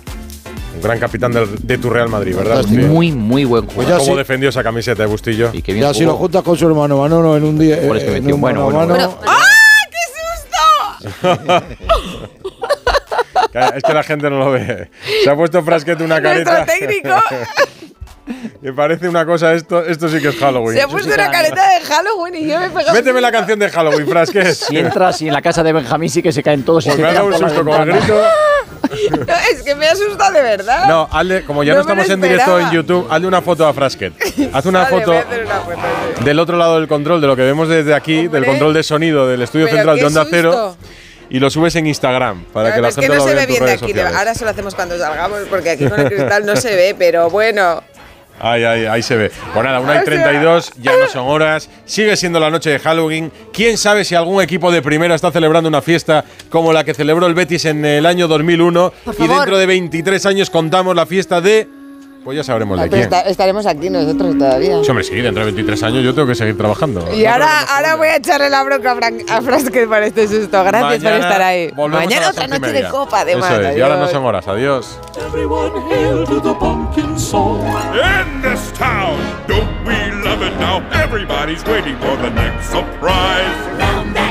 Un gran capitán del- de tu Real Madrid, ¿verdad? Muy, muy buen Pues jugador. ¿Cómo Sí. defendió esa camiseta de Bustillo? Y qué Ya si lo juntas con su hermano Manolo en un día. Eh, metió. en un Bueno, bueno, mano. ¡Ah, qué susto! [LAUGHS] Es que la gente no lo ve. Se ha puesto Frasquet una careta. técnico [LAUGHS] Me parece una cosa esto. Esto sí que es Halloween. se ha puesto una careta de Halloween y yo me he pegado. Méteme la canción de Halloween, Frasquet. Si entras y en la casa de Benjamín sí que se caen todos y Pues se me ha dado un susto con el grito. [LAUGHS] No, es que me ha asustado de verdad. No, hazle, como ya no, No estamos en directo en. YouTube, hazle una foto a Frasquet. [LAUGHS] Haz una Vale, foto una foto, del otro lado del control, de lo que vemos desde aquí, del control de sonido del estudio Pero central de Onda susto. Cero. Y lo subes en Instagram para Claro, que la es que gente no lo se ve bien de aquí. sociales. Ahora se lo hacemos cuando salgamos porque aquí con el cristal no se ve, pero bueno. Ahí, ahí, ahí se ve. Pues nada, 1 O y sea- 32, ya no son horas. Sigue siendo la noche de Halloween. ¿Quién sabe si algún equipo de primera está celebrando una fiesta como la que celebró el Betis en el año 2001? Por Y dentro de 23 años contamos la fiesta de. Pues ya sabremos de Pero quién. esta- estaremos aquí nosotros todavía. Sí, hombre, sí, dentro de 23 años yo tengo que seguir trabajando. Y ahora, ahora voy a echarle la bronca a, Fran, a Frasquet por este susto. Gracias por Mañana estar ahí. Mañana otra noche de copa, además. Eso es, y ahora no son horas. Adiós. Everyone hail to the pumpkin song. In this town, don't we love it now? Everybody's waiting for the next surprise.